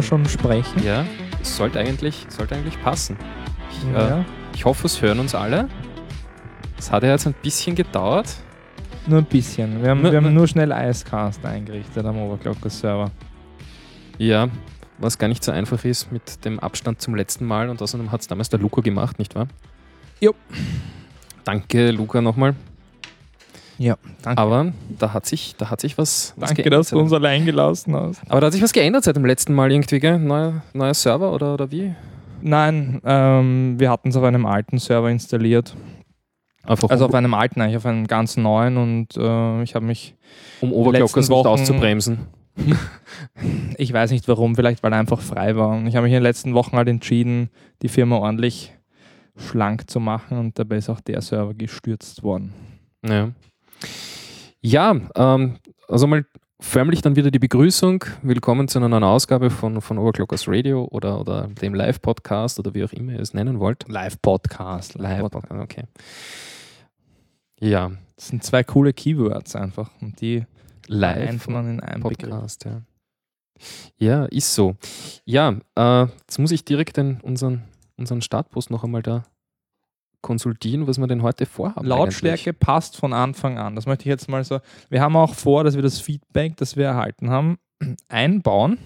wir schon sprechen? ja, es sollte eigentlich, sollte eigentlich passen. Ich, äh, Ja. ich hoffe, es hören uns alle. Es hat ja jetzt ein bisschen gedauert. Nur ein bisschen. Wir haben, Nur- wir haben nur schnell Icecast eingerichtet am Overclocker-Server. Ja, was gar nicht so einfach ist mit dem Abstand zum letzten Mal und außerdem hat es damals der Luca gemacht, nicht wahr? Jo. Danke, Luca, nochmal. Ja, danke. Aber da hat sich, da hat sich was, was danke, geändert. dass du uns allein gelassen hast. Aber da hat sich was geändert seit dem letzten Mal irgendwie, gell? Neuer, neuer Server oder, oder wie? Nein, ähm, wir hatten es auf einem alten Server installiert. Einfach Also um, auf einem alten, eigentlich auf einem ganz neuen und äh, ich habe mich, um Oberglockers nicht auszubremsen. ich weiß nicht warum, vielleicht weil er einfach frei war. Und ich habe mich in den letzten Wochen halt entschieden, die Firma ordentlich schlank zu machen und dabei ist auch der Server gestürzt worden. Ja, ja ähm, also mal förmlich dann wieder die Begrüßung. Willkommen zu einer neuen Ausgabe von, von Overclockers Radio oder, oder dem Live-Podcast oder wie auch immer ihr es nennen wollt. Live-Podcast. Live-Podcast, okay. Ja, Das sind zwei coole Keywords einfach und die vereint man in einem Begriff. Live-Podcast, ja. Ja, ist so. Ja, äh, jetzt muss ich direkt den, unseren, unseren Startpost noch einmal da konsultieren, was wir denn heute vorhaben. Lautstärke passt von Anfang an. Das möchte ich jetzt mal so. Wir haben auch vor, dass wir das Feedback, das wir erhalten haben, einbauen.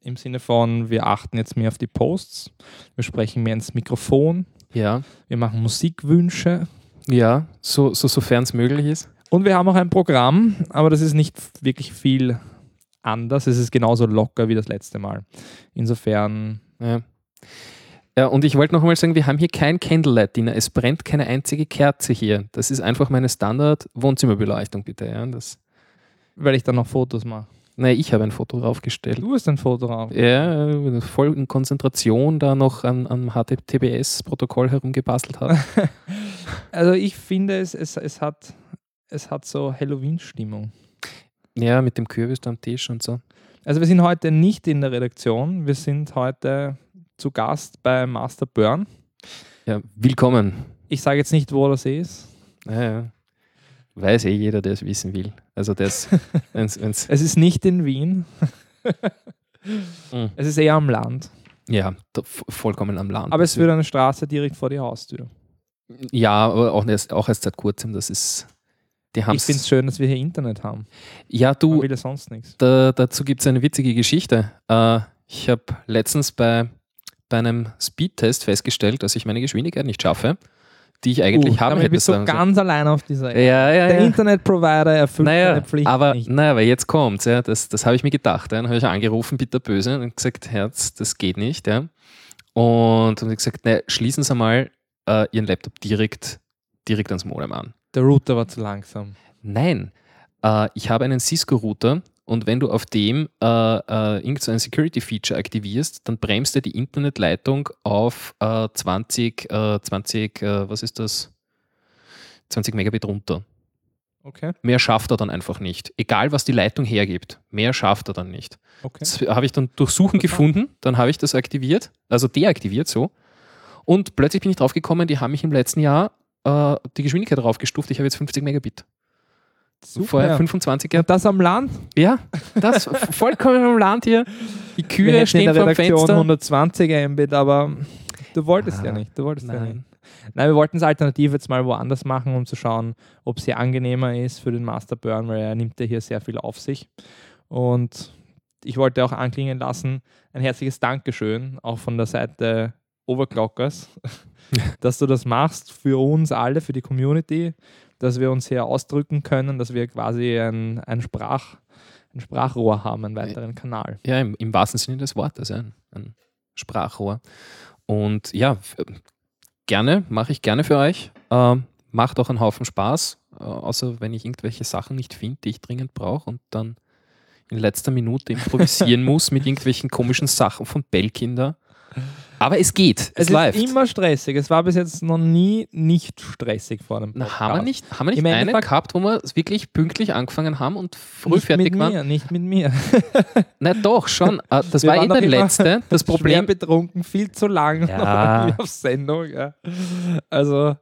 Im Sinne von, wir achten jetzt mehr auf die Posts, wir sprechen mehr ins Mikrofon, eigentlich. Ja, wir machen Musikwünsche ja, so, so sofern es möglich ist. und wir haben auch ein Programm, aber das ist nicht wirklich viel anders. Es ist genauso locker wie das letzte Mal. Insofern, Ja. Ja, und ich wollte noch einmal sagen, wir haben hier kein Candlelight-Dinner. Es brennt keine einzige Kerze hier. Das ist einfach meine Standard-Wohnzimmerbeleuchtung, bitte. Ja, das, weil ich dann noch Fotos mache. nein, ich habe ein Foto draufgestellt. Du hast ein Foto drauf. Ja, voll in Konzentration da noch an, am HTTPS-Protokoll herumgebastelt habe. Also ich finde, es, es, es, hat, es hat so Halloween-Stimmung. ja, mit dem Kürbis da am Tisch und so. Also wir sind heute nicht in der Redaktion, wir sind heute zu Gast bei Master Burn. Ja, willkommen. Ich sage jetzt nicht, wo das ist. Ja, ja. Weiß eh jeder, der es wissen will. Also das, wenn's, wenn's, Es ist nicht in Wien. Mhm. Es ist eher am Land. ja, vollkommen am Land. Aber es führt eine Straße direkt vor die Haustür. Ja, aber auch erst, auch erst seit kurzem. Das ist, die haben Ich finde es schön, dass wir hier Internet haben. Ja, Man du, will ja sonst nichts. da, dazu gibt es eine witzige Geschichte. Äh, ich habe letztens bei, bei einem Speedtest festgestellt, dass ich meine Geschwindigkeit nicht schaffe, die ich eigentlich Uh, haben damit hätte. bist du sollen. ganz allein auf dieser ja, ja, Der ja. Internetprovider erfüllt Naja, seine Pflicht aber, nicht. naja, aber jetzt kommt's, ja, das, das habe ich mir gedacht. Ja. Dann habe ich angerufen, bitterböse, und gesagt, Herz, das geht nicht. Ja. Und habe gesagt, ne, schließen Sie mal äh, Ihren Laptop direkt, direkt ans Modem an. Der Router war zu langsam. Nein, äh, ich habe einen Cisco-Router und wenn du auf dem äh, äh, irgend so Security-Feature aktivierst, dann bremst er die Internetleitung auf äh, 20, äh, 20 äh, was ist das? 20 Megabit runter. Okay, Mehr schafft er dann einfach nicht. Egal, was die Leitung hergibt. Mehr schafft er dann nicht. okay. Das habe ich dann durch Suchen Interessant. gefunden, dann habe ich das aktiviert, also deaktiviert so. Und plötzlich bin ich drauf gekommen, die haben mich im letzten Jahr äh, die Geschwindigkeit draufgestuft. Ich habe jetzt 50 Megabit. Vorher 25 gehabt. Und das am Land? Ja, das vollkommen im Land hier. Die Wir Kühe in stehen der vor dem Redaktion Fenster. 120 Mbit, aber du wolltest ja Ah, nicht. Du wolltest ja Nein. nicht. Nein, wir wollten es alternativ jetzt mal woanders machen, um zu schauen, ob es hier angenehmer ist für den Master Burn, weil er nimmt ja hier sehr viel auf sich. Und ich wollte auch anklingen lassen, ein herzliches Dankeschön, auch von der Seite Overclockers, dass du das machst für uns alle, für die Community, dass wir uns hier ausdrücken können, dass wir quasi ein, ein, Sprach, ein Sprachrohr haben, einen weiteren Kanal. Ja, im, im wahrsten Sinne des Wortes, ein, ein Sprachrohr. Und ja, gerne, mache ich gerne für euch. Ähm, macht auch einen Haufen Spaß, äh, außer wenn ich irgendwelche Sachen nicht finde, die ich dringend brauche und dann in letzter Minute improvisieren muss mit irgendwelchen komischen Sachen von Bellkinder. Aber es geht. Es, Es läuft. ist immer stressig. Es war bis jetzt noch nie nicht stressig vor dem Na, haben wir nicht, haben wir nicht einen Endeffekt- gehabt, wo wir wirklich pünktlich angefangen haben und früh nicht fertig mit waren? mir, nicht mit mir. Na doch, schon. Äh, Das Wir war eh der letzte. Das Problem, betrunken, viel zu lang Ja. auf Sendung. Ja. Also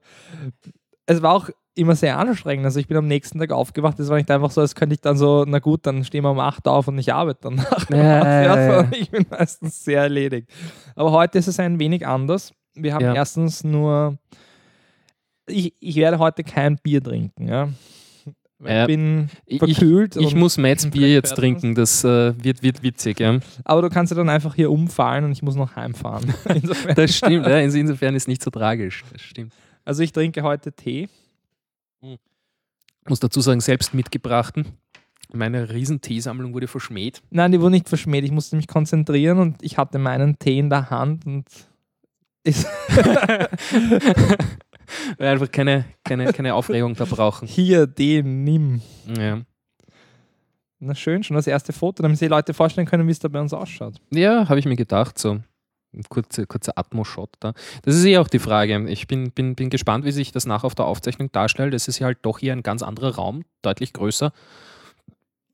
es war auch immer sehr anstrengend. Also ich bin am nächsten Tag aufgewacht. Es war nicht einfach so, als könnte ich dann so, na gut, dann stehen wir um 8 auf und ich arbeite dann nach. Ja, ja, ja. sondern Ich bin meistens sehr erledigt. Aber heute ist es ein wenig anders. Wir haben erstens nur, ich, ich werde heute kein Bier trinken. Ja. Ich bin ich, verkühlt. ich und- muss Mads Bier jetzt trinken. Das äh, wird, wird witzig. Ja. aber du kannst ja dann einfach hier umfallen und ich muss noch heimfahren. Das stimmt. ja. Inso- Insofern ist nicht so tragisch. Das stimmt. Also ich trinke heute Tee. Ich muss dazu sagen, selbst mitgebrachten. Meine riesen Teesammlung wurde verschmäht. Nein, die wurde nicht verschmäht. Ich musste mich konzentrieren und ich hatte meinen Tee in der Hand und ist Weil einfach keine, keine, keine Aufregung da brauchen. hier, den nimm. Ja, Na schön, schon das erste Foto, damit sich die Leute vorstellen können, wie es da bei uns ausschaut. ja habe ich mir gedacht. So kurzer, Atmo-Shot da. Das ist eh auch die Frage. Ich bin, bin, bin gespannt, wie sich das nachher auf der Aufzeichnung darstellt. Es ist ja halt doch hier ein ganz anderer Raum, deutlich größer.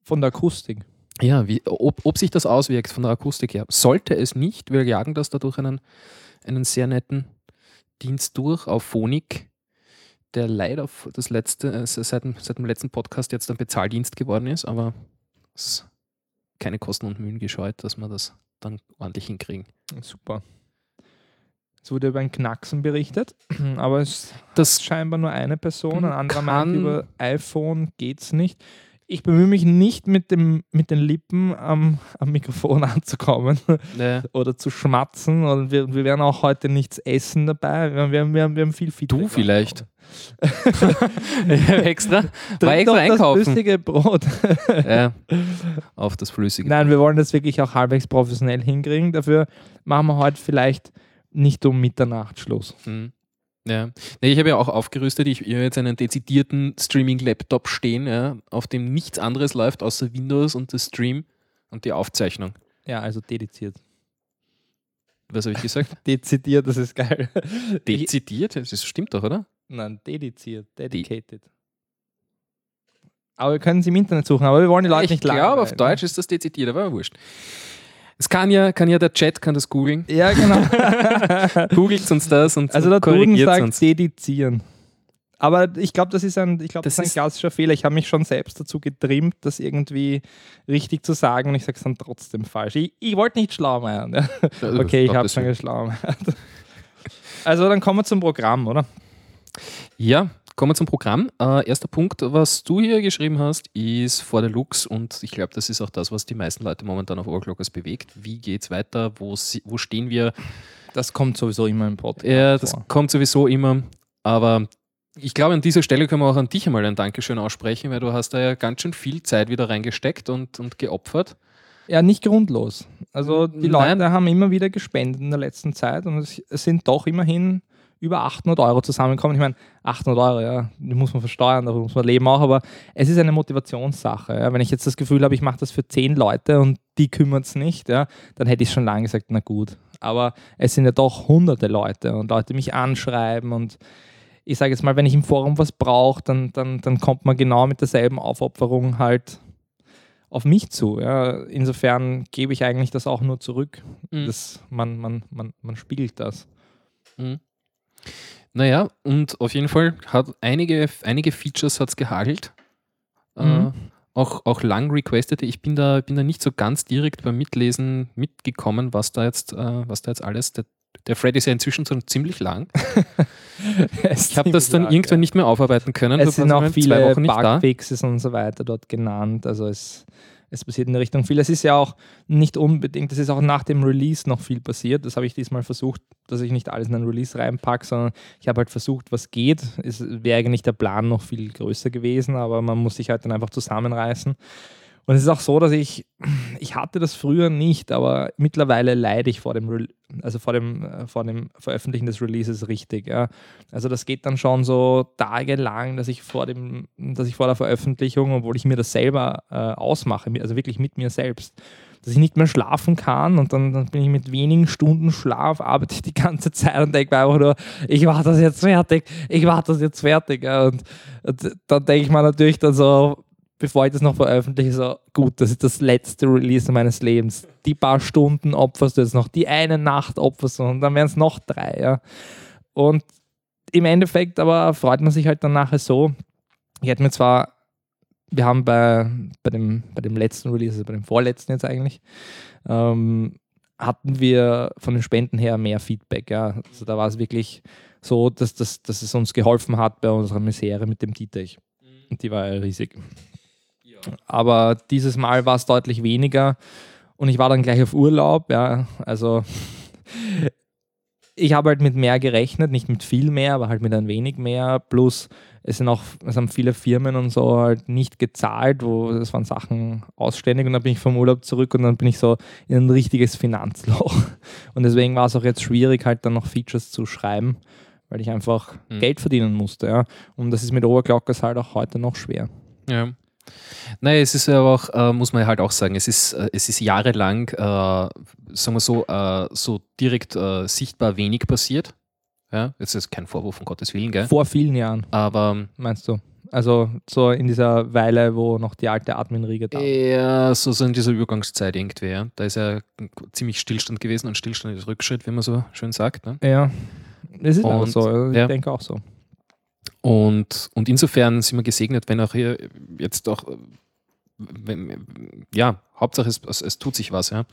Von der Akustik. Ja, wie, ob, ob sich das auswirkt von der Akustik her. Sollte es nicht, wir jagen das dadurch einen, einen sehr netten Dienst durch auf Phonik, der leider das letzte, äh, seit, dem, seit dem letzten Podcast jetzt ein Bezahldienst geworden ist, aber es ist keine Kosten und Mühen gescheut, dass wir das dann ordentlich hinkriegen. Super. Es wurde über ein Knacksen berichtet, aber es ist Das scheinbar nur eine Person. Ein anderer meint, über iPhone geht's nicht. Ich bemühe mich nicht mit, dem, mit den Lippen am, am Mikrofon anzukommen. äh, oder zu schmatzen. Und wir, wir werden auch heute nichts essen dabei. Wir, wir, wir, wir haben viel Feedback. Du vielleicht. extra, war extra doch das einkaufen. flüssige Brot. Ja, auf das Flüssige. Nein, wir wollen das wirklich auch halbwegs professionell hinkriegen. Dafür machen wir heute vielleicht nicht um Mitternacht Schluss. Mhm. Ja. Nee, ich habe ja auch aufgerüstet. Ich ich habe jetzt einen dezidierten Streaming-Laptop stehen, ja, auf dem nichts anderes läuft außer Windows und das Stream und die Aufzeichnung. Ja, also dediziert. Was habe ich gesagt? Dezidiert, das ist geil. Ich, Dezidiert? Das stimmt doch, oder? nein, dediziert, dedicated. Aber wir können es im Internet suchen, aber wir wollen die Leute ich nicht glaube, langweilen. auf Deutsch ist das dezidiert, aber wurscht. Es kann ja, kann ja der Chat kann das googeln. Ja, genau. Googelt uns das und Also der Duden sagt uns. dedizieren. Aber ich glaube, das ist ein, ich glaube, das Das ist ein ist- klassischer Fehler. Ich habe mich schon selbst dazu getrimmt, das irgendwie richtig zu sagen und ich sage es dann trotzdem falsch. Ich, ich wollte nicht schlau machen. Ja. Okay, ich habe schon geschlau Also dann kommen wir zum Programm, oder? Ja, kommen wir zum Programm. Äh, erster Punkt, was du hier geschrieben hast, ist For the Looks und ich glaube, das ist auch das, was die meisten Leute momentan auf Overclockers bewegt. Wie geht es weiter? Wo, wo stehen wir? Das kommt sowieso immer im Podcast Ja, das vor. kommt sowieso immer, aber ich glaube, an dieser Stelle können wir auch an dich einmal ein Dankeschön aussprechen, weil du hast da ja ganz schön viel Zeit wieder reingesteckt und, und geopfert. Ja, nicht grundlos. Also die Nein. Leute haben immer wieder gespendet in der letzten Zeit und es sind doch immerhin über 800 Euro zusammengekommen. Ich meine, 800 Euro, ja, die muss man versteuern, da muss man leben auch, aber es ist eine Motivationssache. Ja. Wenn ich jetzt das Gefühl habe, ich mache das für 10 Leute und die kümmern es nicht, ja, dann hätte ich schon lange gesagt, na gut. Aber es sind ja doch hunderte Leute und Leute mich anschreiben und ich sage jetzt mal, wenn ich im Forum was brauche, dann, dann, dann kommt man genau mit derselben Aufopferung halt auf mich zu. Ja. Insofern gebe ich eigentlich das auch nur zurück. Mhm. Das, man, man, man, man spiegelt das. Mhm. Naja, und auf jeden Fall hat einige, einige Features hat's gehagelt. Äh, Mhm. auch, auch lang requested. Ich bin da, bin da nicht so ganz direkt beim Mitlesen mitgekommen, was da jetzt, äh, was da jetzt alles. Der, der Thread ist ja inzwischen schon ziemlich lang. Ich habe das dann irgendwann nicht mehr aufarbeiten können. Es sind auch viele. Bugfixes und so weiter dort genannt. Also es, es passiert in der Richtung viel. Es ist ja auch nicht unbedingt, es ist auch nach dem Release noch viel passiert. Das habe ich diesmal versucht, dass ich nicht alles in ein Release reinpacke, sondern ich habe halt versucht, was geht. Es wäre eigentlich der Plan noch viel größer gewesen, aber man muss sich halt dann einfach zusammenreißen. Und es ist auch so, dass ich, ich hatte das früher nicht, aber mittlerweile leide ich vor dem, Re also vor dem, äh, vor dem Veröffentlichen des Releases richtig. Ja. Also das geht dann schon so tagelang, dass ich vor dem, dass ich vor der Veröffentlichung, obwohl ich mir das selber äh, ausmache, also wirklich mit mir selbst, dass ich nicht mehr schlafen kann und dann, dann bin ich mit wenigen Stunden Schlaf, arbeite ich die ganze Zeit und denke mir einfach nur, ich mache das jetzt fertig, ich mache das jetzt fertig. Ja. Und, und dann denke ich mir natürlich dann so, bevor ich das noch veröffentliche, so, gut, das ist das letzte Release meines Lebens. Die paar Stunden opferst du jetzt noch, die eine Nacht opferst du und dann wären es noch drei. Ja. Und im Endeffekt aber freut man sich halt dann nachher so. Ich hätte mir zwar, wir haben bei, bei, dem, bei dem letzten Release, also bei dem vorletzten jetzt eigentlich, ähm, hatten wir von den Spenden her mehr Feedback. Ja. Also da war es wirklich so, dass, dass, dass es uns geholfen hat bei unserer Misere mit dem Dietrich. Und die war ja riesig. Aber dieses Mal war es deutlich weniger und ich war dann gleich auf Urlaub. Ja. Also ich habe halt mit mehr gerechnet, nicht mit viel mehr, aber halt mit ein wenig mehr. Plus es sind auch, es haben viele Firmen und so halt nicht gezahlt, wo es waren Sachen ausständig und dann bin ich vom Urlaub zurück und dann bin ich so in ein richtiges Finanzloch. Und deswegen war es auch jetzt schwierig, halt dann noch Features zu schreiben, weil ich einfach mhm. Geld verdienen musste. Ja. Und das ist mit Overclockers halt auch heute noch schwer. Ja. Nein, es ist aber auch, äh, muss man halt auch sagen, es ist, äh, es ist jahrelang, äh, sagen wir so, äh, so direkt äh, sichtbar wenig passiert. Ja, jetzt ist kein Vorwurf, um Gottes Willen, gell? Vor vielen Jahren. Aber. Meinst du? Also so in dieser Weile, wo noch die alte Admin-Riege da war. Ja, so, so in dieser Übergangszeit irgendwie, ja. Da ist ja ziemlich Stillstand gewesen und Stillstand ist Rückschritt, wie man so schön sagt. Ne? Ja, das ist auch so. Ich ja. denke auch so. Und, und insofern sind wir gesegnet, wenn auch hier jetzt auch, wenn, ja, Hauptsache es, es, es, tut sich was, ja.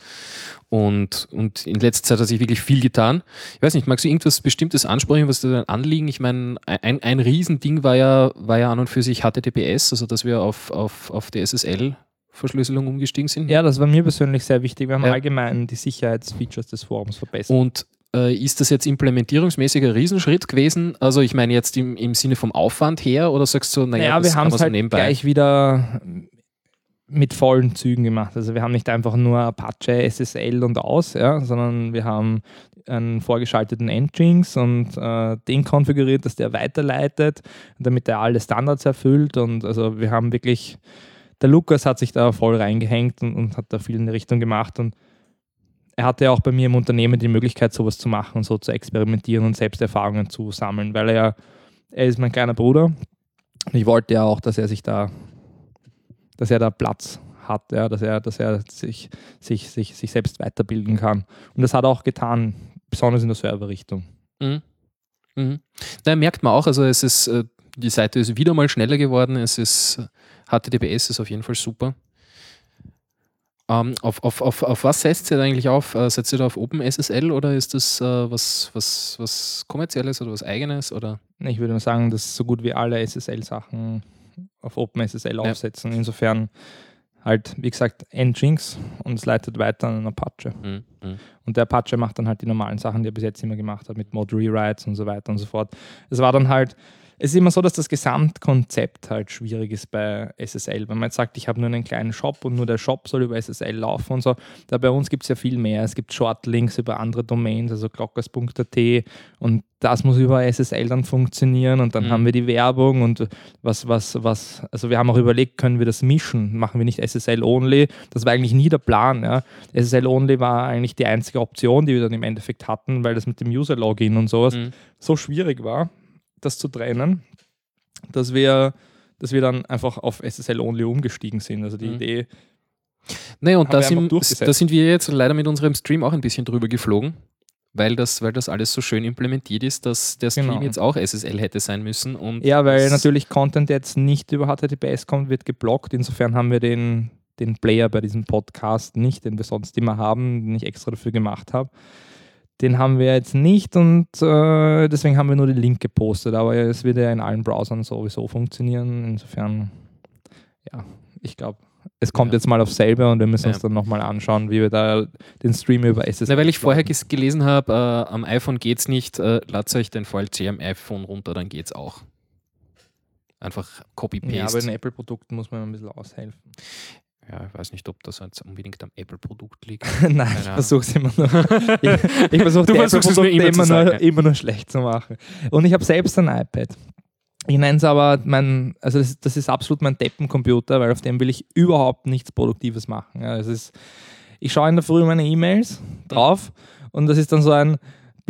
Und, und in letzter Zeit hat sich wirklich viel getan. Ich weiß nicht, magst du irgendwas Bestimmtes ansprechen, was dir dann anliegen? Ich meine, ein, ein Riesending war ja, war ja an und für sich HTTPS, also dass wir auf, auf, auf die SSL Verschlüsselung umgestiegen sind. Ja, das war mir persönlich sehr wichtig. Wir haben ja. allgemein die Sicherheitsfeatures des Forums verbessert. Und äh, ist das jetzt implementierungsmäßig ein Riesenschritt gewesen? Also ich meine jetzt im, im Sinne vom Aufwand her oder sagst du, naja, naja wir haben es halt nebenbei? gleich wieder mit vollen Zügen gemacht. Also wir haben nicht einfach nur Apache, SSL und aus, ja, sondern wir haben einen vorgeschalteten Nginx und äh, den konfiguriert, dass der weiterleitet, damit er alle Standards erfüllt. Und also wir haben wirklich, der Lukas hat sich da voll reingehängt und, und hat da viel in die Richtung gemacht. Und er hatte ja auch bei mir im Unternehmen die Möglichkeit, sowas zu machen und so zu experimentieren und selbst Erfahrungen zu sammeln, weil er er ist mein kleiner Bruder und ich wollte ja auch, dass er sich da, dass er da Platz hat, ja, dass er, dass er sich, sich, sich, sich selbst weiterbilden kann. Und das hat er auch getan, besonders in der Serverrichtung. Mhm. Mhm. Da merkt man auch, also es ist, äh, die Seite ist wieder mal schneller geworden, es ist, HTTPS ist auf jeden Fall super. Ähm, auf, auf, auf, auf was setzt ihr eigentlich auf? Äh, setzt ihr da auf OpenSSL oder ist das äh, was, was, was kommerzielles oder was eigenes? Oder? Ich würde mal sagen, dass so gut wie alle SSL-Sachen auf OpenSSL ja. aufsetzen. Insofern halt, wie gesagt, Nginx und es leitet weiter an Apache. Mhm. Mhm. Und der Apache macht dann halt die normalen Sachen, die er bis jetzt immer gemacht hat, mit Mode Rewrites und so weiter und so fort. Es war dann halt es ist immer so, dass das Gesamtkonzept halt schwierig ist bei SSL. Wenn man jetzt sagt, ich habe nur einen kleinen Shop und nur der Shop soll über SSL laufen und so, da bei uns gibt es ja viel mehr. Es gibt Shortlinks über andere Domains, also glockers.at und das muss über SSL dann funktionieren und dann mhm. haben wir die Werbung und was, was, was, also wir haben auch überlegt, können wir das mischen? Machen wir nicht SSL only? Das war eigentlich nie der Plan. Ja. SSL only war eigentlich die einzige Option, die wir dann im Endeffekt hatten, weil das mit dem User-Login und sowas mhm. so schwierig war das zu trennen, dass wir, dass wir dann einfach auf SSL-Only umgestiegen sind. Also die mhm. Idee. Nee, und da sind, da sind wir jetzt leider mit unserem Stream auch ein bisschen drüber geflogen, weil das, weil das alles so schön implementiert ist, dass der Stream genau. jetzt auch SSL hätte sein müssen. Und ja, weil natürlich Content, der jetzt nicht über HTTPS kommt, wird geblockt. Insofern haben wir den, den Player bei diesem Podcast nicht, den wir sonst immer haben, den ich extra dafür gemacht habe. Den haben wir jetzt nicht und äh, deswegen haben wir nur den Link gepostet. Aber es wird ja in allen Browsern sowieso funktionieren. Insofern, ja, ich glaube, es kommt ja. jetzt mal auf selber und wir müssen ja. uns dann nochmal anschauen, wie wir da den Stream über SSL. Na, weil ich vorher gelesen habe, äh, am iPhone geht es nicht, äh, ladet euch den VLC am iPhone runter, dann geht es auch. Einfach Copy-Paste. Ja, aber den Apple-Produkten muss man ein bisschen aushelfen. Ja, ich weiß nicht, ob das jetzt unbedingt am Apple-Produkt liegt. Nein, ich versuche es immer nur. ich, ich versuche die Apple-Produkte immer, immer, sagen, nur, ja. immer nur schlecht zu machen. Und ich habe selbst ein iPad. Ich nenne es aber mein, also das, das, ist absolut mein Deppencomputer, weil auf dem will ich überhaupt nichts Produktives machen. Ja, es ist, ich schaue in der Früh meine E-Mails drauf und das ist dann so ein,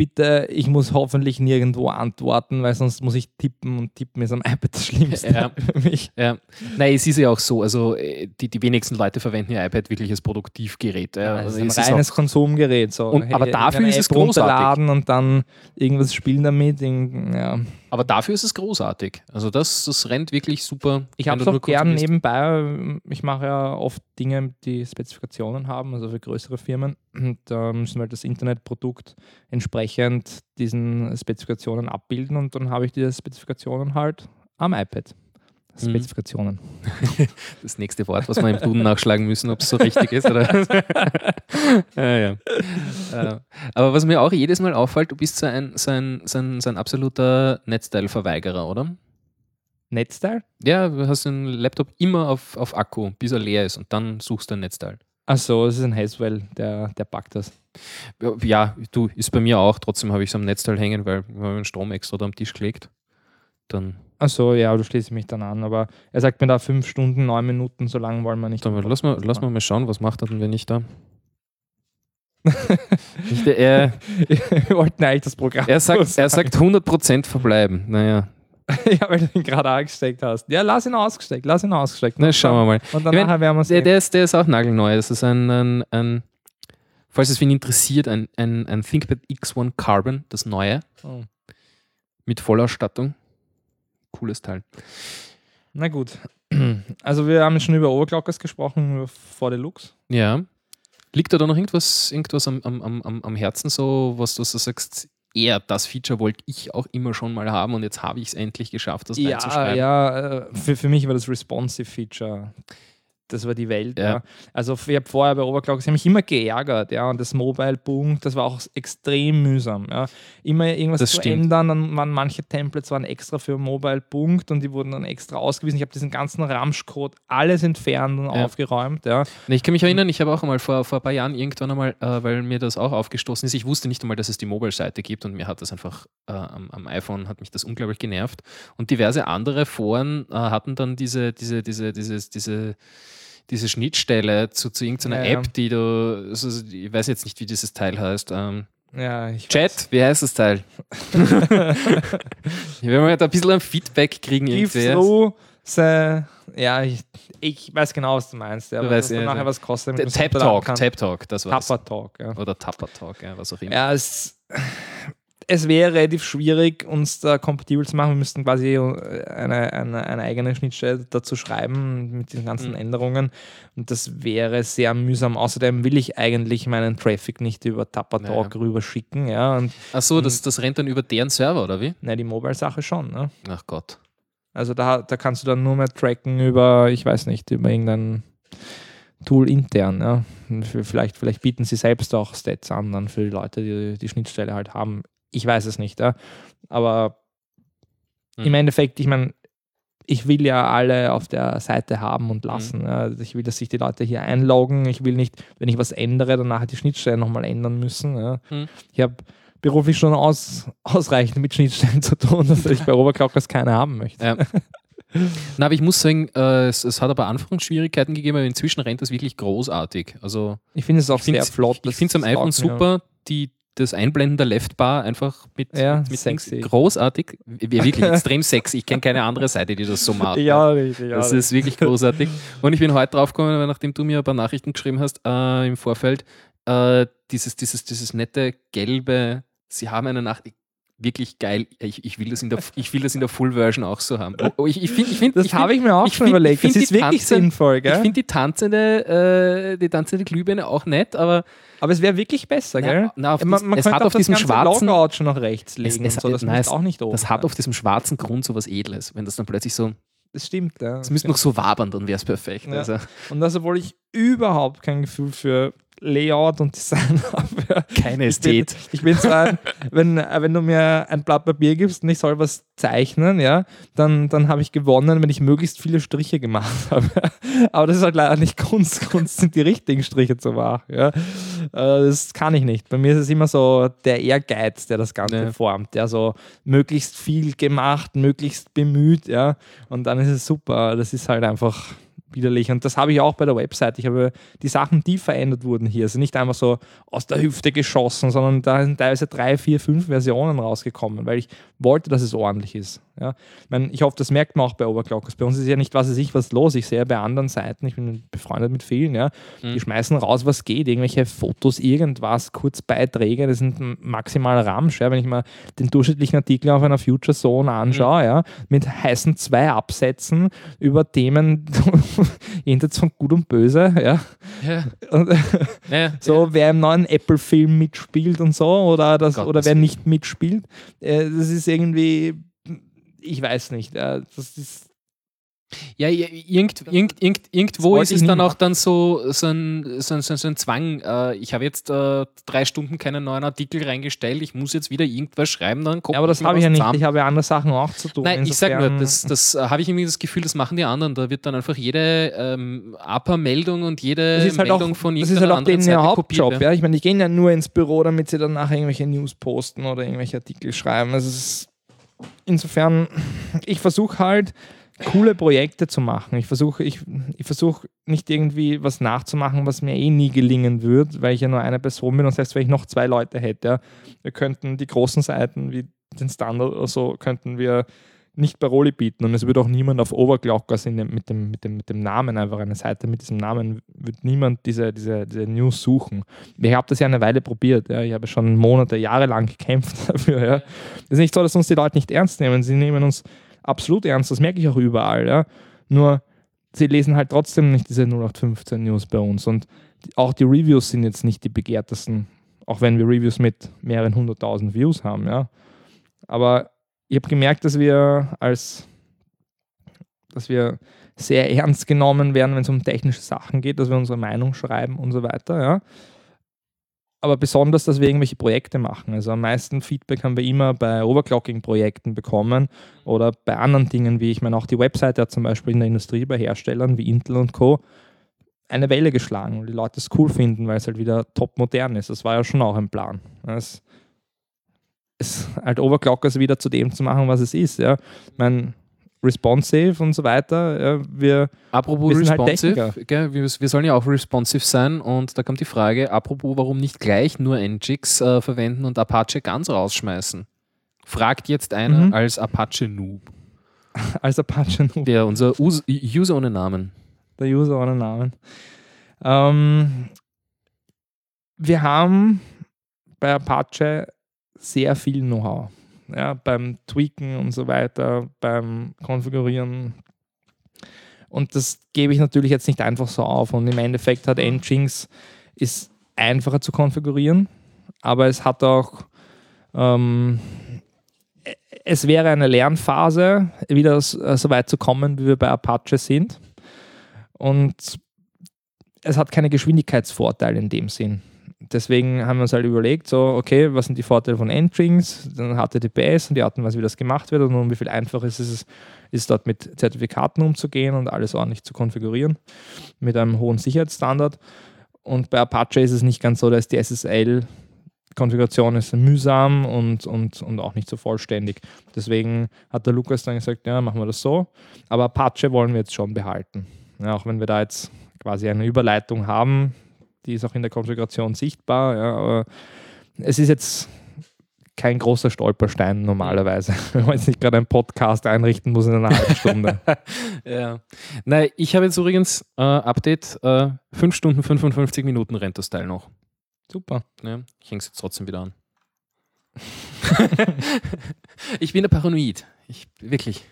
bitte, ich muss hoffentlich nirgendwo antworten, weil sonst muss ich tippen und tippen ist am iPad das Schlimmste Ja. für mich. Ja. Nein, es ist ja auch so, also äh, die, die wenigsten Leute verwenden ihr iPad wirklich als Produktivgerät. Ja. Also es ist ein es ist reines Konsumgerät. So. Und- aber Hey, dafür eine ist es großartig. und dann irgendwas spielen damit. Ja. Aber dafür ist es großartig. Also das, das rennt wirklich super. Ich habe es auch gern konsumierst. nebenbei. Ich mache ja oft Dinge, die Spezifikationen haben, also für größere Firmen. Und da müssen wir halt das Internetprodukt entsprechend diesen Spezifikationen abbilden und dann habe ich diese Spezifikationen halt am iPad. Mhm. Spezifikationen. das nächste Wort, was wir im Duden nachschlagen müssen, ob es so richtig ist. Oder? ja, ja. Äh, Aber was mir auch jedes Mal auffällt, du bist so ein, so ein, so ein, so ein absoluter Netzteilverweigerer, oder? Netzteil? Ja, du hast den Laptop immer auf, auf Akku, bis er leer ist und dann suchst du ein Netzteil. Achso, es ist ein Haswell, der, der packt das. Ja, Ja, du, ist bei mir auch. Trotzdem habe ich es am Netzteil hängen, weil wir haben den Strom extra da am Tisch gelegt. Dann, Achso, ja, du schließt mich dann an, aber er sagt mir da fünf Stunden, neun Minuten, so lange wollen wir nicht. dann lass, mal, lass mal mal schauen, was macht er denn, wenn ich da. Ich, er, Wir wollten eigentlich das Programm. er, sagt, er sagt 100% verbleiben. Naja, ja, weil du ihn gerade angesteckt hast. Ja, lass ihn ausgesteckt, lass ihn ausgesteckt. na, schauen wir mal. Und dann Ich mein, werden wir Der, der, ist, der ist auch nagelneu. Das ist ein, ein, ein falls es wen interessiert, ein, ein, ein ThinkPad X1 Carbon, das neue, Oh. mit Vollausstattung. Cooles Teil. Na gut. Also wir haben schon über Overclockers gesprochen, über vor Deluxe. Ja. Liegt da da noch irgendwas, irgendwas am, am, am, am- Herzen, so, was du so sagst, eher das Feature wollte ich auch immer schon mal haben und jetzt habe ich es endlich geschafft, das Ja, reinzuschreiben. ja äh, für, für mich war das Responsive Feature. Das war die Welt. Ja. Ja. Also ich habe vorher bei Overclockers, ich habe mich immer geärgert, ja, und das Mobile-Punkt, das war auch extrem mühsam. Ja. Immer irgendwas Das zu stimmt. ändern, dann waren manche Templates waren extra für Mobile-Punkt und die wurden dann extra ausgewiesen. Ich habe diesen ganzen Ramschcode alles entfernt und Ja. aufgeräumt. Ja. Ich kann mich erinnern, ich habe auch einmal vor, vor ein paar Jahren irgendwann einmal, äh, weil mir das auch aufgestoßen ist, ich wusste nicht einmal, dass es die Mobile-Seite gibt und mir hat das einfach äh, am, am iPhone hat mich das unglaublich genervt. Und diverse andere Foren äh, hatten dann diese, diese, diese, dieses, diese, diese Schnittstelle zu, zu irgendeiner Ja. App, die du, also ich weiß jetzt nicht, wie dieses Teil heißt. Ähm, Ja, ich weiß. Chat, wie heißt das Teil? ich will mal da ein bisschen ein Feedback kriegen. Give irgendwie. ja, ich, ich weiß genau, was du meinst. Ja, Du weißt, ja, nachher was kostet. Tap Talk. Tap Talk, das war's. Tapper Talk, ja. Oder Tapper Talk, ja, was auch immer. Ja, es, es wäre relativ schwierig, uns da kompatibel zu machen. Wir müssten quasi äh, eine, eine, eine eigene Schnittstelle dazu schreiben mit den ganzen Mhm. Änderungen. Und das wäre sehr mühsam. Außerdem will ich eigentlich meinen Traffic nicht über Tapper Naja. Rüberschicken. Ja, und Achso, das, das rennt dann über deren Server, oder wie? na, die Mobile-Sache schon. Ne? Ach Gott. Also da, da kannst du dann nur mehr tracken über, ich weiß nicht, über irgendein Tool intern. Ja. Vielleicht, vielleicht bieten sie selbst auch Stats an, dann für die Leute, die die Schnittstelle halt haben. Ich weiß es nicht. Ja. Aber Hm. im Endeffekt, ich meine, ich will ja alle auf der Seite haben und lassen. Ja. Also Ich will, dass sich die Leute hier einloggen. Ich will nicht, wenn ich was ändere, dann nachher die Schnittstelle nochmal ändern müssen. Ja. Hm. Ich habe beruflich schon aus, ausreichend mit Schnittstellen zu tun, dass ich bei Overclockers keine haben möchte. Ja. Na, aber ich muss sagen, äh, es, es hat aber Anfangsschwierigkeiten gegeben, aber inzwischen rennt das wirklich großartig. Also Ich finde es auch ich sehr flott. ich finde es am iPhone super, die, das Einblenden der Leftbar einfach mit, Ja, mit, sexy. großartig. Wirklich extrem sexy. Ich kenne keine andere Seite, die das so macht. Ja, richtig. Ja, Das ist wirklich großartig. Und ich bin heute draufgekommen, weil nachdem du mir ein paar Nachrichten geschrieben hast äh, im Vorfeld, äh, dieses, dieses, dieses nette gelbe, sie haben eine Nacht. Wirklich geil. Ich, ich, will das in der, ich will das in der Full-Version auch so haben. Oh, ich ich finde, ich find, das ich habe find, ich mir auch ich schon find- überlegt. ich find das ist wirklich Tanzen- sinnvoll, ich gell? find die tanzende, äh, die tanzende Glühbirne auch nett, aber Aber es wäre wirklich besser, gell? na, na, auf man man es hat auf das diesem schwarzen, Logout schon nach rechts legen. es, und so. Das nein, es- auch nicht oben das hat auf diesem schwarzen Grund so was Edles. Wenn das dann plötzlich so, Das stimmt, ja. es müsste noch so wabern, dann wäre es perfekt. Ja. Also, Und das, obwohl ich überhaupt kein Gefühl für Layout und Design habe. keine Ich bin, Ästhet. ich bin zwar, wenn, wenn du mir ein Blatt Papier gibst und ich soll was zeichnen, ja, dann, dann habe ich gewonnen, wenn ich möglichst viele Striche gemacht habe. Aber das ist halt leider nicht Kunst. Kunst sind die richtigen Striche zu machen. Ja. Äh, Das kann ich nicht. Bei mir ist es immer so der Ehrgeiz, der das Ganze Ja. formt. Der so möglichst viel gemacht, möglichst bemüht, ja. Und dann ist es super. Das ist halt einfach widerlich. Und das habe ich auch bei der Website. Ich habe die Sachen, die verändert wurden hier, also nicht einfach so aus der Hüfte geschossen, sondern da sind teilweise drei, vier, fünf Versionen rausgekommen, weil ich wollte, dass es ordentlich ist. Ja. Ich, meine, ich hoffe, das merkt man auch bei Overclockers. Bei uns ist ja nicht, was weiß ich, was los. Ich sehe bei anderen Seiten, ich bin befreundet mit vielen, ja, Mhm. die schmeißen raus, was geht, irgendwelche Fotos, irgendwas, Kurzbeiträge, das sind maximal Ramsch. Ja. Wenn ich mal den durchschnittlichen Artikel auf einer Future Zone anschaue, ja, mit heißen zwei Absätzen über Themen jenseits von Gut und Böse, ja. Ja. Und, Ja, so, wer im neuen Apple-Film mitspielt und so, oder, das, oder wer nicht mitspielt, äh, das ist irgendwie, ich weiß nicht, äh, das ist Ja, irgend, irgend, irgend, irgendwo ist es dann auch dann so, so, ein, so, ein, so ein- Zwang. Äh, ich habe jetzt äh, drei Stunden keinen neuen Artikel reingestellt, ich muss jetzt wieder irgendwas schreiben, dann kommt Ja, aber das habe ich ja nicht. zusammen. Ich habe ja andere Sachen auch zu tun. Nein, ich sage nur, Insofern- das, das äh, habe ich irgendwie das Gefühl, das machen die anderen. Da wird dann einfach jede ähm, APA-Meldung und jede das ist halt auch, Meldung von das ist halt irgendeiner auch denen ihr Seite Hauptjob. kopiert. Ja. Ich meine, die gehen ja nur ins Büro, damit sie dann nachher irgendwelche News posten oder irgendwelche Artikel schreiben. Also es ist insofern, ich versuche halt coole Projekte zu machen. Ich versuche ich, ich versuch nicht irgendwie was nachzumachen, was mir eh nie gelingen wird, weil ich ja nur eine Person bin und selbst wenn ich noch zwei Leute hätte, ja, wir könnten die großen Seiten wie den Standard oder so, könnten wir nicht Paroli bieten und es würde auch niemand auf Overclockers in mit, dem, mit, dem, mit dem Namen, einfach eine Seite mit diesem Namen, wird niemand diese, diese, diese News suchen. Ich habe das ja eine Weile probiert, ja. ich habe schon Monate, Jahre lang gekämpft dafür. Ja. Es ist nicht so, dass uns die Leute nicht ernst nehmen, sie nehmen uns absolut ernst, das merke ich auch überall. Ja. Nur sie lesen halt trotzdem nicht diese 0815 News bei uns und auch die Reviews sind jetzt nicht die begehrtesten, auch wenn wir Reviews mit mehreren hunderttausend Views haben. Ja. Aber ich habe gemerkt, dass wir als dass wir sehr ernst genommen werden, wenn es um technische Sachen geht, dass wir unsere Meinung schreiben und so weiter, ja. Aber besonders, dass wir irgendwelche Projekte machen. Also am meisten Feedback haben wir immer bei Overclocking-Projekten bekommen oder bei anderen Dingen, wie ich meine, auch die Webseite hat zum Beispiel in der Industrie bei Herstellern wie Intel und Co. eine Welle geschlagen, weil die Leute es cool finden, weil es halt wieder top modern ist. Das war ja schon auch ein Plan. Es, es halt Overclockers wieder zu dem zu machen, was es ist. Ja. Ich meine, responsive und so weiter. Wir, Apropos Wir sind halt responsive, gell, wir, wir sollen ja auch responsive sein und da kommt die Frage, apropos, warum nicht gleich nur Nginx äh, verwenden und Apache ganz rausschmeißen? Fragt jetzt einer Mhm. als Apache-Noob, als Apache Noob, der unser Us User ohne Namen. der User ohne Namen. Ähm, wir haben bei Apache sehr viel Know-how. Ja, beim Tweaken und so weiter, beim Konfigurieren. Und das gebe ich natürlich jetzt nicht einfach so auf. Und im Endeffekt hat Nginx ist einfacher zu konfigurieren, aber es hat auch ähm, es wäre eine Lernphase, wieder äh, so weit zu kommen, wie wir bei Apache sind. Und es hat keine Geschwindigkeitsvorteile in dem Sinn. Deswegen haben wir uns halt überlegt, so, okay, was sind die Vorteile von Nginx, dann HTTPS und die Art und Weise, wie das gemacht wird und um wie viel einfacher ist es, ist dort mit Zertifikaten umzugehen und alles ordentlich zu konfigurieren mit einem hohen Sicherheitsstandard. Und bei Apache ist es nicht ganz so, dass die SSL Konfiguration ist mühsam und, und, und auch nicht so vollständig. Deswegen hat der Lukas dann gesagt, ja, machen wir das so. Aber Apache wollen wir jetzt schon behalten. Ja, auch wenn wir da jetzt quasi eine Überleitung haben, die ist auch in der Konfiguration sichtbar. Ja, aber es ist jetzt kein großer Stolperstein normalerweise, wenn man jetzt nicht gerade einen Podcast einrichten muss in einer halben Stunde. Ja. Nein, ich habe jetzt übrigens äh, Update, äh, 5 Stunden 55 Minuten rennt das Teil noch. Super. Ja, ich hänge es jetzt trotzdem wieder an. ich bin der Paranoid. Ich, wirklich.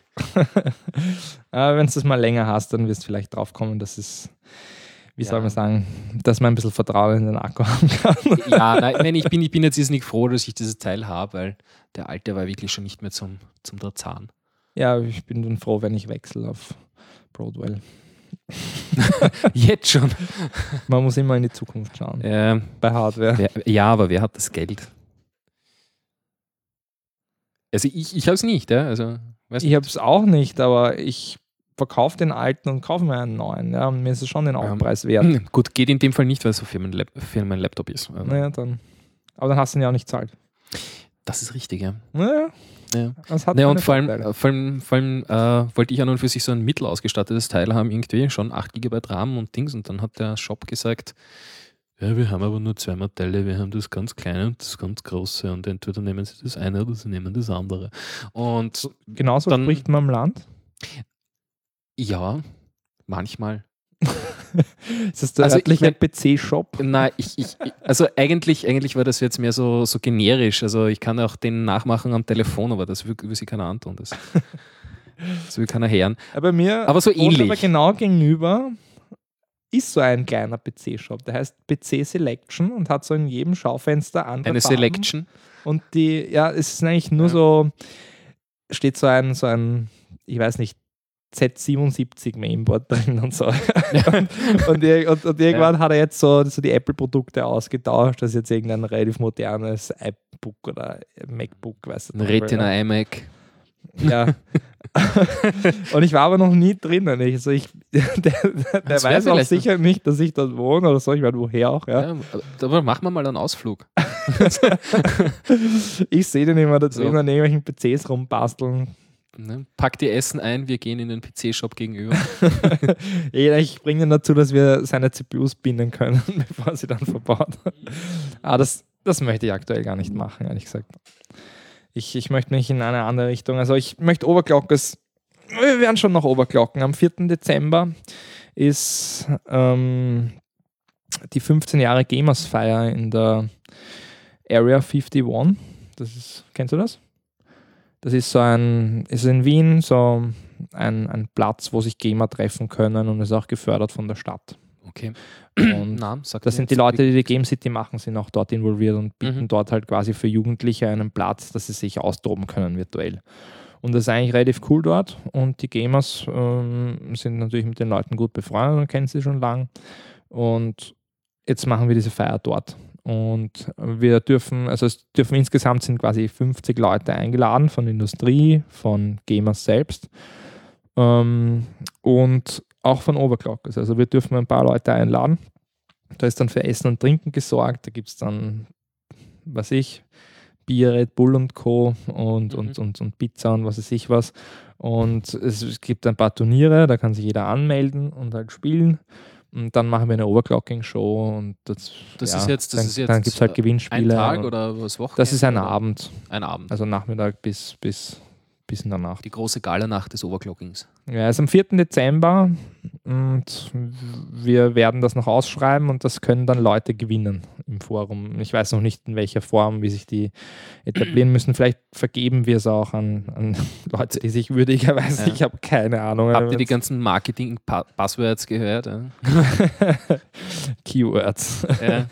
wenn du das mal länger hast, dann wirst du vielleicht drauf kommen, dass es, wie soll Ja. man sagen, dass man ein bisschen Vertrauen in den Akku haben kann. Ja, nein, nein, ich, bin, ich bin jetzt nicht froh, dass ich dieses Teil habe, weil der alte war wirklich schon nicht mehr zum, zum Drazahn. Ja, ich bin dann froh, wenn ich wechsle auf Broadwell. Jetzt schon. Man muss immer in die Zukunft schauen, Ähm, bei Hardware. wer, ja, aber wer hat das Geld? Also ich, ich habe es nicht, ja. Also, Ich habe es auch nicht, aber ich verkaufe den alten und kaufe mir einen neuen. Ja, und mir ist es schon den Aufpreis wert. Hm, Gut, geht in dem Fall nicht, weil es so Firmenlap Firmenlaptop ist. Also, Naja, dann. Aber dann hast du ihn ja auch nicht zahlt. Das ist richtig, ja. Naja, Ja. das hat Ja, seine und vor allem, äh, vor allem, vor allem äh, wollte ich an und für sich so ein mittelausgestattetes Teil haben, irgendwie schon 8 GB RAM und Dings. Und dann hat der Shop gesagt, ja, wir haben aber nur zwei Modelle, wir haben das ganz kleine und das ganz große und entweder nehmen sie das eine oder sie nehmen das andere. Und Genauso dann- spricht man im Land. Ja, manchmal. Ist das der Also ich mein- PC-Shop? Nein, ich, ich, also eigentlich, eigentlich war das jetzt mehr so, so generisch. Also ich kann auch den nachmachen am Telefon, aber das will, will sich keiner antun. Das, das will keiner hören. Bei mir Aber so ähnlich. Aber genau gegenüber ist so ein kleiner PC-Shop. Der heißt PC Selection und hat so in jedem Schaufenster andere Eine Farben. Selection. Und die, ja, es ist eigentlich nur Ja. so, steht so ein, so ein, ich weiß nicht, Z77 Mainboard drin und so. und, und, und, und irgendwann hat er jetzt so, so die Apple-Produkte ausgetauscht. Das ist jetzt irgendein relativ modernes iBook oder MacBook, weißt du. Ein Retina iMac. Ja. und ich war aber noch nie drinnen. Also ich, der der, Das weiß auch sicher nicht, dass ich dort wohne oder so. Ich meine, woher auch, ja. Ja, aber machen wir mal einen Ausflug. Ich sehe den immer da So. drin an irgendwelchen PCs rumbasteln. Ne? Pack die Essen ein, wir gehen in den PC-Shop gegenüber. Ich bringe ihn dazu, dass wir seine CPUs binden können, bevor sie dann verbaut. Aber das, das möchte ich aktuell gar nicht machen, ehrlich gesagt. Ich, ich möchte mich in eine andere Richtung. Also ich möchte Overclockes. Wir werden schon noch Overclocken. Am 4. Dezember ist ähm, die 15 Jahre Gamersfeier in der Area 51. Das ist, kennst du das? Das ist so ein, ist in Wien so ein, ein Platz, wo sich Gamer treffen können und ist auch gefördert von der Stadt. Okay. Und sag das sind die Leute, die die Game City machen, sind auch dort involviert und bieten Mhm. dort halt quasi für Jugendliche einen Platz, dass sie sich austoben können virtuell. Und das ist eigentlich relativ cool dort. Und die Gamers ähm, sind natürlich mit den Leuten gut befreundet und kennen sie schon lang. Und jetzt machen wir diese Feier dort. Und wir dürfen, also es dürfen insgesamt sind quasi 50 Leute eingeladen von Industrie, von Gamers selbst ähm, und auch von Overclockers. Also wir dürfen ein paar Leute einladen. Da ist dann für Essen und Trinken gesorgt. Da gibt es dann, was ich, Bier, Red Bull und Co. Und, Mhm. und, und, und Pizza und was weiß ich was. Und es gibt ein paar Turniere, da kann sich jeder anmelden und halt spielen. Und dann machen wir eine Overclocking-Show und das, Das ja, ist jetzt- das dann, ist jetzt, dann gibt es halt Gewinnspiele. Ein Tag oder was Wochenende? Das ist ein? Abend, Ein Abend. also Nachmittag bis, bis, bis in der Nacht. Die große Galanacht des Overclockings. Ja, es ist am 4. Dezember und wir werden das noch ausschreiben und das können dann Leute gewinnen im Forum. Ich weiß noch nicht in welcher Form, wie sich die etablieren müssen. Vielleicht vergeben wir es auch an, an Leute, die sich würdigerweise, Ja. ich habe keine Ahnung. Habt ihr die ganzen Marketing-Passwords gehört? Ja? Keywords? ja.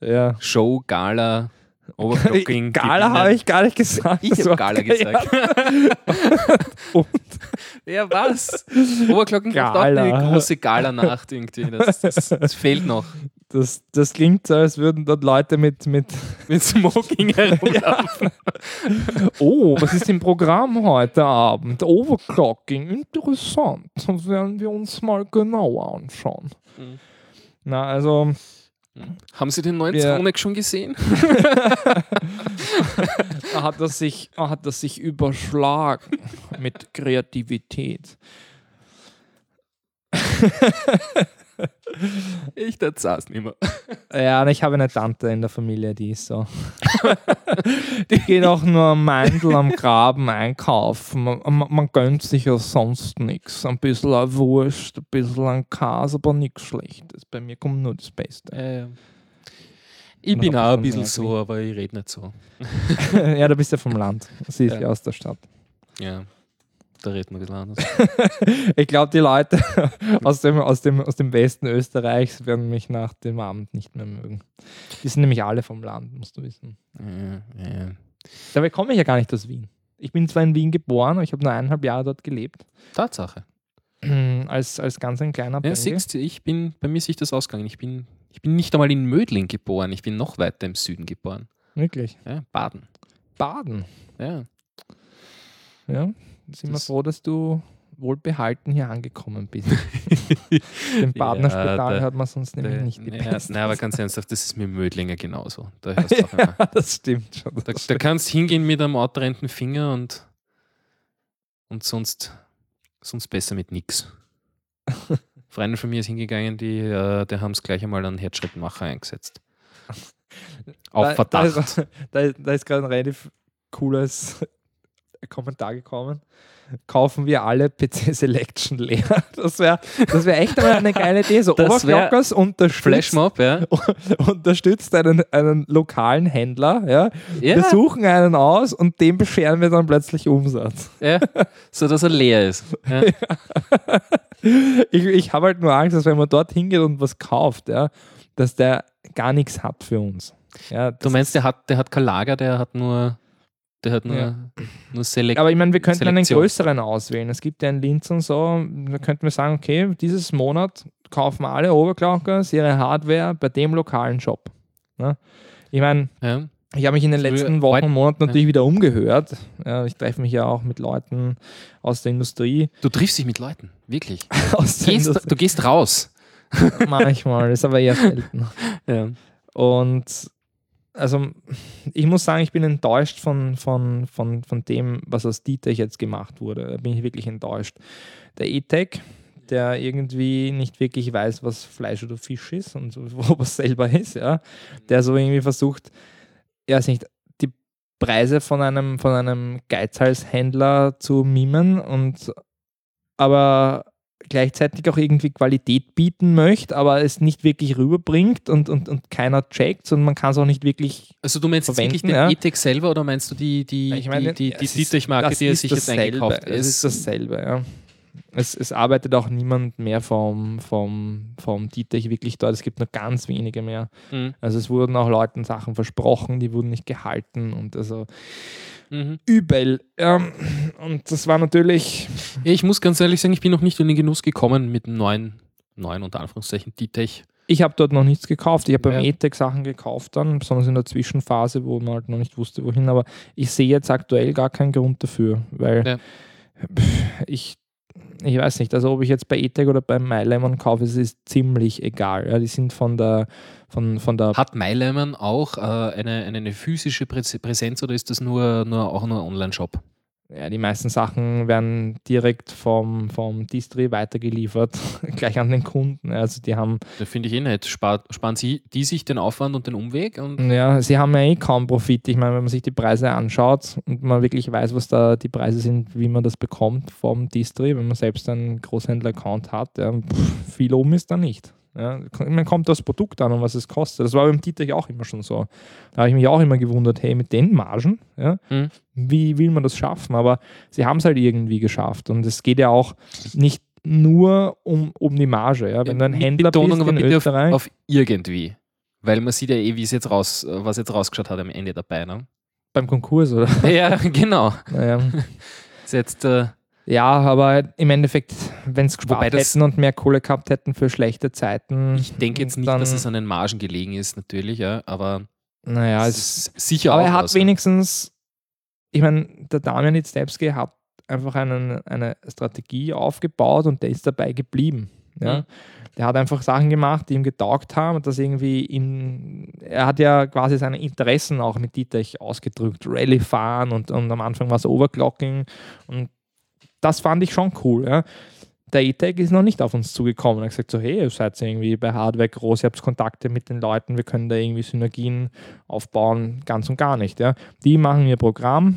Ja. Show, Gala, Overclocking. Gala Gewinner. habe ich gar nicht gesagt. Ich habe Gala gesagt. Und? Ja, was? Overclocking kommt auch Gala. eine große Gala-Nacht irgendwie. Das, das, das fehlt noch. Das, das klingt so, als würden dort Leute mit, mit Mit Smoking herumlaufen. Oh, was ist im Programm heute Abend? Overclocking, interessant. Das werden wir uns mal genauer anschauen. Mhm. Na, also, Haben Sie den neuen Ja. Sonic schon gesehen? da hat er sich, da hat er sich überschlagen mit Kreativität. Ich, das saß nicht mehr. Ja, und ich habe eine Tante in der Familie, die ist so. die geht auch nur am Meindl am Graben einkaufen. Man, man, man gönnt sich ja sonst nichts. Ein bisschen ein Wurst, ein bisschen ein Käse, aber nichts Schlechtes. Bei mir kommt nur das Beste. Äh, ich bin auch ein bisschen so, aber ich rede nicht so. ja, du bist ja vom Land. Sie ist Ja. ja aus der Stadt. Ja, da redet man ein bisschen anders. Ich glaube, die Leute aus dem, aus, dem, aus dem Westen Österreichs werden mich nach dem Abend nicht mehr mögen. Die sind nämlich alle vom Land, musst du wissen. ja, ja. Dabei komme ich ja gar nicht aus Wien. Ich bin zwar in Wien geboren, aber ich habe nur eineinhalb Jahre dort gelebt. Tatsache. als, als ganz ein kleiner Ja, siehst ich bin, bei mir sich das ausgegangen. Ich bin, ich bin nicht einmal in Mödling geboren, ich bin noch weiter im Süden geboren. Wirklich. Ja, Baden. Baden. Ja. Ja. Sind wir Das- froh, dass du wohlbehalten hier angekommen bist. Den Partnerspital da- hat man sonst nämlich nicht die ja, nein, aber ganz ernsthaft, das ist mit Mödlinger genauso. Da, hörst du auch immer. ja, das stimmt schon. da, Das da kannst hingehen mit einem outtrennten Finger und, und sonst, sonst besser mit nix. Freunde von mir ist hingegangen, die, äh, die haben es gleich einmal einen Herzschrittmacher eingesetzt. Auf da, Verdacht. Da ist, da, da ist gerade ein relativ cooles Kommentar gekommen. Kaufen wir alle PC Selection leer. Das wäre das wär echt eine geile Idee. So Overclockers unterstützt, Flashmob, ja. unterstützt einen, einen lokalen Händler. Ja? Wir Ja, suchen einen aus und dem bescheren wir dann plötzlich Umsatz. ja, so dass er leer ist. Ja. Ich, ich habe halt nur Angst, dass wenn man dort hingeht und was kauft, ja, dass der gar nichts hat für uns. Ja, Du meinst, der hat, der hat kein Lager, der hat nur, der hat nur, Ja. nur Select. Aber ich meine, wir könnten einen Selektion. größeren auswählen. Es gibt ja in Linz und so, da könnten wir sagen, okay, dieses Monat kaufen alle Overclockers ihre Hardware bei dem lokalen Shop. Ne? Ich meine, ja. ich habe mich in den letzten Wochen und Monaten natürlich wieder umgehört. Ja, ich treffe mich ja auch mit Leuten aus der Industrie. Du triffst dich mit Leuten, wirklich. Der Gehst, du gehst raus. manchmal, ist aber eher selten. Ja. Und also ich muss sagen, ich bin enttäuscht von, von, von, von dem, was aus Dietrich jetzt gemacht wurde. Da bin ich wirklich enttäuscht. Der E-Tech, der irgendwie nicht wirklich weiß, was Fleisch oder Fisch ist und wo was selber ist, ja, der so irgendwie versucht, ja, nicht, die Preise von einem, von einem Geizhalshändler zu mimen und aber gleichzeitig auch irgendwie Qualität bieten möchte, aber es nicht wirklich rüberbringt und, und, und keiner checkt und man kann es auch nicht wirklich. Also du meinst jetzt wirklich den ja. E-Tech selber oder meinst du die, die, Ich meine, die, die, die ist- Dietrich-Marke, das die er ist sich jetzt dasselbe, eingekauft hat? Es ist dasselbe, ja. Es, es arbeitet auch niemand mehr vom, vom, vom Dietrich wirklich dort. Es gibt nur ganz wenige mehr. Mhm. Also es wurden auch Leuten Sachen versprochen, die wurden nicht gehalten und also Mhm. übel. Ähm, und das war natürlich Ja, ich muss ganz ehrlich sagen, ich bin noch nicht in den Genuss gekommen mit dem neuen, neuen unter Anführungszeichen Dietrich. Ich habe dort noch nichts gekauft. Ich habe beim Ja. E-Tech Sachen gekauft dann, besonders in der Zwischenphase, wo man halt noch nicht wusste, wohin. Aber ich sehe jetzt aktuell gar keinen Grund dafür, weil Ja. ich, ich weiß nicht, also ob ich jetzt bei E-Tech oder bei MyLemon kaufe, es ist ziemlich egal. Ja, die sind von der, von, von der Hat MyLemon auch äh, eine, eine, physische Präs- Präsenz oder ist das nur, nur auch nur Online-Shop? Ja, die meisten Sachen werden direkt vom, vom Distri weitergeliefert, gleich an den Kunden. Also die haben Da finde ich eh nicht. Spar, sparen Sie die sich den Aufwand und den Umweg? Und Ja, sie haben ja eh kaum Profit. Ich meine, wenn man sich die Preise anschaut und man wirklich weiß, was da die Preise sind, wie man das bekommt vom Distri, wenn man selbst einen Großhändler-Account hat, ja, pff, viel oben ist da nicht. Ja, man kommt das Produkt an und was es kostet. Das war beim Dietrich auch immer schon so. Da habe ich mich auch immer gewundert, hey, mit den Margen, ja, Mhm. wie will man das schaffen? Aber sie haben es halt irgendwie geschafft. Und es geht ja auch nicht nur um, um die Marge. Ja. Wenn du ein Händler Betonung bist in bitte auf, auf irgendwie. Weil man sieht ja eh, wie es jetzt raus, was jetzt rausgeschaut hat am Ende dabei. Ne? beim Konkurs, oder? ja, genau. Naja. Ist jetzt, äh, Ja, aber im Endeffekt, wenn es gespart hätten und mehr Kohle gehabt hätten für schlechte Zeiten. ich denke jetzt nicht, dass es an den Margen gelegen ist, natürlich, ja, aber Naja, es ist sicher aber auch er hat wenigstens, ich meine, der Damian Litztepski hat einfach einen, eine Strategie aufgebaut und der ist dabei geblieben. Ja? Mhm. Der hat einfach Sachen gemacht, die ihm getaugt haben und das irgendwie in, er hat ja quasi seine Interessen auch mit Dietrich ausgedrückt, Rallye fahren und, und am Anfang war es Overclocking und das fand ich schon cool. Ja? Der E-Tech ist noch nicht auf uns zugekommen. Er hat gesagt so, hey, ihr seid irgendwie bei Hardware groß, ihr habt Kontakte mit den Leuten, wir können da irgendwie Synergien aufbauen, ganz und gar nicht. Ja? Die machen ihr Programm.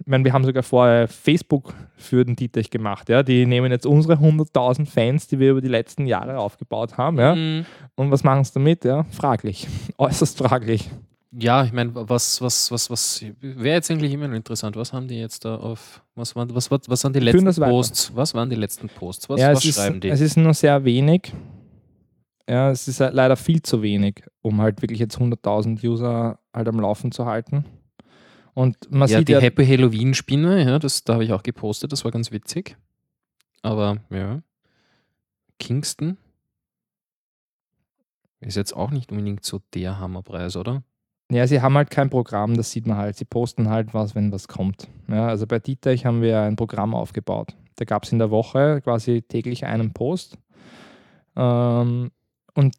Ich meine, wir haben sogar vorher Facebook für den Dietrich gemacht. Ja? Die nehmen jetzt unsere 100.000 Fans, die wir über die letzten Jahre aufgebaut haben. Ja? Mhm. Und was machen sie damit? Ja? Fraglich. Äußerst fraglich. Ja, ich meine, was, was, was, was wäre jetzt eigentlich immer noch interessant. Was haben die jetzt da auf, was waren, was, was, was waren die letzten weiter. Posts? Was waren die letzten Posts? Was, ja, was es, ist, schreiben die? es ist nur sehr wenig. Ja, es ist halt leider viel zu wenig, um halt wirklich jetzt 100.000 User halt am Laufen zu halten. Und man ja, sieht die ja, Happy Halloween-Spinne, ja, das, da habe ich auch gepostet, das war ganz witzig. Aber ja. Kingston ist jetzt auch nicht unbedingt so der Hammerpreis, oder? Ja, sie haben halt kein Programm, das sieht man halt. Sie posten halt was, wenn was kommt. Ja, also bei Dietrich haben wir ein Programm aufgebaut. Da gab es in der Woche quasi täglich einen Post. Ähm, und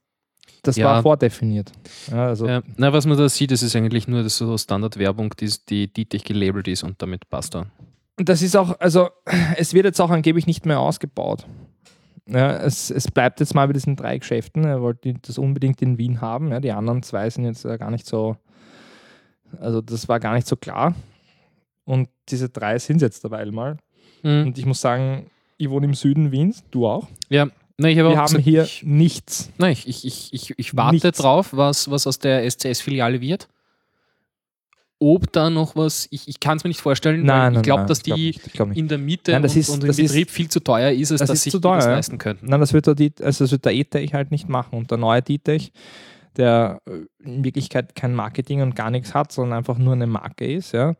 das Ja. war vordefiniert. Ja, also Ja, na, was man da sieht, das ist eigentlich nur das so Standardwerbung, die, die Dietrich gelabelt ist und damit passt er. Und das ist auch, also es wird jetzt auch angeblich nicht mehr ausgebaut. Ja, es, es bleibt jetzt mal bei diesen drei Geschäften. Er wollte das unbedingt in Wien haben. Ja, die anderen zwei sind jetzt gar nicht so, also das war gar nicht so klar. Und diese drei sind jetzt dabei mal. Mhm. Und ich muss sagen, ich wohne im Süden Wiens, du auch. Ja, na, ich habe Wir haben gesagt, hier ich, nichts. nein, ich, ich, ich, ich, ich warte Nichts. drauf, was, was aus der SCS-Filiale wird. Ob da noch was, ich, ich kann es mir nicht vorstellen, weil ich glaube, dass ich glaub die nicht, ich glaub in der Miete Nein, das und, ist- und im das ist- Betrieb viel zu teuer ist, als das dass ist sich zu die das leisten könnten. Nein, das wird der, also das wird der E-Tech halt nicht machen. Und der neue Dietech, der äh, in Wirklichkeit kein Marketing und gar nichts hat, sondern einfach nur eine Marke ist, ja.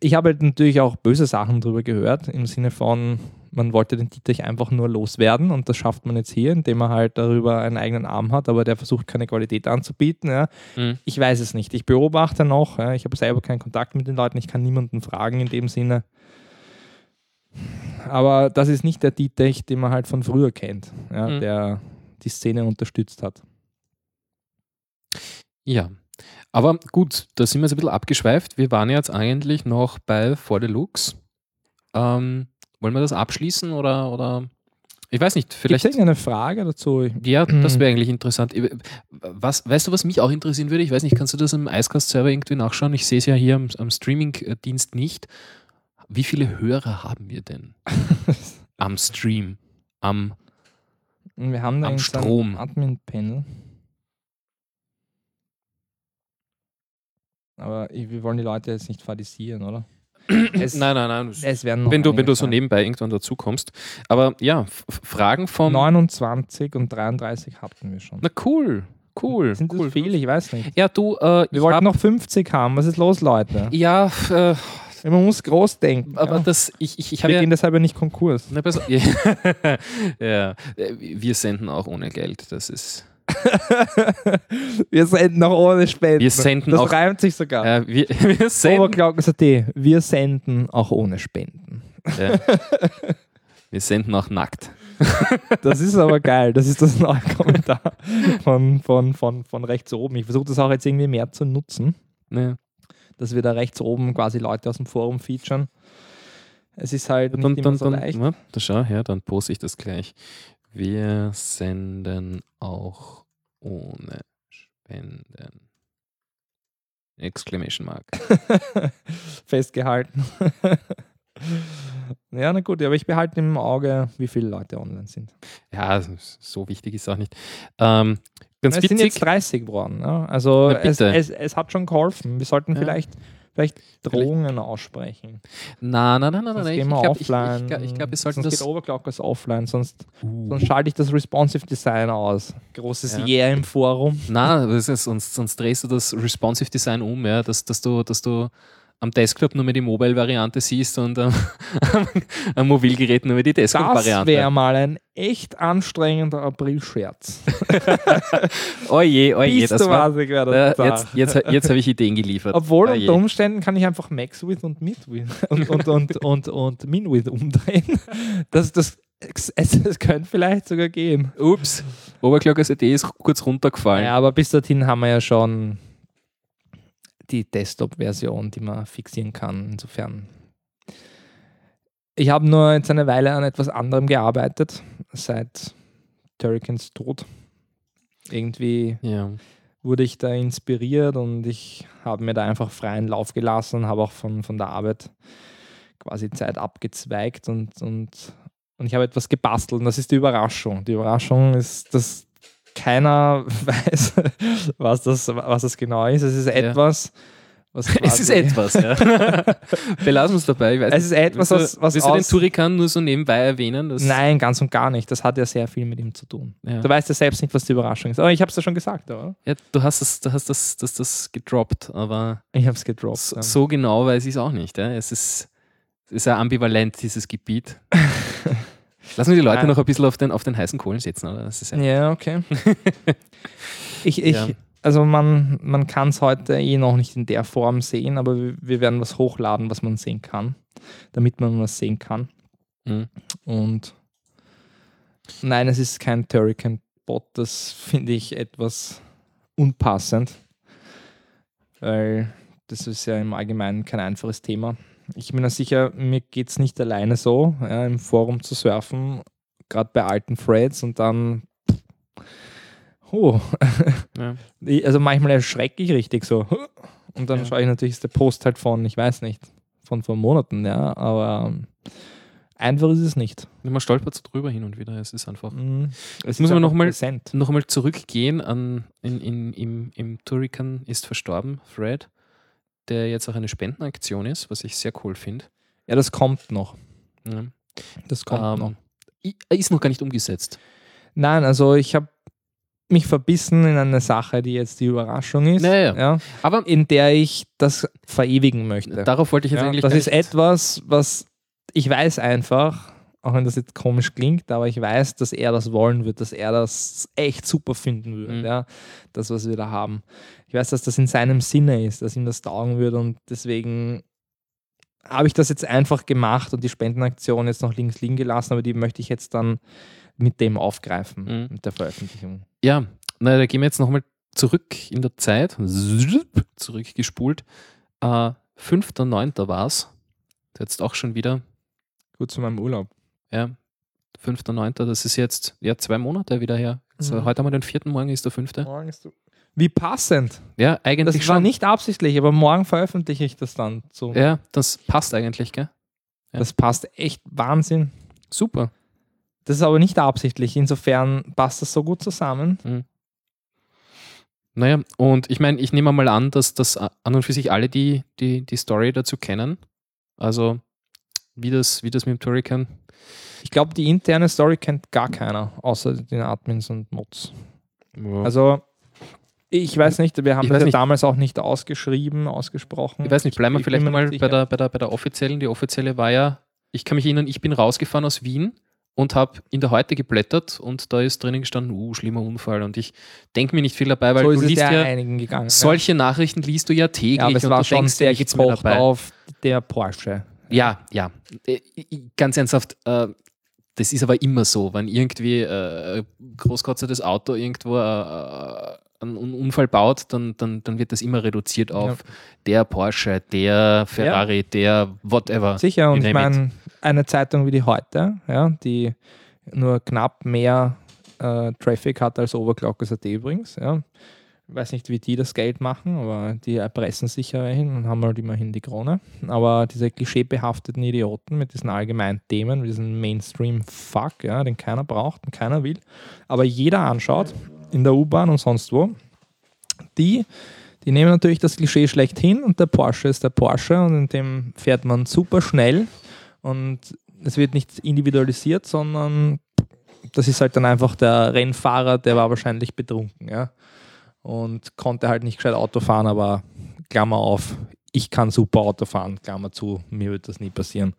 Ich habe halt natürlich auch böse Sachen darüber gehört, im Sinne von, man wollte den Dietech einfach nur loswerden und das schafft man jetzt hier, indem er halt darüber einen eigenen Arm hat, aber der versucht keine Qualität anzubieten. Ja. Mhm. Ich weiß es nicht. Ich beobachte noch. Ja. Ich habe selber keinen Kontakt mit den Leuten. Ich kann niemanden fragen in dem Sinne. Aber das ist nicht der Dietech, den man halt von früher kennt, ja, Mhm. der die Szene unterstützt hat. Ja, aber gut, da sind wir jetzt ein bisschen abgeschweift. Wir waren jetzt eigentlich noch bei For Deluxe. Ähm, wollen wir das abschließen oder, oder ich weiß nicht, Vielleicht vielleicht. irgendeine Frage dazu? Ja, das wäre eigentlich interessant. Was, weißt du, was mich auch interessieren würde? Ich weiß nicht, kannst du das im Icecast-Server irgendwie nachschauen? Ich sehe es ja hier am, am Streaming-Dienst nicht. Wie viele Hörer haben wir denn am Stream? Am, Wir haben da Am Strom. Admin-Panel. Aber wir wollen die Leute jetzt nicht fadisieren, oder? Es, nein, nein, nein. es werden noch wenn du, wenn du so nebenbei irgendwann dazu kommst. Aber ja, Fragen vom. 29 und 33 hatten wir schon. Na cool, cool. Sind das cool. viele? Ich weiß nicht. Ja, du, äh, Wir wollten hab- noch 50 haben. Was ist los, Leute? Ja, äh, Man muss groß denken. aber ja. das, ich, ich, ich wir habe ja. gehen deshalb ja nicht Konkurs. Na, ja, ja, äh, wir senden auch ohne Geld. Das ist. wir senden auch ohne Spenden. Wir senden das auch- reimt sich sogar. Äh, wir, wir senden. Wir senden auch ohne Spenden. Ja. Wir senden auch nackt. Das ist aber geil. Das ist das neue Kommentar von, von, von, von rechts oben. Ich versuche das auch jetzt irgendwie mehr zu nutzen, Ne? dass wir da rechts oben quasi Leute aus dem Forum featuren. Es ist halt nicht Dann, immer dann, so dann, leicht. na, da schau her, dann poste ich das gleich. Wir senden auch ohne Spenden. Exclamation Mark. Festgehalten. ja, na gut, aber ich behalte im Auge, wie viele Leute online sind. Ja, so wichtig ist auch nicht. Ähm, ganz es sind witzig. jetzt 30 geworden. Ja? Also es, es, es hat schon geholfen. Wir sollten Ja. vielleicht, vielleicht Drohungen aussprechen. Nein, nein, nein, nein, nein. Ich wir glaube, ich, offline. ich, ich, glaub, wir sollten sonst das. geht Overclockers offline, sonst, Uh. sonst schalte ich das Responsive Design aus. Großes Ja. Yeah im Forum. Nein, sonst, sonst drehst du das Responsive Design um, ja, dass, dass, du, dass du am Desktop nur mehr die Mobile-Variante siehst und am, am Mobilgerät nur mehr die Das Desktop-Variante. wäre mal ein echt anstrengender April-Scherz. Oje, oje, Siehst das du war. ich werde Äh, jetzt jetzt, jetzt habe ich Ideen geliefert. Obwohl Oje. unter Umständen kann ich einfach Max with und Mid with und, und, und, und, und Min with umdrehen. Das, das, es, es könnte vielleicht sogar gehen. Ups, Oberglockers Idee ist kurz runtergefallen. Ja, aber bis dorthin haben wir ja schon die Desktop-Version, die man fixieren kann. Insofern. Ich habe nur jetzt eine Weile an etwas anderem gearbeitet, seit Turricans Tod. Irgendwie Ja. wurde ich da inspiriert und ich habe mir da einfach freien Lauf gelassen, habe auch von, von der Arbeit quasi Zeit abgezweigt und, und, und ich habe etwas gebastelt und das ist die Überraschung. Die Überraschung ist, dass keiner weiß, was das, was das genau ist. Es ist etwas, was Es ist etwas, ja. Belassen wir es dabei. Ich weiß Es ist etwas, Willst du- was- Willst du den Turrican nur so nebenbei erwähnen? Nein, ganz und gar nicht. Das hat ja sehr viel mit ihm zu tun. Ja. Du weißt ja selbst nicht, was die Überraschung ist. Aber ich habe es ja schon gesagt, oder? Ja, du hast das, du hast das, das, das gedroppt, aber Ich habe es gedroppt. so, ja. so genau weiß ich es auch nicht. Ja. Es ist, es ist ja ambivalent, dieses Gebiet. Lassen wir die Leute Nein. noch ein bisschen auf den, auf den heißen Kohlen sitzen, oder? Ja, Ja, okay. ich, ich, Ja. Also man, man kann es heute eh noch nicht in der Form sehen, aber wir, wir werden was hochladen, was man sehen kann. damit man was sehen kann. Mhm. Und nein, es ist kein Turrican-Bot. Das finde ich etwas unpassend, weil das ist ja im Allgemeinen kein einfaches Thema. Ich bin mir sicher, mir geht es nicht alleine so, ja, im Forum zu surfen, gerade bei alten Threads und dann. Oh. Ja. Also manchmal erschrecke ich richtig so. Und dann Ja. schaue ich natürlich, ist der Post halt von, ich weiß nicht, von vor Monaten, ja, aber ähm, einfach ist es nicht. Man stolpert so drüber hin und wieder. Es ist einfach. Mhm. Es Muss ist man noch mal-. Nochmal zurückgehen an in, in, im, im Turrican ist verstorben, Fred, der jetzt auch eine Spendenaktion ist, was ich sehr cool finde. Ja, das kommt noch. Ja. Das kommt noch. Ähm, i- ist noch gar nicht umgesetzt. Nein, also ich habe mich verbissen in eine Sache, die jetzt die Überraschung ist, Naja. ja, Aber in der ich das verewigen möchte. darauf wollte ich jetzt Ja, eigentlich das ist etwas, was ich weiß einfach, auch wenn das jetzt komisch klingt, aber ich weiß, dass er das wollen wird, dass er das echt super finden würde, Mhm. ja, das, was wir da haben. Ich weiß, dass das in seinem Sinne ist, dass ihm das taugen würde und deswegen habe ich das jetzt einfach gemacht und die Spendenaktion jetzt noch links liegen gelassen, aber die möchte ich jetzt dann mit dem aufgreifen, Mhm. mit der Veröffentlichung. Ja, na, da gehen wir jetzt nochmal zurück in der Zeit. Zurückgespult. Äh, 5.9. war es. Jetzt auch schon wieder. Gut zu meinem Urlaub. Ja, 5.9. Das ist jetzt ja, zwei Monate wieder her. Äh, Mhm. Heute haben wir den vierten, morgen ist der fünfte. Wie passend. Ja, eigentlich Das war schon. nicht absichtlich, aber morgen veröffentliche ich das dann. So. Ja, das passt eigentlich, gell? ja. Das passt echt Wahnsinn. Super. Das ist aber nicht absichtlich. Insofern passt das so gut zusammen. Naja, und ich meine, ich nehme mal an, dass das an und für sich alle die, die, die Story dazu kennen. Also, wie das, wie das mit dem Turrican. Ich glaube, die interne Story kennt gar keiner, außer den Admins und Mods. Also, Also, ich weiß nicht, wir haben das ja damals auch nicht ausgeschrieben, ausgesprochen. ich weiß nicht, bleiben wir ich vielleicht mal bei der, bei, der, bei der offiziellen. Die offizielle war ja, ich kann mich erinnern, ich bin rausgefahren aus Wien und habe in der Heute geblättert und da ist drinnen gestanden, uh, schlimmer Unfall. Und ich denke mir nicht viel dabei, weil so du liest ja, ja, einigen gegangen. solche Nachrichten liest du ja täglich ja, aber es und war du schon denkst, sehr mir gepocht auf der Porsche. Ja, ja. Äh, Ganz ernsthaft, äh, das ist aber immer so, wenn irgendwie äh, großkotzetes Auto irgendwo äh, einen Un- Unfall baut, dann, dann, dann wird das immer reduziert auf der Porsche, der Ferrari, der whatever. Sicher, und ich meine, eine Zeitung wie die heute, ja, die nur knapp mehr äh, Traffic hat als Overclockers.at übrigens, ja. Weiß nicht, wie die das Geld machen, aber die erpressen sich ja hin und haben halt immerhin die Krone. Aber diese klischeebehafteten Idioten mit diesen allgemeinen Themen, mit diesem Mainstream-Fuck, ja, den keiner braucht und keiner will, aber jeder anschaut, in der U-Bahn und sonst wo, die, die nehmen natürlich das Klischee schlechthin und der Porsche ist der Porsche und in dem fährt man super schnell und es wird nicht individualisiert, sondern das ist halt dann einfach der Rennfahrer, der war wahrscheinlich betrunken, ja. Und konnte halt nicht gescheit Auto fahren, aber Klammer auf, ich kann super Auto fahren, Klammer zu, mir wird das nie passieren.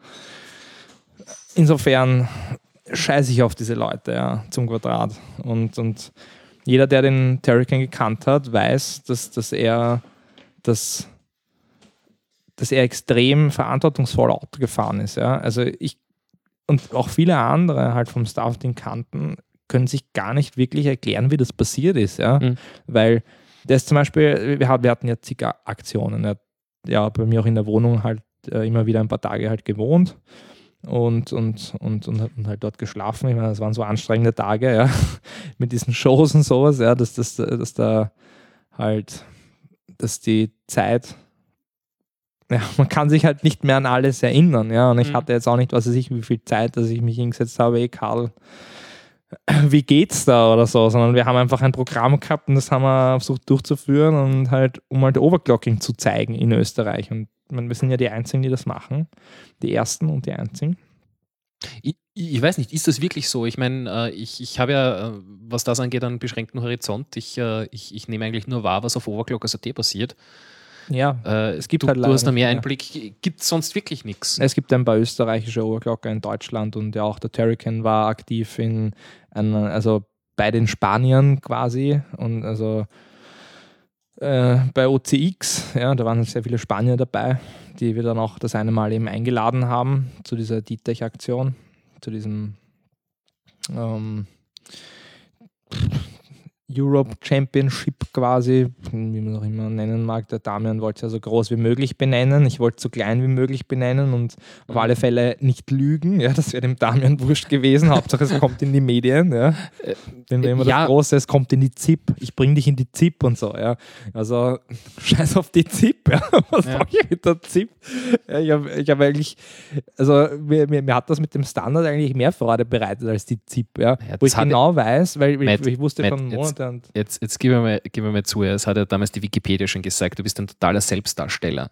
Insofern scheiße ich auf diese Leute, ja, zum Quadrat. Und, und jeder, der den Terrican gekannt hat, weiß, dass, dass er das dass er extrem verantwortungsvoll Auto gefahren ist. Ja? Also ich und auch viele andere halt vom Staff, den kannten, können sich gar nicht wirklich erklären, wie das passiert ist. Ja? Mhm. Weil das zum Beispiel, wir, hat- wir hatten ja zig Aktionen. Er hat ja bei mir auch in der Wohnung halt äh, immer wieder ein paar Tage halt gewohnt und, und, und, und, halt dort geschlafen. Ich meine, das waren so anstrengende Tage, ja, mit diesen Shows und sowas, ja, dass, dass, dass da halt, dass die Zeit, ja, man kann sich halt nicht mehr an alles erinnern, ja, und ich Mhm. hatte jetzt auch nicht, was weiß ich, wie viel Zeit, dass ich mich hingesetzt habe, ey Karl, wie geht's da oder so, sondern wir haben einfach ein Programm gehabt und das haben wir versucht durchzuführen und halt, um halt Overclocking zu zeigen in Österreich und meine, wir sind ja die Einzigen, die das machen, die Ersten und die Einzigen. Ich, ich weiß nicht, ist das wirklich so? Ich meine, äh, ich, ich habe ja, äh, was das angeht, einen beschränkten Horizont. Ich, äh, ich, ich nehme eigentlich nur wahr, was auf Overclockers.at passiert. Ja, Äh, Es gibt du, halt du hast da mehr. Einblick. Gibt sonst wirklich nichts? es gibt ein paar österreichische Overclocker in Deutschland und ja auch der Terrican war aktiv in einer, also bei den Spaniern quasi und also äh, bei OCX, ja, da waren sehr viele Spanier dabei, die wir dann auch das eine Mal eben eingeladen haben zu dieser DTech-Aktion, zu diesem ähm, Europe Championship quasi, wie man auch immer nennen mag. Der Damian wollte es ja so groß wie möglich benennen. Ich wollte es so klein wie möglich benennen und auf alle Fälle nicht lügen. Ja, das wäre dem Damian wurscht gewesen. Hauptsache es kommt in die Medien. Ja. Wenn wir immer ja. das Große, es kommt in die ZIP. Ich bringe dich in die ZIP und so. Ja. Also scheiß auf die ZIP. Ja. Was Ja. ich mit der ZIP? Ja, ich habe hab eigentlich, also mir, mir, mir hat das mit dem Standard eigentlich mehr Freude bereitet als die ZIP. Ja. Wo ich genau weiß, weil ich, ich wusste Matt, schon jetzt- Monate und Jetzt, jetzt gib, mir mal, gib mir mal zu, es hat ja damals die Wikipedia schon gesagt, du bist ein totaler Selbstdarsteller.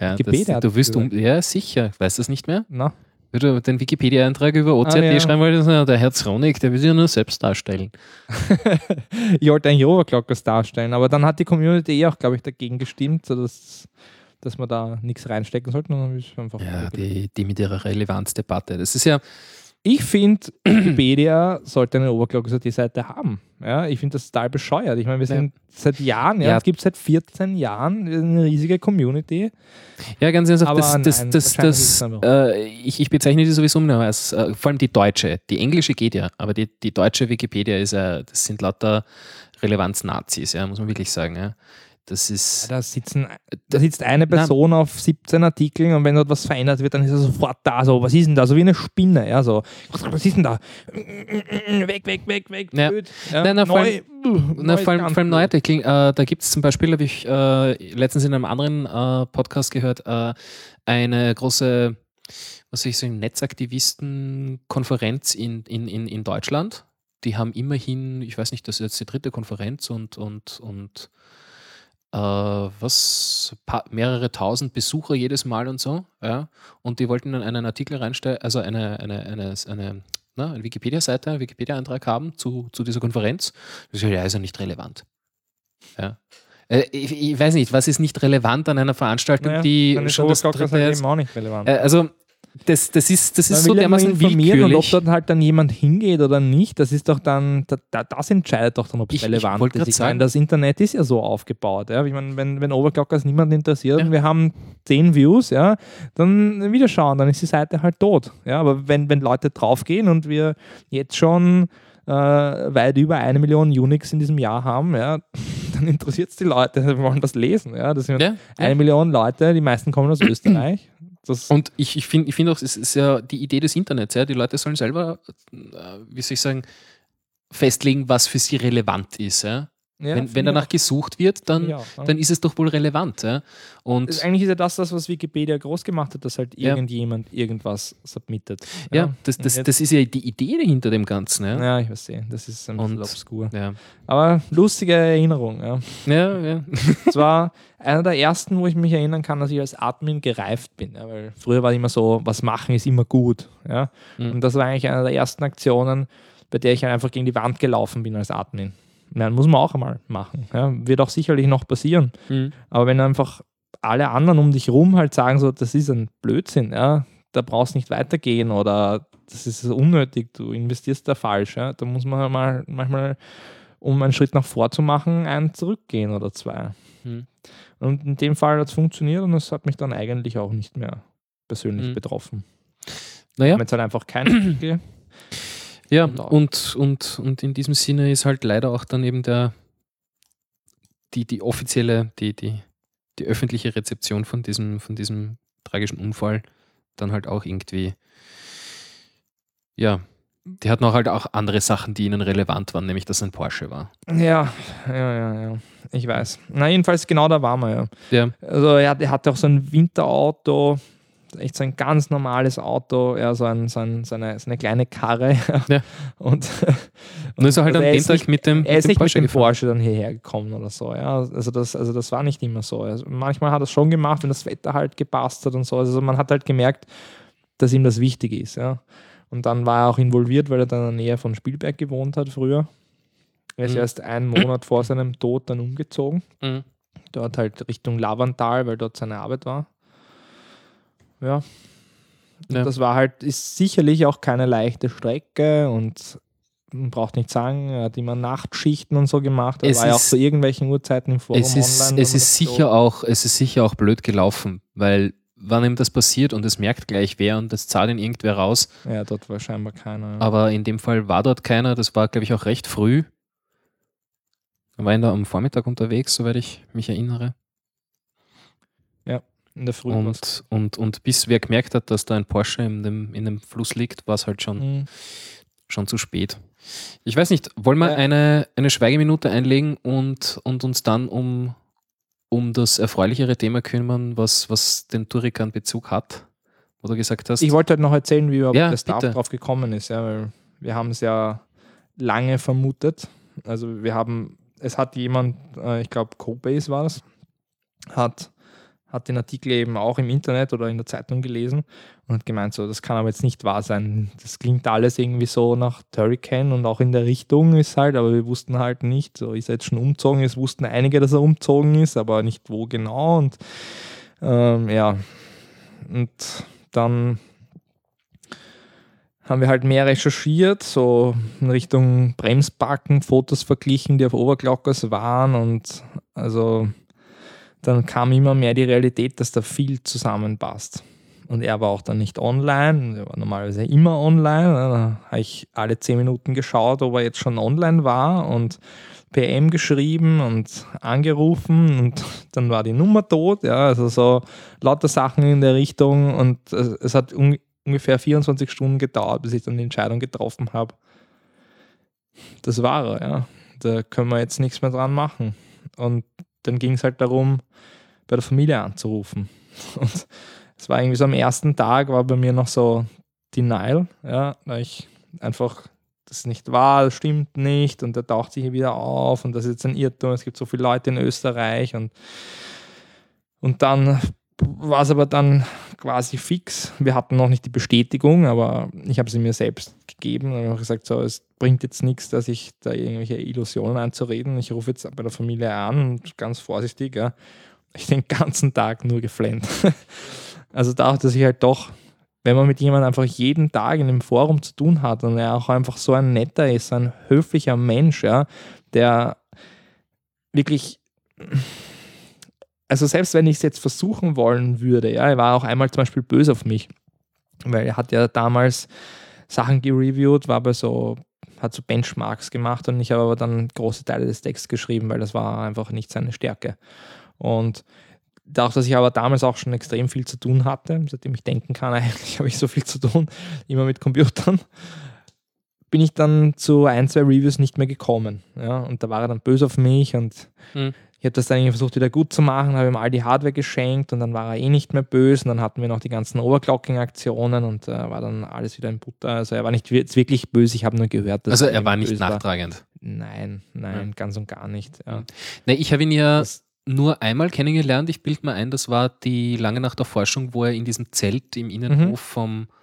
Ja, das, du wirst um, ja, sicher, weißt du das nicht mehr? na, Wenn du den Wikipedia-Eintrag über OCRT Ah, ja. schreiben wolltest, der Herr Zronik, der will sich ja nur selbst darstellen. ich wollte eigentlich Overclockers darstellen, aber dann hat die Community eh auch, glaube ich, dagegen gestimmt, so dass, dass wir da nichts reinstecken einfach Ja, die, die mit ihrer Relevanzdebatte. Das ist ja, ich finde, Wikipedia sollte eine Overclockers.at-Seite haben. Ja, ich finde das total bescheuert. Ich meine, wir Ja. sind seit Jahren, ja, Ja. es gibt seit 14 Jahren eine riesige Community. ja ganz ernsthaft, Aber das, das, nein, das, das, äh, ich, ich bezeichne die sowieso nur als, äh, vor allem die deutsche. Die englische geht ja, aber die, die deutsche Wikipedia ist ja, das sind lauter Relevanz-Nazis, ja, muss man wirklich sagen. Ja. Das ist, Da, sitzen, da sitzt eine Person auf 17 Artikeln und wenn dort was verändert wird, dann ist er sofort da. So, was ist denn da? So wie eine Spinne. Ja, so, was ist denn da? Weg, weg, weg, weg. Ja. blöd. Ja, Nein, na, vor neu, Na, vor allem, vor allem blöd. Neuartikel. Äh, da gibt es zum Beispiel, habe ich äh, letztens in einem anderen äh, Podcast gehört, äh, eine große, was soll ich sagen, Netzaktivisten-Konferenz in, in, in, in Deutschland. Die haben immerhin, ich weiß nicht, das ist jetzt die dritte Konferenz und, und, und äh, was, pa mehrere tausend Besucher jedes Mal und so. Ja. Und die wollten dann einen Artikel reinstellen, also eine, eine, eine, eine, na, eine Wikipedia-Seite, einen Wikipedia-Eintrag haben zu, zu dieser Konferenz. Das ist ja, ist ja nicht relevant. Ja. Äh, ich, ich weiß nicht, was ist nicht relevant an einer Veranstaltung, Naja, die schon das dritte ist? eben auch nicht relevant. Äh, also, das, das ist, das ist Man so dermaßen informieren und ob dort halt dann jemand hingeht oder nicht, das ist doch dann, da, da, das entscheidet doch dann, ob es Ich- ich relevant wollte ist. Ich sagen- meine, das Internet ist ja so aufgebaut. Ja? Ich meine, wenn, wenn Overclockers niemand interessiert Ja. und wir haben 10 Views, ja, dann wieder schauen, dann ist die Seite halt tot. Ja? Aber wenn, wenn Leute draufgehen und wir jetzt schon äh, weit über eine Million Unix in diesem Jahr haben, ja, dann interessiert es die Leute, die wollen das lesen. Ja? Das sind Ja, eine. Million Leute, die meisten kommen aus Österreich. Das, Und ich, ich finde ich find auch, es ist ja die Idee des Internets. Ja? Die Leute sollen selber, äh, wie soll ich sagen, festlegen, was für sie relevant ist. Ja? Ja, wenn, wenn danach ich gesucht wird, dann, Ja, dann ist es doch wohl relevant. Ja? Und Das- Eigentlich ist ja das, das, was Wikipedia groß gemacht hat, dass halt irgendjemand irgendwas submittet. ja, das, das, das ist ja die Idee dahinter dem Ganzen. Ja? ja, ich weiß eh, das ist ein bisschen Und- obskur. Aber lustige Erinnerung. Ja. Ja, ja. Es war einer der ersten, wo ich mich erinnern kann, dass ich als Admin gereift bin. Weil früher war immer so, was machen ist immer gut. Ja. Mhm. Und das war eigentlich eine der ersten Aktionen, bei der ich einfach gegen die Wand gelaufen bin als Admin. Ja, muss man auch einmal machen. Ja. Wird auch sicherlich noch passieren. Mhm. Aber wenn einfach alle anderen um dich rum halt sagen, so, das ist ein Blödsinn, ja, da brauchst nicht weitergehen oder das ist unnötig, du investierst da falsch, ja, da muss man mal manchmal, um einen Schritt nach vor zu machen, einen zurückgehen oder zwei. Mhm. Und in dem Fall hat es funktioniert und es hat mich dann eigentlich auch nicht mehr persönlich Mhm. betroffen. Naja, Wenn es halt einfach kein Artikel. Ja, Und und, und, und in diesem Sinne ist halt leider auch dann eben der, die, die offizielle, die, die, die öffentliche Rezeption von diesem, von diesem tragischen Unfall dann halt auch irgendwie, ja, die hatten auch halt auch andere Sachen, die ihnen relevant waren, nämlich dass es ein Porsche war. Ja, ja, ja, ja. Ich weiß. Na, jedenfalls genau da waren wir ja. Ja, Also er, er hatte auch so ein Winterauto, echt so ein ganz normales Auto, ja, so, ein, so, ein, so, eine, so eine kleine Karre. Ja. Und, und ist er halt Also am Tag mit dem, er ist mit dem nicht Porsche mit dem gefahren. Porsche dann hierher gekommen oder so. Ja. Also, das, also das war nicht immer so. Also manchmal hat er es schon gemacht, wenn das Wetter halt gepasst hat und so. Also man hat halt gemerkt, dass ihm das wichtig ist. Ja. Und dann war er auch involviert, weil er dann in der Nähe von Spielberg gewohnt hat früher. Er ist Mhm. erst einen Monat vor seinem Tod dann umgezogen Mhm. dort halt Richtung Lavantal, weil dort seine Arbeit war. Ja. Ja. Das war halt, ist sicherlich auch keine leichte Strecke und man braucht nicht sagen, er hat immer Nachtschichten und so gemacht. Er Es war ja auch zu irgendwelchen Uhrzeiten im Forum Es ist, online. es ist sicher auch, es ist sicher auch blöd gelaufen, weil wann ihm das passiert und es merkt gleich wer und das zahlt ihn irgendwer raus. Ja, dort war scheinbar keiner. ja. Aber in dem Fall war dort keiner. Das war, glaube ich, auch recht früh. Er war ihn da am Vormittag unterwegs, soweit ich mich erinnere. In der Früh. Und, und, und bis wer gemerkt hat, dass da ein Porsche in dem, in dem Fluss liegt, war es halt schon, Mhm. schon zu spät. Ich weiß nicht, wollen wir Ja. eine, eine Schweigeminute einlegen und, und uns dann um, um das erfreulichere Thema kümmern, was, was den Turikan Bezug hat? Wo du gesagt hast, Ich wollte halt noch erzählen, wie überhaupt Ja, Staff bitte. drauf gekommen ist, ja, weil wir haben es ja lange vermutet. Also wir haben, es hat jemand, äh, ich glaube Cobase war das, hat, hat den Artikel eben auch im Internet oder in der Zeitung gelesen und hat gemeint, so, das kann aber jetzt nicht wahr sein. Das klingt alles irgendwie so nach Turrican und auch in der Richtung ist halt, aber wir wussten halt nicht, so ist er jetzt schon umzogen, es wussten einige, dass er umzogen ist, aber nicht wo genau und ähm, ja, und dann haben wir halt mehr recherchiert, so in Richtung Bremsbacken, Fotos verglichen, die auf Overclockers waren und also dann kam immer mehr die Realität, dass da viel zusammenpasst. Und er war auch dann nicht online, er war normalerweise immer online. Da habe ich alle zehn Minuten geschaut, ob er jetzt schon online war und PM geschrieben und angerufen und dann war die Nummer tot. Ja, also so lauter Sachen in der Richtung und es, hat un ungefähr 24 Stunden gedauert, bis ich dann die Entscheidung getroffen habe. Das war er, ja. Da können wir jetzt nichts mehr dran machen. Und dann ging es halt darum, bei der Familie anzurufen. Und es war irgendwie so am ersten Tag, war bei mir noch so Denial, ja, weil ich einfach das nicht war, das stimmt nicht und der taucht sich hier wieder auf und das ist jetzt ein Irrtum, es gibt so viele Leute in Österreich und, und dann war es aber dann quasi fix. Wir hatten noch nicht die Bestätigung, aber ich habe sie mir selbst gegeben und habe gesagt, so, es bringt jetzt nichts, dass ich da irgendwelche Illusionen einzureden. Ich rufe jetzt bei der Familie an und ganz vorsichtig, ja. Ich den ganzen Tag nur geflennt. Also da, dass ich halt doch, wenn man mit jemandem einfach jeden Tag in einem Forum zu tun hat und er auch einfach so ein netter ist, ein höflicher Mensch, ja, der wirklich also selbst wenn ich es jetzt versuchen wollen würde, ja, er war auch einmal zum Beispiel böse auf mich, weil er hat ja damals Sachen gereviewt, war bei so, hat so Benchmarks gemacht und ich habe aber dann große Teile des Texts geschrieben, weil das war einfach nicht seine Stärke. Und dadurch, dass ich aber damals auch schon extrem viel zu tun hatte, seitdem ich denken kann, eigentlich habe ich so viel zu tun, immer mit Computern, bin ich dann zu ein, zwei Reviews nicht mehr gekommen. Ja? Und da war er dann böse auf mich und Hm. Ich habe das dann irgendwie versucht wieder gut zu machen, habe ihm all die Hardware geschenkt und dann war er eh nicht mehr böse und dann hatten wir noch die ganzen Overclocking-Aktionen und äh, war dann alles wieder in Butter. Also er war nicht wirklich böse, ich habe nur gehört, dass also er er war nicht nachtragend. Nein, nein, ganz und gar nicht. Ja. Nee, ich habe ihn ja Das, nur einmal kennengelernt. Ich bilde mir ein, das war die lange nach der Forschung, wo er in diesem Zelt im Innenhof vom, vom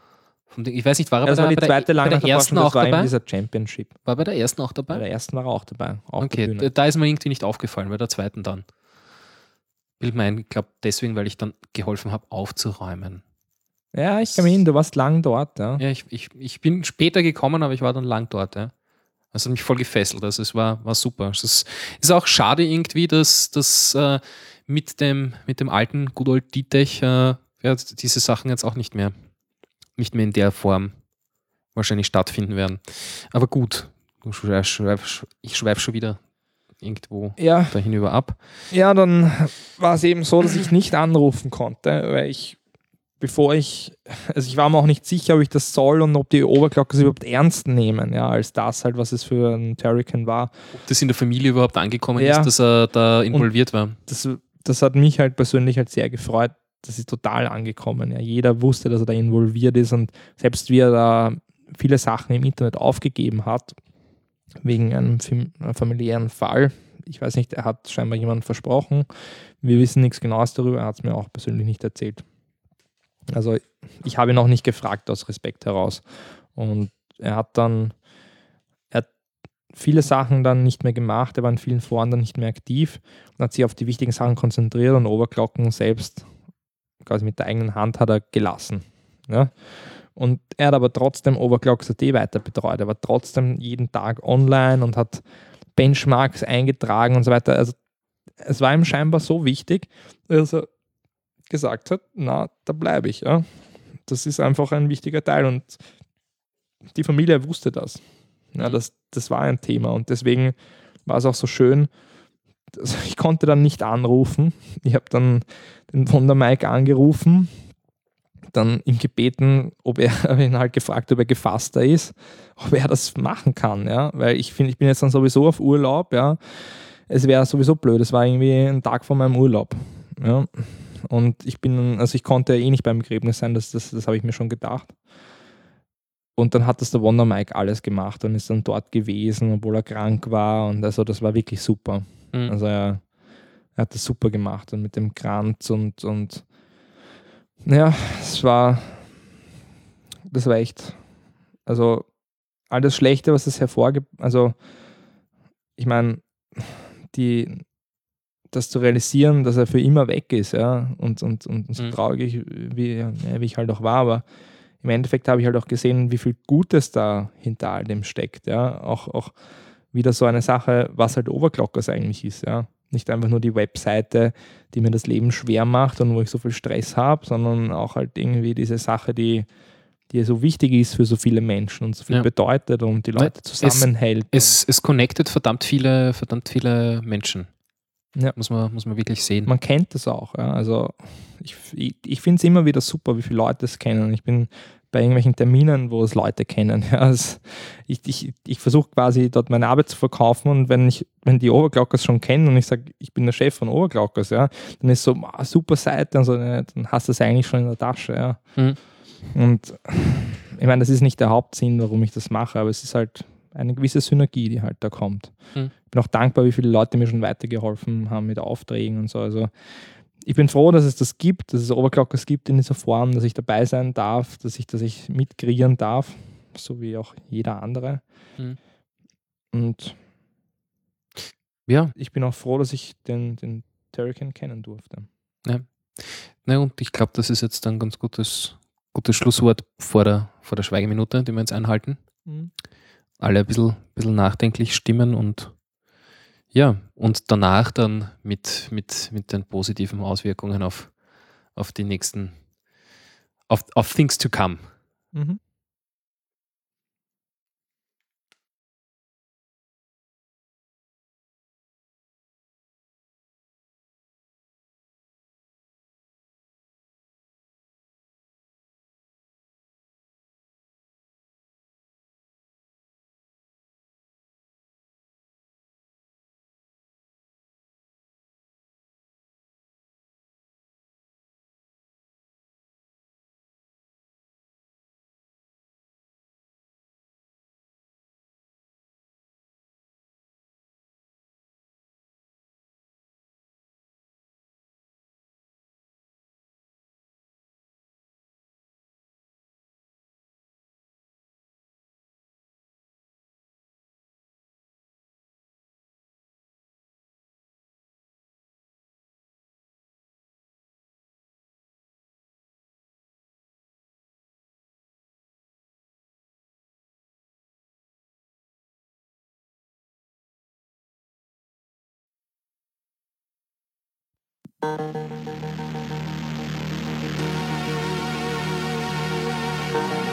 Ding, ich weiß nicht, war er das bei, war der, die bei, zweite der, bei der ersten auch dabei? dieser Championship. War bei der ersten auch Bei dabei? der ersten war er auch dabei. Der Okay, da, ist mir irgendwie nicht aufgefallen, bei der zweiten dann. Bild mir ein, ich glaube deswegen, weil ich dann geholfen habe, aufzuräumen. Ja, ich kam hin, du warst lang dort. Ja. Ja, ich, ich, ich bin später gekommen, aber ich war dann lang dort. Ja. Das hat mich voll gefesselt. Also es war, war super. Es ist, ist auch schade irgendwie, dass das äh, mit, dem, mit dem alten Good Old D-Tech äh, ja, diese Sachen jetzt auch nicht mehr, nicht mehr in der Form wahrscheinlich stattfinden werden. Aber gut, ich schweife schon wieder irgendwo Ja, da hinüber ab. ja, dann war es eben so, dass ich nicht anrufen konnte, weil ich, bevor ich, also ich war mir auch nicht sicher, ob ich das soll und ob die Overclockers überhaupt ernst nehmen, ja, als das halt, was es für ein Turrican war. Ob das in der Familie überhaupt angekommen Ja. ist, dass er da involviert war. das, das hat mich halt persönlich halt sehr gefreut. Das ist total angekommen. Ja. Jeder wusste, dass er da involviert ist und selbst wie er da viele Sachen im Internet aufgegeben hat, wegen einem einem familiären Fall. Ich weiß nicht, er hat scheinbar jemanden versprochen. Wir wissen nichts Genaues darüber. Er hat es mir auch persönlich nicht erzählt. Also ich habe ihn auch nicht gefragt aus Respekt heraus. Und er hat dann, er hat viele Sachen dann nicht mehr gemacht. Er war in vielen Foren dann nicht mehr aktiv und hat sich auf die wichtigen Sachen konzentriert und Overclocken selbst quasi mit der eigenen Hand hat er gelassen. Ja? Und er hat aber trotzdem Overclocks.at weiter betreut. Er war trotzdem jeden Tag online und hat Benchmarks eingetragen und so weiter. Also es war ihm scheinbar so wichtig, dass er gesagt hat, na, da bleibe ich. Ja. Das ist einfach ein wichtiger Teil und die Familie wusste das. Ja, das, das war ein Thema und deswegen war es auch so schön. Also ich konnte dann nicht anrufen. Ich habe dann den Wunder Mike angerufen dann ihm gebeten, ob er, ihn halt gefragt, ob er gefasster ist, ob er das machen kann, ja, weil ich finde, ich bin jetzt dann sowieso auf Urlaub, ja, es wäre sowieso blöd, es war irgendwie ein Tag vor meinem Urlaub, ja, und ich bin, also ich konnte eh nicht beim Begräbnis sein, das, das, das habe ich mir schon gedacht. Und dann hat das der Wonder Mike alles gemacht und ist dann dort gewesen, obwohl er krank war. Und also das war wirklich super. Mhm. Also er, er, hat das super gemacht und mit dem Kranz und, und ja, es war, das war echt, also all das Schlechte, was das hervorgibt, also ich meine, die, das zu realisieren, dass er für immer weg ist, ja, und, und, und so mhm. traurig, wie, wie ich halt auch war, aber im Endeffekt habe ich halt auch gesehen, wie viel Gutes da hinter all dem steckt, ja, auch, auch wieder so eine Sache, was halt Overclockers eigentlich ist, ja. Nicht einfach nur die Webseite, die mir das Leben schwer macht und wo ich so viel Stress habe, sondern auch halt irgendwie diese Sache, die, die so wichtig ist für so viele Menschen und so viel ja. bedeutet und die Leute zusammenhält. Es, es, es connectet verdammt viele, verdammt viele Menschen. Ja. Muss, man, muss man wirklich sehen. Man kennt das auch. Ja. Also ich, ich, ich finde es immer wieder super, wie viele Leute es kennen. Ich bin bei irgendwelchen Terminen, wo es Leute kennen. Ja, also ich ich, ich versuche quasi dort meine Arbeit zu verkaufen und wenn ich, wenn die Overclockers schon kennen und ich sage, ich bin der Chef von Overclockers, ja, dann ist so, ah, super Seite und so, dann hast du es eigentlich schon in der Tasche, ja. Mhm. Und ich meine, das ist nicht der Hauptsinn, warum ich das mache, aber es ist halt eine gewisse Synergie, die halt da kommt. Mhm. Ich bin auch dankbar, wie viele Leute mir schon weitergeholfen haben mit Aufträgen und so. Also ich bin froh, dass es das gibt, dass es Overclockers gibt in dieser Form, dass ich dabei sein darf, dass ich, dass ich mitkreieren darf, so wie auch jeder andere. Mhm. Und ja, ich bin auch froh, dass ich den, den Turrican kennen durfte. Ja. Na, und ich glaube, das ist jetzt ein ganz gutes, gutes Schlusswort vor der, vor der Schweigeminute, die wir jetzt einhalten. Mhm. Alle ein bisschen, bisschen nachdenklich stimmen und ja, und danach dann mit, mit, mit den positiven Auswirkungen auf, auf die nächsten, auf, auf Things to come. Mhm. thank you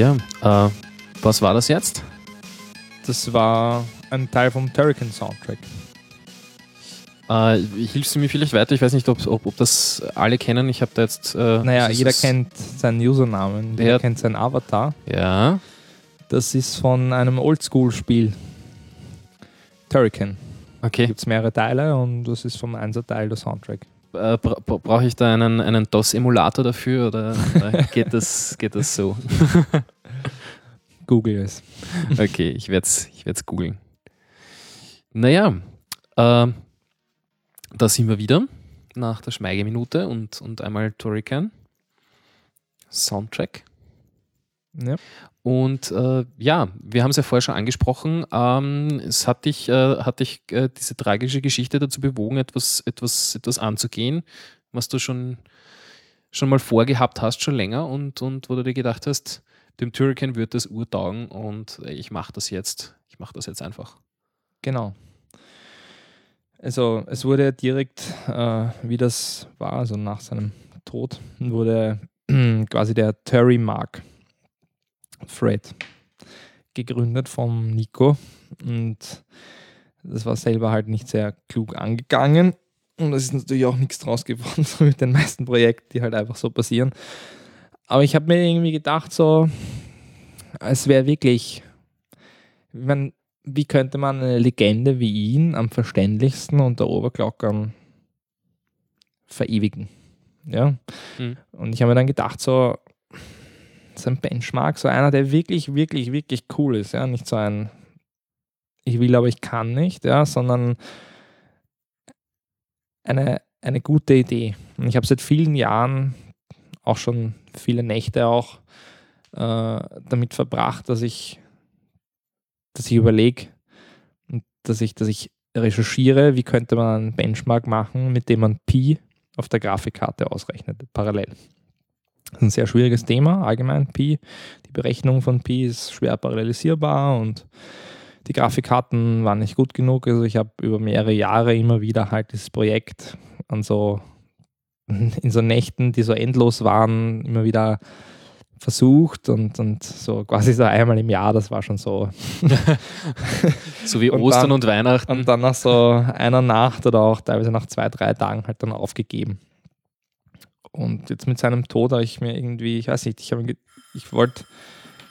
Ja, äh, was war das jetzt? Das war ein Teil vom Turrican Soundtrack. Äh, hilfst du mir vielleicht weiter? Ich weiß nicht, ob, ob, ob das alle kennen. Ich habe da jetzt. Äh, Naja, jeder kennt seinen Usernamen, jeder kennt seinen Avatar. Ja. Das ist von einem Oldschool-Spiel. Turrican. Da Okay. gibt es mehrere Teile und das ist vom Einser-Teil der Soundtrack. Äh, bra bra- Brauche ich da einen, einen DOS-Emulator dafür oder, oder geht, das, geht das so? Google es. Okay, ich werde es ich werd's googeln. Naja, äh, da sind wir wieder nach der Schweigeminute und, und einmal Turrican. Soundtrack. Ja. Und äh, ja, wir haben es ja vorher schon angesprochen. Ähm, es hat dich, äh, hat dich äh, diese tragische Geschichte dazu bewogen, etwas, etwas, etwas anzugehen, was du schon, schon mal vorgehabt hast, schon länger und, und wo du dir gedacht hast, dem Turrican wird das urtaugen und äh, ich mache das jetzt. Ich mache das jetzt einfach. Genau. Also es wurde direkt, äh, wie das war, also nach seinem Tod, wurde quasi der Terry Mark Fred gegründet vom Nico und das war selber halt nicht sehr klug angegangen und es ist natürlich auch nichts draus geworden, so mit den meisten Projekten, die halt einfach so passieren. Aber ich habe mir irgendwie gedacht, so, es wäre wirklich, ich wie könnte man eine Legende wie ihn am verständlichsten unter Oberglockern verewigen? Ja. Mhm. Und ich habe mir dann gedacht, so, so ein Benchmark, so einer, der wirklich, wirklich, wirklich cool ist, ja, nicht so ein ich will, aber ich kann nicht, ja, sondern eine, eine gute Idee. Und ich habe seit vielen Jahren auch schon viele Nächte auch äh, damit verbracht, dass ich, dass ich überlege, dass ich, dass ich recherchiere, wie könnte man einen Benchmark machen, mit dem man Pi auf der Grafikkarte ausrechnet, parallel. Das ist ein sehr schwieriges Thema, allgemein Pi. Die Berechnung von Pi ist schwer parallelisierbar und die Grafikkarten waren nicht gut genug. Also ich habe über mehrere Jahre immer wieder halt dieses Projekt an so in so Nächten, die so endlos waren, immer wieder versucht und, und so quasi so einmal im Jahr, das war schon so. So wie Und Ostern dann- und Weihnachten. Und dann nach so einer Nacht oder auch teilweise nach zwei, drei Tagen halt dann aufgegeben. Und jetzt mit seinem Tod habe ich mir irgendwie, ich weiß nicht, ich, habe ich wollte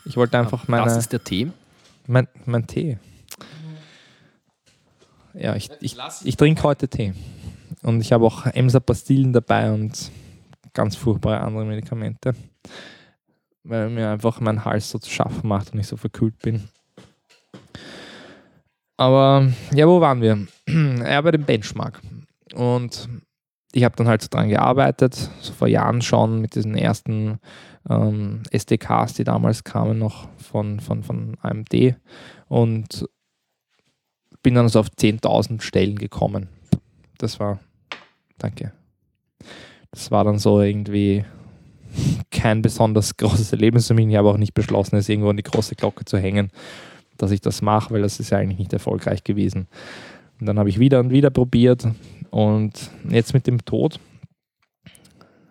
ich wollte einfach meine. das ist der Tee. Mein, mein Tee. Ja, ich, ich, ich trinke heute Tee. Und ich habe auch Emser-Pastillen dabei und ganz furchtbare andere Medikamente. Weil mir einfach mein Hals so zu schaffen macht und ich so verkühlt bin. Aber ja, wo waren wir? Ja, bei dem Benchmark. Und ich habe dann halt so dran gearbeitet, so vor Jahren schon mit diesen ersten ähm, SDKs, die damals kamen noch von, von, von AMD und bin dann so auf 10.000 Stellen gekommen. Das war, danke. Das war dann so irgendwie kein besonders großes Erlebnis für mich. Ich habe auch nicht beschlossen, es irgendwo an die große Glocke zu hängen, dass ich das mache, weil das ist ja eigentlich nicht erfolgreich gewesen. Und dann habe ich wieder und wieder probiert und jetzt mit dem Tod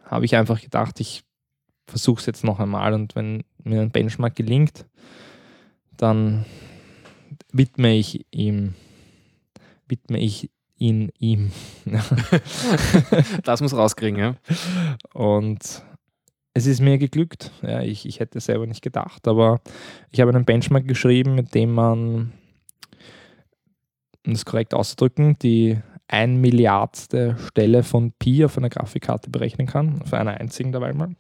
habe ich einfach gedacht, ich versuche es jetzt noch einmal und wenn mir ein Benchmark gelingt, dann widme ich ihm, widme ich ihn ihm. Das muss rauskriegen, ja. Und es ist mir geglückt. Ja, ich, ich hätte selber nicht gedacht, aber ich habe einen Benchmark geschrieben, mit dem man, um das korrekt auszudrücken, die ein Milliardste Stelle von Pi auf einer Grafikkarte berechnen kann, auf einer einzigen dabei mal.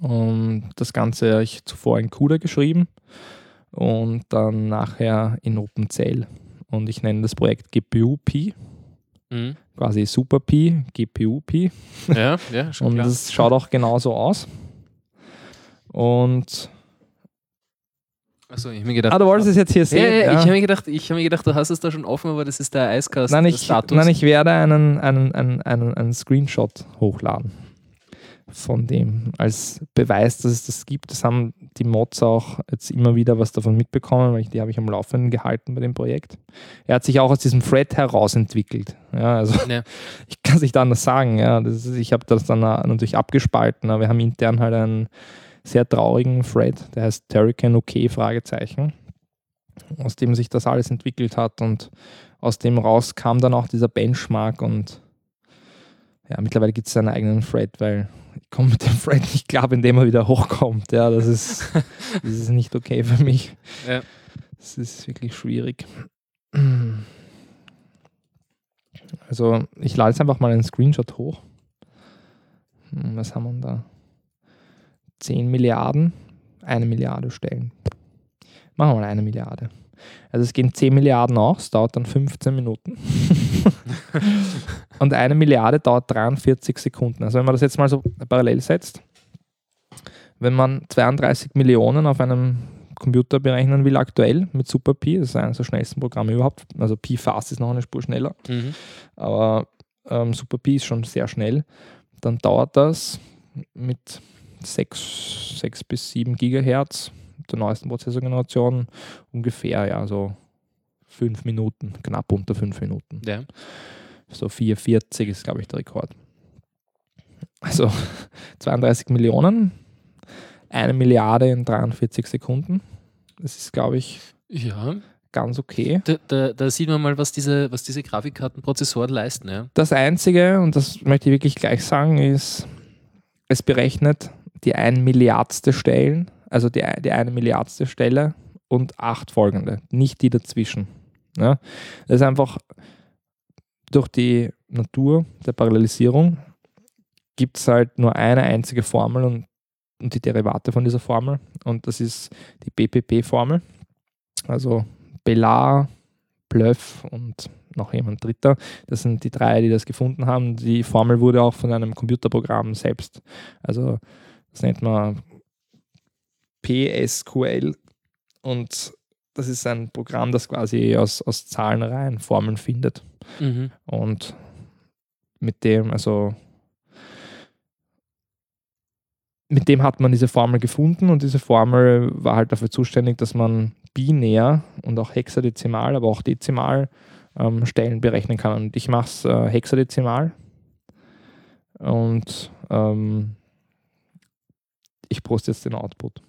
Und das Ganze habe ich zuvor in CUDA geschrieben und dann nachher in OpenCL. Und ich nenne das Projekt GPU Pi, Mhm. quasi Super Pi, GPU Pi. Ja, ja, schon Und klar. das schaut auch genauso aus. Und. Achso, ich habe mir gedacht. Ah, du wolltest es jetzt hier ja, sehen? ja, ja. ich habe mir, gedacht, ich hab mir gedacht, du hast es da schon offen, aber das ist der Eiskasten. Nein, ich, nein, ich werde einen, einen, einen, einen, einen Screenshot hochladen von dem als Beweis, dass es das gibt. Das haben die Mods auch jetzt immer wieder was davon mitbekommen, weil ich, die habe ich am Laufenden gehalten bei dem Projekt. Er hat sich auch aus diesem Thread herausentwickelt. Ja, also Ja. ich kann es nicht anders sagen. Ja, das ist, ich habe das dann natürlich abgespalten, aber wir haben intern halt ein sehr traurigen Thread, der heißt Turrican OK, Fragezeichen, aus dem sich das alles entwickelt hat und aus dem raus kam dann auch dieser Benchmark und ja, mittlerweile gibt es seinen eigenen Thread, weil ich komme mit dem Thread nicht klar, indem er wieder hochkommt. Ja, das ist, das ist nicht okay für mich. Ja. Das ist wirklich schwierig. Also ich lade jetzt einfach mal einen Screenshot hoch. Hm, Was haben wir da? 10 Milliarden, eine Milliarde stellen. Machen wir mal eine Milliarde. Also es gehen 10 Milliarden aus, es dauert dann 15 Minuten. Und eine Milliarde dauert 43 Sekunden. Also wenn man das jetzt mal so parallel setzt, wenn man 32 Millionen auf einem Computer berechnen will aktuell mit Super Pi, das ist eines der schnellsten Programme überhaupt, also Pi Fast ist noch eine Spur schneller, Mhm. aber ähm, Super Pi ist schon sehr schnell, dann dauert das mit 6, 6 bis 7 Gigahertz der neuesten Prozessorgeneration ungefähr ja so 5 Minuten, knapp unter 5 Minuten. Ja. So 440 ist, glaube ich, der Rekord. Also 32 Millionen, eine Milliarde in 43 Sekunden. Das ist, glaube ich, ja. ganz okay. Da, da, da sieht man mal, was diese, was diese Grafikkartenprozessoren leisten. Ja. Das Einzige, und das möchte ich wirklich gleich sagen, ist, es berechnet die ein Milliardste Stellen, also die, die eine Milliardste Stelle und acht folgende, nicht die dazwischen. Ja? Das ist einfach durch die Natur der Parallelisierung gibt es halt nur eine einzige Formel und, und die Derivate von dieser Formel und das ist die BPP-Formel. Also Belar, Plöff und noch jemand dritter. Das sind die drei, die das gefunden haben. Die Formel wurde auch von einem Computerprogramm selbst, also das nennt man PSQL und das ist ein Programm, das quasi aus, aus Zahlenreihen Formeln findet. Mhm. Und mit dem, also mit dem hat man diese Formel gefunden und diese Formel war halt dafür zuständig, dass man binär und auch hexadezimal, aber auch dezimal ähm, Stellen berechnen kann. Und ich mache es äh, hexadezimal und ähm, ich poste jetzt den Output.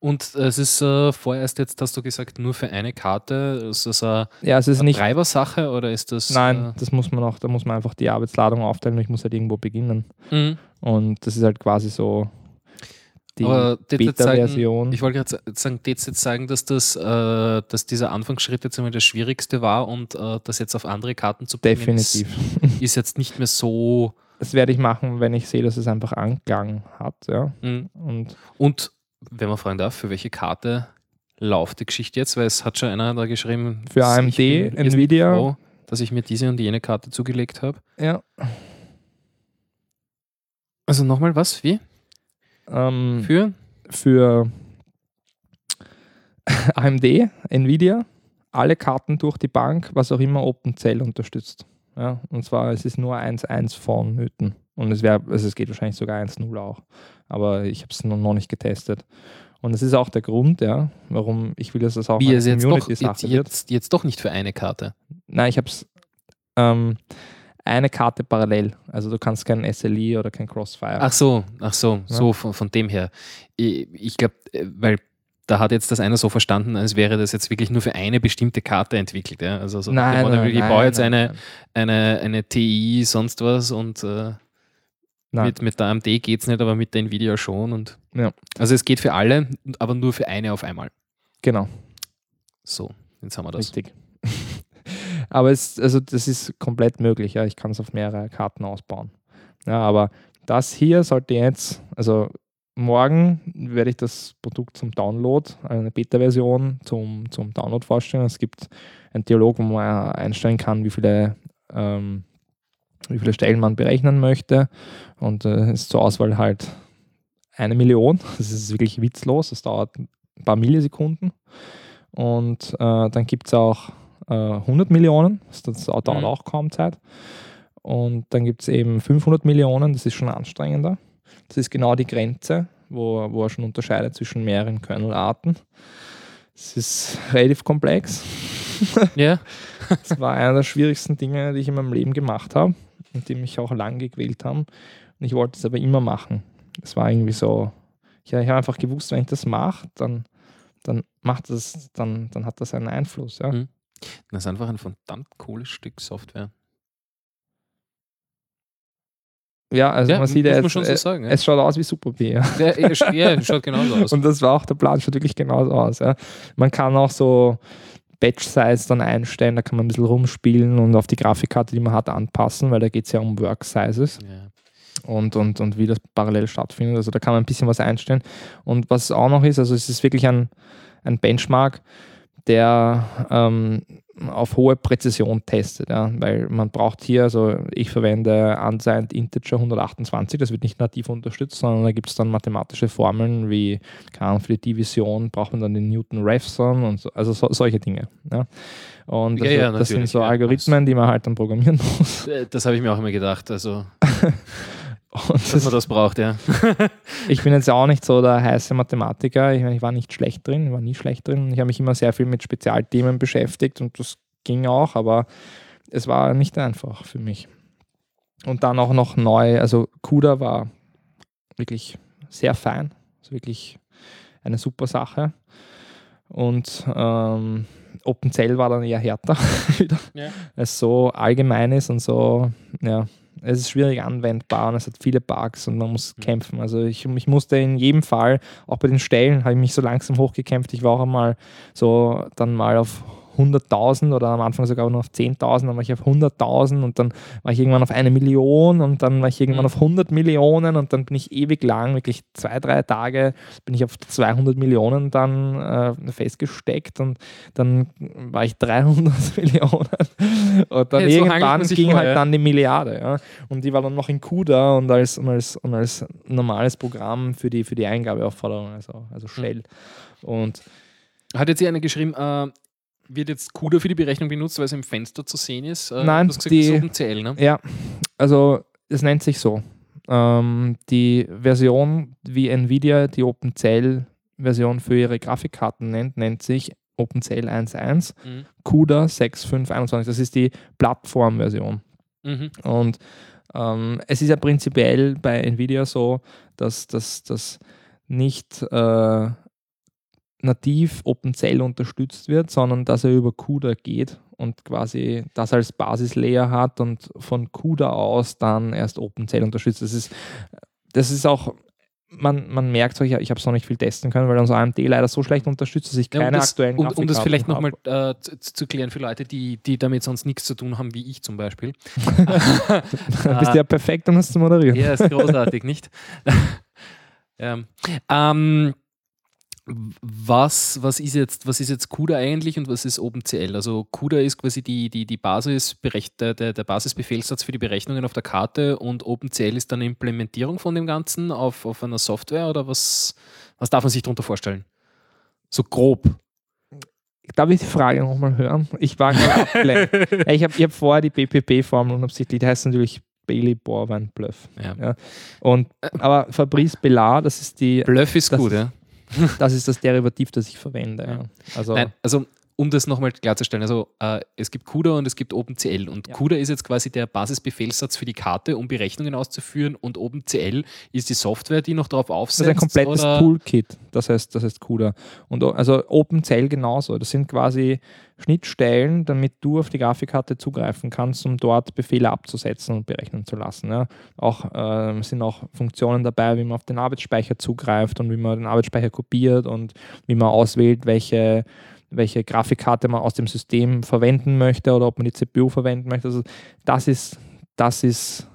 Und es ist äh, vorerst jetzt, hast du gesagt, nur für eine Karte. Ist das eine, Ja, es ist eine nicht. Treibersache oder ist das. Nein, das muss man auch, da muss man einfach die Arbeitsladung aufteilen und ich muss halt irgendwo beginnen. Äh, mhm. Und das ist halt quasi so die jetzt Beta-Version. ich wollte gerade sagen, das jetzt sagen, dass, das, äh, dass dieser Anfangsschritt jetzt einmal das Schwierigste war und äh, das jetzt auf andere Karten zu bringen, Definitiv. Ist, ist jetzt nicht mehr so. Das werde ich machen, wenn ich sehe, dass es einfach Anklang hat. Ja. Mhm. Und Und wenn man fragen darf, für welche Karte läuft die Geschichte jetzt? Weil es hat schon einer da geschrieben, Für AMD, bin Nvidia. froh, dass ich mir diese und jene Karte zugelegt habe. ja, Also nochmal was? Wie? ähm, Für? für AMD, Nvidia, alle Karten durch die Bank, was auch immer OpenCell unterstützt. Ja, und zwar es ist nur 1.1 vonnöten. Und es, wär, also es geht wahrscheinlich sogar 1.0 auch. Aber ich habe es noch nicht getestet. Und das ist auch der Grund, ja, warum ich will, dass das auch Wie es jetzt doch, jetzt, jetzt, jetzt doch nicht für eine Karte. Nein, ich habe es ähm, eine Karte parallel. Also du kannst kein SLI oder kein Crossfire. Ach so, ach so, Ja. so von, von dem her. Ich, ich glaube, weil da hat jetzt das einer so verstanden, als wäre das jetzt wirklich nur für eine bestimmte Karte entwickelt. Ja? Also so nein, Motto, nein, ich baue jetzt nein, eine, eine, eine TI, sonst was und äh, mit, mit der AMD geht es nicht, aber mit der Nvidia schon. Und Ja. Also es geht für alle, aber nur für eine auf einmal. Genau. So, jetzt haben wir das. Richtig. aber es, also das ist komplett möglich, ja. Ich kann es auf mehrere Karten ausbauen. Ja, aber das hier sollte jetzt, also morgen werde ich das Produkt zum Download, eine Beta-Version zum, zum Download vorstellen. Es gibt einen Dialog, wo man einstellen kann, wie viele, ähm, wie viele Stellen man berechnen möchte. Und äh, ist zur Auswahl halt eine Million. Das ist wirklich witzlos. Das dauert ein paar Millisekunden. Und äh, dann gibt es auch äh, 100 Millionen, das, das dauert Mhm. auch kaum Zeit. Und dann gibt es eben 500 Millionen, das ist schon anstrengender. Das ist genau die Grenze, wo, wo er schon unterscheidet zwischen mehreren Kernel-Arten. Es ist relativ komplex. Ja, Das war einer der schwierigsten Dinge, die ich in meinem Leben gemacht habe. und die mich auch lang gequält haben. Und ich wollte es aber immer machen. Es war irgendwie so, ich, ich habe einfach gewusst, wenn ich das mache, dann, dann macht das, dann, dann hat das einen Einfluss. Ja. Mhm. Das ist einfach ein verdammt cooles Stück Software. Ja, also Ja, man sieht, schon so es, sagen, ja. es schaut aus wie Super B. Ja. Ja, ja, schaut genauso aus. Und das war auch der Plan, schaut wirklich genauso aus. Ja. Man kann auch so Batch-Size dann einstellen, da kann man ein bisschen rumspielen und auf die Grafikkarte, die man hat, anpassen, weil da geht es ja um Work-Sizes Ja. und, und, und wie das parallel stattfindet. Also da kann man ein bisschen was einstellen. Und was auch noch ist, also es ist wirklich ein, ein Benchmark, der ähm, auf hohe Präzision testet, ja, weil man braucht hier, also ich verwende Unsigned Integer 128, das wird nicht nativ unterstützt, sondern da gibt es dann mathematische Formeln wie, keine Ahnung, für die Division braucht man dann den Newton-Raphson und so, also so, solche Dinge. Ja. Und Ja, also, ja, das sind so ja. Algorithmen, die man halt dann programmieren muss. Äh, Das habe ich mir auch immer gedacht, also, Und dass das man das braucht, ja. Ich bin jetzt auch nicht so der heiße Mathematiker. Ich, meine, ich war nicht schlecht drin, war nie schlecht drin. Ich habe mich immer sehr viel mit Spezialthemen beschäftigt und das ging auch, aber es war nicht einfach für mich. Und dann auch noch neu, also CUDA war wirklich sehr fein, also wirklich eine super Sache. Und ähm, OpenCell war dann eher härter wieder, Ja. weil es so allgemein ist und so, ja, es ist schwierig anwendbar und es hat viele Bugs und man muss Mhm. kämpfen. Also ich, ich musste in jedem Fall, auch bei den Stellen, habe ich mich so langsam hochgekämpft. Ich war auch einmal so dann mal auf 100.000 oder am Anfang sogar nur auf 10.000, dann war ich auf 100.000 und dann war ich irgendwann auf eine Million und dann war ich irgendwann Mhm. auf 100 Millionen und dann bin ich ewig lang, wirklich zwei, drei Tage, bin ich auf 200 Millionen dann äh, festgesteckt und dann war ich 300 Millionen und dann Ja, so irgendwann ging vor, halt ja. dann die Milliarde. Ja. Und die war dann noch in CUDA und als, und als, und als normales Programm für die, für die Eingabeaufforderung, also, also Shell. Und Hat jetzt hier einer geschrieben, äh, wird jetzt CUDA für die Berechnung benutzt, weil es im Fenster zu sehen ist? Äh, Nein, du hast gesagt, die- das ist OpenCL, ne? ja, also es nennt sich so. Ähm, die Version, wie Nvidia die OpenCL-Version für ihre Grafikkarten nennt, nennt sich OpenCL 1.1, Mhm. CUDA 6.5.21. Das ist die Plattformversion. Mhm. Und ähm, es ist ja prinzipiell bei Nvidia so, dass das nicht äh, nativ OpenCell unterstützt wird, sondern dass er über CUDA geht und quasi das als Basislayer hat und von CUDA aus dann erst OpenCell unterstützt. Das ist, das ist auch, man, man merkt so, ich, ich habe es noch nicht viel testen können, weil unser AMD leider so schlecht unterstützt, dass ich Ja, keine um das, aktuellen und, um das vielleicht nochmal äh, zu, zu klären für Leute, die, die damit sonst nichts zu tun haben, wie ich zum Beispiel. Dann bist du ja perfekt, um das zu moderieren. Ja, ist großartig, nicht? ja. ähm, was, was, ist jetzt, was ist jetzt CUDA eigentlich und was ist OpenCL? Also CUDA ist quasi die, die, die Basis, der, der, Basisbefehlssatz für die Berechnungen auf der Karte und OpenCL ist dann eine Implementierung von dem Ganzen auf, auf einer Software oder was, was darf man sich darunter vorstellen? So grob. Darf ich die Frage nochmal hören? Ich war gerade abgelenkt. Ich habe hab vorher die BPP-Formel unabsichtlich, die heißt natürlich Bailey Borwein Bluff. Ja. Ja. Und, aber Fabrice Bellard, das ist, die, Bluff ist gut, ja. Das ist das Derivativ, das ich verwende. Ja. Also, Nein, also um das nochmal klarzustellen, also äh, es gibt CUDA und es gibt OpenCL und Ja. CUDA ist jetzt quasi der Basisbefehlssatz für die Karte, um Berechnungen auszuführen und OpenCL ist die Software, die noch darauf das aufsetzt. ist ein komplettes oder? Toolkit, das heißt, das heißt CUDA. Und also OpenCell genauso. Das sind quasi Schnittstellen, damit du auf die Grafikkarte zugreifen kannst, um dort Befehle abzusetzen und berechnen zu lassen. Ja. Auch ähm, sind auch Funktionen dabei, wie man auf den Arbeitsspeicher zugreift und wie man den Arbeitsspeicher kopiert und wie man auswählt, welche, welche Grafikkarte man aus dem System verwenden möchte oder ob man die CPU verwenden möchte. Also das ist, das ist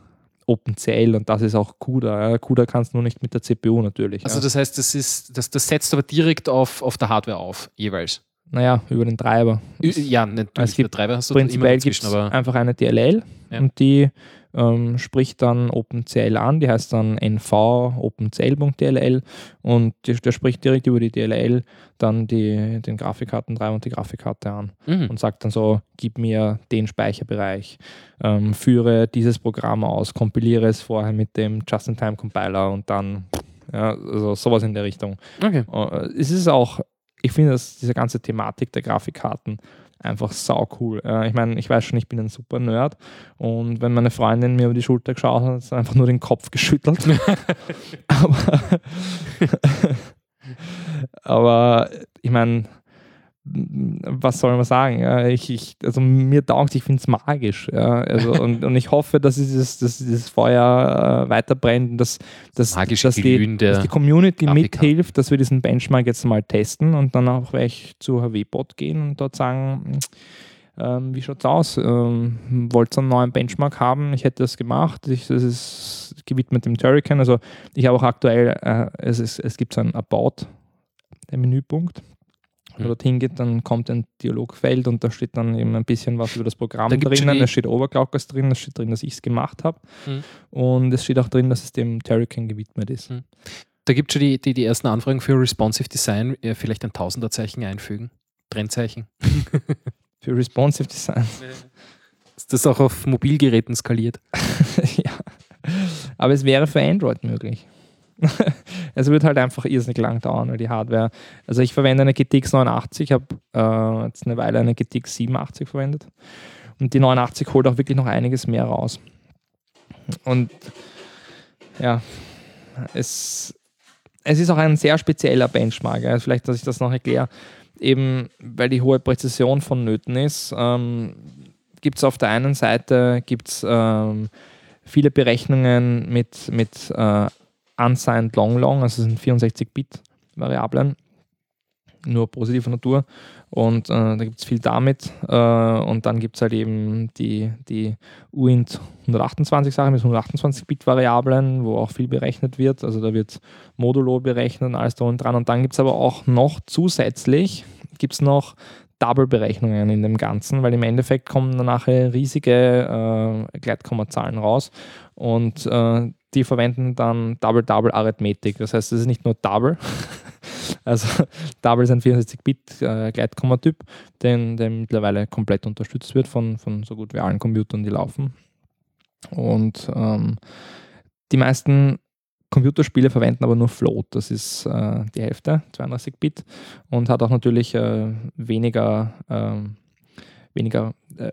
OpenCL und das ist auch CUDA. Ja. CUDA kannst du nur nicht mit der CPU natürlich. Also ja. das heißt, das, ist, das, das setzt aber direkt auf, auf der Hardware auf, jeweils. Naja, über den Treiber. Ja, natürlich, Es gibt der Treiber hast du Prinzipiell gibt es aber einfach eine DLL Ja. und die ähm, spricht dann OpenCL an, die heißt dann nv opencl.dll und die, der spricht direkt über die DLL dann die, den Grafikkartentreiber und die Grafikkarte an mhm. und sagt dann so, gib mir den Speicherbereich, ähm, führe dieses Programm aus, kompiliere es vorher mit dem Just-in-Time-Compiler und dann, ja, also sowas in der Richtung. okay. Äh, es ist auch, ich finde, dass diese ganze Thematik der Grafikkarten einfach sau cool. Äh, ich meine, ich weiß schon, ich bin ein super Nerd und wenn meine Freundin mir über die Schulter geschaut hat, hat sie einfach nur den Kopf geschüttelt. aber, aber ich meine, was soll man sagen? Ich, ich, also mir taugt, ich finde es magisch. Ja, also und, und ich hoffe, dass dieses, dass dieses Feuer äh, weiter brennt, dass, dass, dass, die, dass die Community Grafik mithilft, dass wir diesen Benchmark jetzt mal testen und dann auch gleich zu HW-Bot gehen und dort sagen, ähm, wie schaut's aus? Ähm, wollt ihr einen neuen Benchmark haben? Ich hätte das gemacht. Ich, das ist gewidmet dem Turrican. Also ich habe auch aktuell, äh, es, ist, es gibt so ein About, der Menüpunkt. Wenn man Mhm. dorthin geht, dann kommt ein Dialogfeld und da steht dann eben ein bisschen was über das Programm Da drinnen. Es steht Overclockers drin, es steht drin, dass ich es gemacht habe. Mhm. Und es steht auch drin, dass es dem Turrican gewidmet ist. Mhm. Da gibt es schon die, die, die ersten Anfragen für Responsive Design, äh, vielleicht ein Tausenderzeichen einfügen. Trennzeichen. Für Responsive Design. Ist das auch auf Mobilgeräten skaliert? ja. Aber es wäre für Android möglich. es wird halt einfach irrsinnig lang dauern, weil die Hardware. Also ich verwende eine GTX 89, ich habe äh, jetzt eine Weile eine GTX 87 verwendet. Und die 89 holt auch wirklich noch einiges mehr raus. Und ja, es, es ist auch ein sehr spezieller Benchmark. Ja. Vielleicht, dass ich das noch erkläre. Eben, weil die hohe Präzision vonnöten ist, ähm, gibt es auf der einen Seite gibt's, ähm, viele Berechnungen mit, mit äh, unsigned long long, also sind 64-Bit-Variablen, nur positiver Natur. Und äh, da gibt es viel damit. Äh, und dann gibt es halt eben die, die UINT 128 Sachen mit 128-Bit-Variablen, wo auch viel berechnet wird. Also da wird Modulo berechnet und alles da und dran. Und dann gibt es aber auch noch zusätzlich, gibt noch Double-Berechnungen in dem Ganzen, weil im Endeffekt kommen dann nachher riesige äh, Gleitkommazahlen raus und äh, die verwenden dann Double-Double-Arithmetik. Das heißt, es ist nicht nur Double, also Double ist ein 64-Bit-Gleitkommatyp, den, der mittlerweile komplett unterstützt wird von, von so gut wie allen Computern, die laufen. Und ähm, die meisten Computerspiele verwenden aber nur Float, das ist äh, die Hälfte, 32-Bit, und hat auch natürlich äh, weniger, ähm, weniger äh, äh,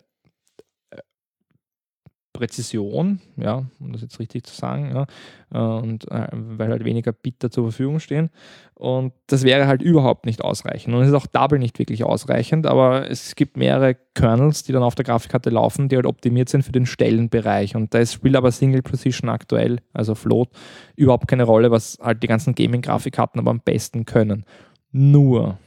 Präzision, ja, um das jetzt richtig zu sagen, ja, äh, und äh, weil halt weniger Bit da zur Verfügung stehen. Und das wäre halt überhaupt nicht ausreichend. Und es ist auch Double nicht wirklich ausreichend, aber es gibt mehrere Kernels, die dann auf der Grafikkarte laufen, die halt optimiert sind für den Stellenbereich. Und da spielt aber Single Precision aktuell, also Float, überhaupt keine Rolle, was halt die ganzen Gaming-Grafikkarten aber am besten können. Nur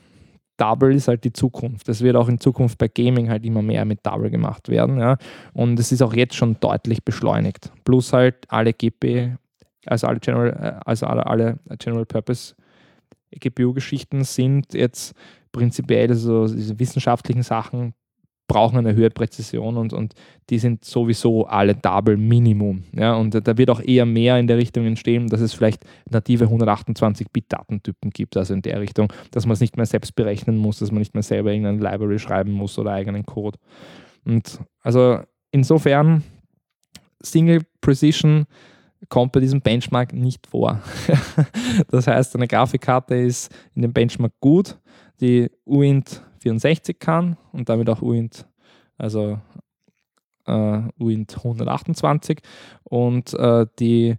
Double ist halt die Zukunft. Das wird auch in Zukunft bei Gaming halt immer mehr mit Double gemacht werden. Ja. Und es ist auch jetzt schon deutlich beschleunigt. Plus halt alle GP, also alle General, äh, also alle, alle General Purpose GPU-Geschichten sind jetzt prinzipiell so diese wissenschaftlichen Sachen brauchen eine höhere Präzision und, und die sind sowieso alle Double Minimum. Ja, und da wird auch eher mehr in der Richtung entstehen, dass es vielleicht native 128-Bit-Datentypen gibt, also in der Richtung, dass man es nicht mehr selbst berechnen muss, dass man nicht mehr selber irgendeine Library schreiben muss oder eigenen Code. Und also insofern Single Precision kommt bei diesem Benchmark nicht vor. das heißt, eine Grafikkarte ist in dem Benchmark gut, die UINT 64 kann und damit auch UINT, also äh, UINT 128 und äh, die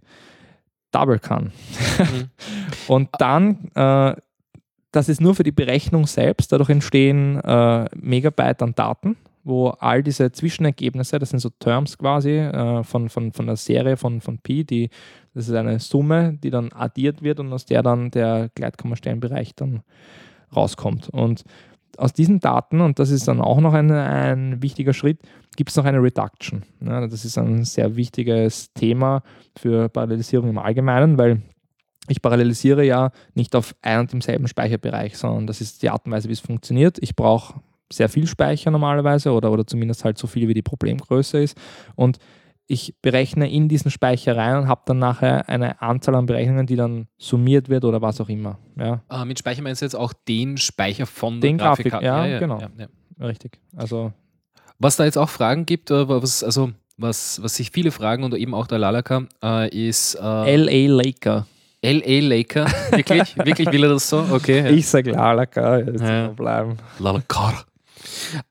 Double kann. Mhm. Und dann, äh, das ist nur für die Berechnung selbst, dadurch entstehen äh, Megabyte an Daten, wo all diese Zwischenergebnisse, das sind so Terms quasi äh, von, von, von der Serie von, von Pi, die, das ist eine Summe, die dann addiert wird und aus der dann der Gleitkommastellenbereich dann rauskommt. Und aus diesen Daten, und das ist dann auch noch ein, ein wichtiger Schritt, gibt es noch eine Reduction. Ja, das ist ein sehr wichtiges Thema für Parallelisierung im Allgemeinen, weil ich parallelisiere ja nicht auf ein und demselben Speicherbereich, sondern das ist die Art und Weise, wie es funktioniert. Ich brauche sehr viel Speicher normalerweise oder, oder zumindest halt so viel, wie die Problemgröße ist. Und ich berechne in diesen Speicher rein und habe dann nachher eine Anzahl an Berechnungen, die dann summiert wird oder was auch immer. Ja, Äh, mit Speicher meinst du jetzt auch den Speicher von Den der Grafik- Grafikkarte? ja, genau. ja. richtig. Also Was da jetzt auch Fragen gibt, äh, was, also was, was sich viele fragen und eben auch der Lalaka, äh, ist äh, LA Laker. LA Laker. Wirklich? Wirklich will er das so? Okay. ja. Ich sage Lalaka, jetzt Ja. ja. bleiben. Lalakar.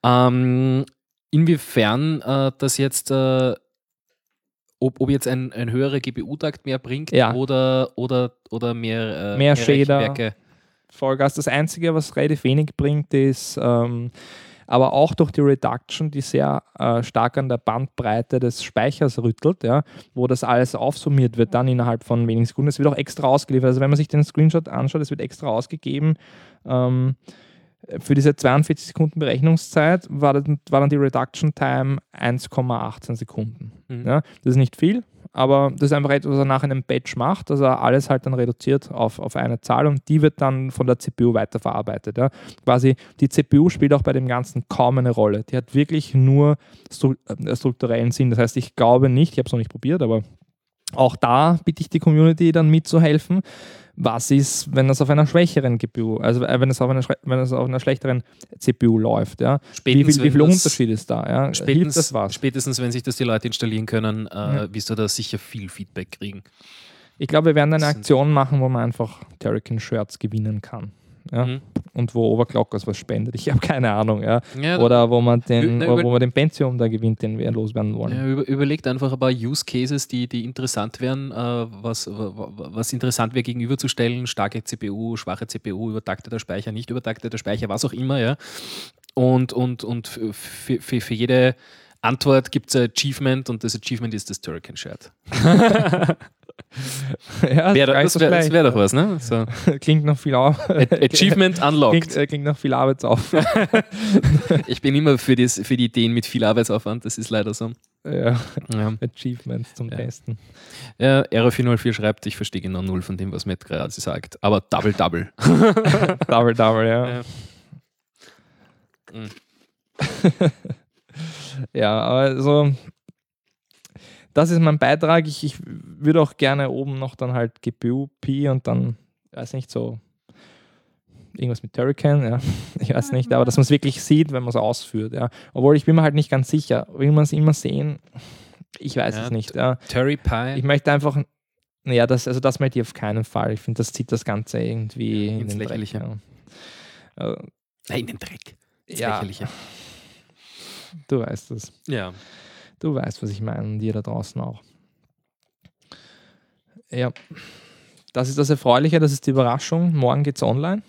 Ähm, inwiefern äh, das jetzt, äh, ob, ob jetzt ein, ein höherer GPU-Takt mehr bringt Ja. oder, oder, oder mehr, äh, Mehr Shader. Rechenwerke. Vollgas. Das Einzige, was relativ wenig bringt, ist ähm, aber auch durch die Reduction, die sehr äh, stark an der Bandbreite des Speichers rüttelt, ja, wo das alles aufsummiert wird, dann innerhalb von wenigen Sekunden. Es wird auch extra ausgeliefert. Also wenn man sich den Screenshot anschaut, es wird extra ausgegeben. Ähm, für diese 42 Sekunden Berechnungszeit war dann, war dann die Reduction Time 1,18 Sekunden. Mhm. Ja, das ist nicht viel, aber das ist einfach etwas, was er nach einem Batch macht, dass er alles halt dann reduziert auf, auf eine Zahl und die wird dann von der CPU weiterverarbeitet. Ja. Quasi die CPU spielt auch bei dem Ganzen kaum eine Rolle. Die hat wirklich nur äh, strukturellen Sinn. Das heißt, ich glaube nicht, ich habe es noch nicht probiert, aber auch da bitte ich die Community dann mitzuhelfen. Was ist, wenn das auf einer schwächeren GPU, also äh, wenn es auf einer, schre- wenn es auf einer schlechteren CPU läuft, ja? Wie Spätestens, viel, wie viel wenn das- Unterschied ist da? Ja? Spätestens, spätestens, wenn sich das die Leute installieren können, äh, Ja. wirst du da sicher viel Feedback kriegen. Ich glaube, wir werden eine Aktion machen, wo man einfach Terrican-Shirts gewinnen kann. Ja? Mhm. Und wo Overclockers was spendet. Ich habe keine Ahnung. Ja? Ja, Oder wo man den, Na, wo man den Pentium da gewinnt, den wir loswerden wollen. Ja, über, überlegt einfach ein paar Use Cases, die, die interessant wären, äh, was, wa- wa- was interessant wäre gegenüberzustellen. Starke CPU, schwache CPU, übertakteter Speicher, nicht übertakteter Speicher, was auch immer, ja. Und, und, und für, für, für jede Antwort gibt es ein Achievement und das Achievement ist das Turrican Shirt. ja, Wär, gar nicht das wäre wär doch was, ne? So. Klingt noch viel auf. Achievement Klingt, unlocked. äh, klingt noch viel Arbeitsaufwand. Ich bin immer für, das, für die Ideen mit viel Arbeitsaufwand, das ist leider so. ja, Ja. Achievements zum Ja. Testen. Ja, Aero404 schreibt, ich verstehe genau null von dem, was Matt gerade sagt. Aber Double Double. Double, double, ja. Ja. Ja, aber so, das ist mein Beitrag. Ich, ich würde auch gerne oben noch dann halt GPU, P und dann, weiß nicht, so irgendwas mit Turrican, ja, ich weiß nicht, aber dass man es wirklich sieht, wenn man es ausführt, ja. Obwohl ich bin mir halt nicht ganz sicher, will man es immer sehen? Ich weiß Ja, es nicht, ja. Terry Pie. Ich möchte einfach, ja, das, also das möchte ich auf keinen Fall. Ich finde, das zieht das Ganze irgendwie in ins den Dreck. Ja. Äh, Nein, den Dreck. Ins Ja. Lächerliche. du weißt es. Ja. Du weißt, was ich meine und ihr da draußen auch. Ja, das ist das Erfreuliche, das ist die Überraschung. Morgen geht es online.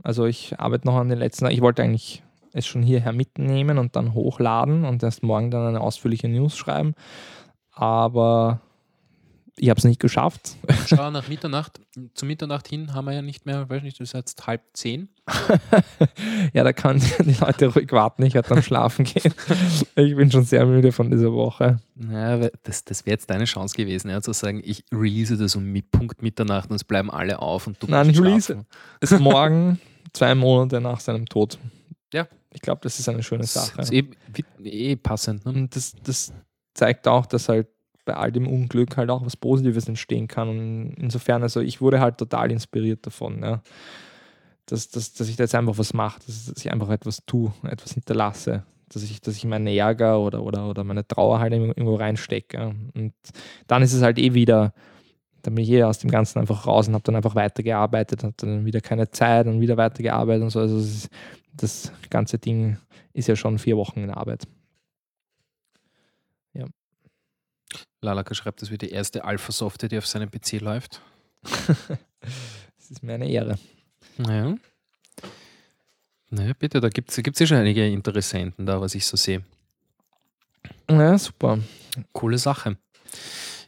Also ich arbeite noch an den letzten, ich wollte eigentlich es schon hierher mitnehmen und dann hochladen und erst morgen dann eine ausführliche News schreiben. Aber ich habe es nicht geschafft. Schau nach Mitternacht. Zu Mitternacht hin haben wir ja nicht mehr, weiß nicht, das ist jetzt halb zehn. ja, da können die Leute ruhig warten, ich werde dann schlafen gehen. Ich bin schon sehr müde von dieser Woche. Naja, das, das wäre jetzt deine Chance gewesen, ja, zu sagen, ich release das um Punkt Mitternacht und es bleiben alle auf und du Nein, musst ich release. ist morgen zwei Monate nach seinem Tod. Ja. Ich glaube, das ist eine schöne Das Sache. ist eh, eh passend. Ne? Und das, das zeigt auch, dass halt bei all dem Unglück halt auch was Positives entstehen kann. Und insofern, also ich wurde halt total inspiriert davon, ja. Dass, dass, dass ich da jetzt einfach was mache, dass, dass ich einfach etwas tue, etwas hinterlasse. Dass ich, dass ich meinen Ärger oder, oder, oder meine Trauer halt irgendwo reinstecke. Und dann ist es halt eh wieder, dann bin ich eh aus dem Ganzen einfach raus und habe dann einfach weitergearbeitet, habe dann wieder keine Zeit und wieder weitergearbeitet und so. Also es ist, das ganze Ding ist ja schon vier Wochen in Arbeit. Lalaka schreibt, das wird die erste Alpha-Software, die auf seinem PC läuft. Es ist mir eine Ehre. Naja. Naja, bitte, da gibt es ja schon einige Interessenten da, was ich so sehe. Ja, super. Coole Sache.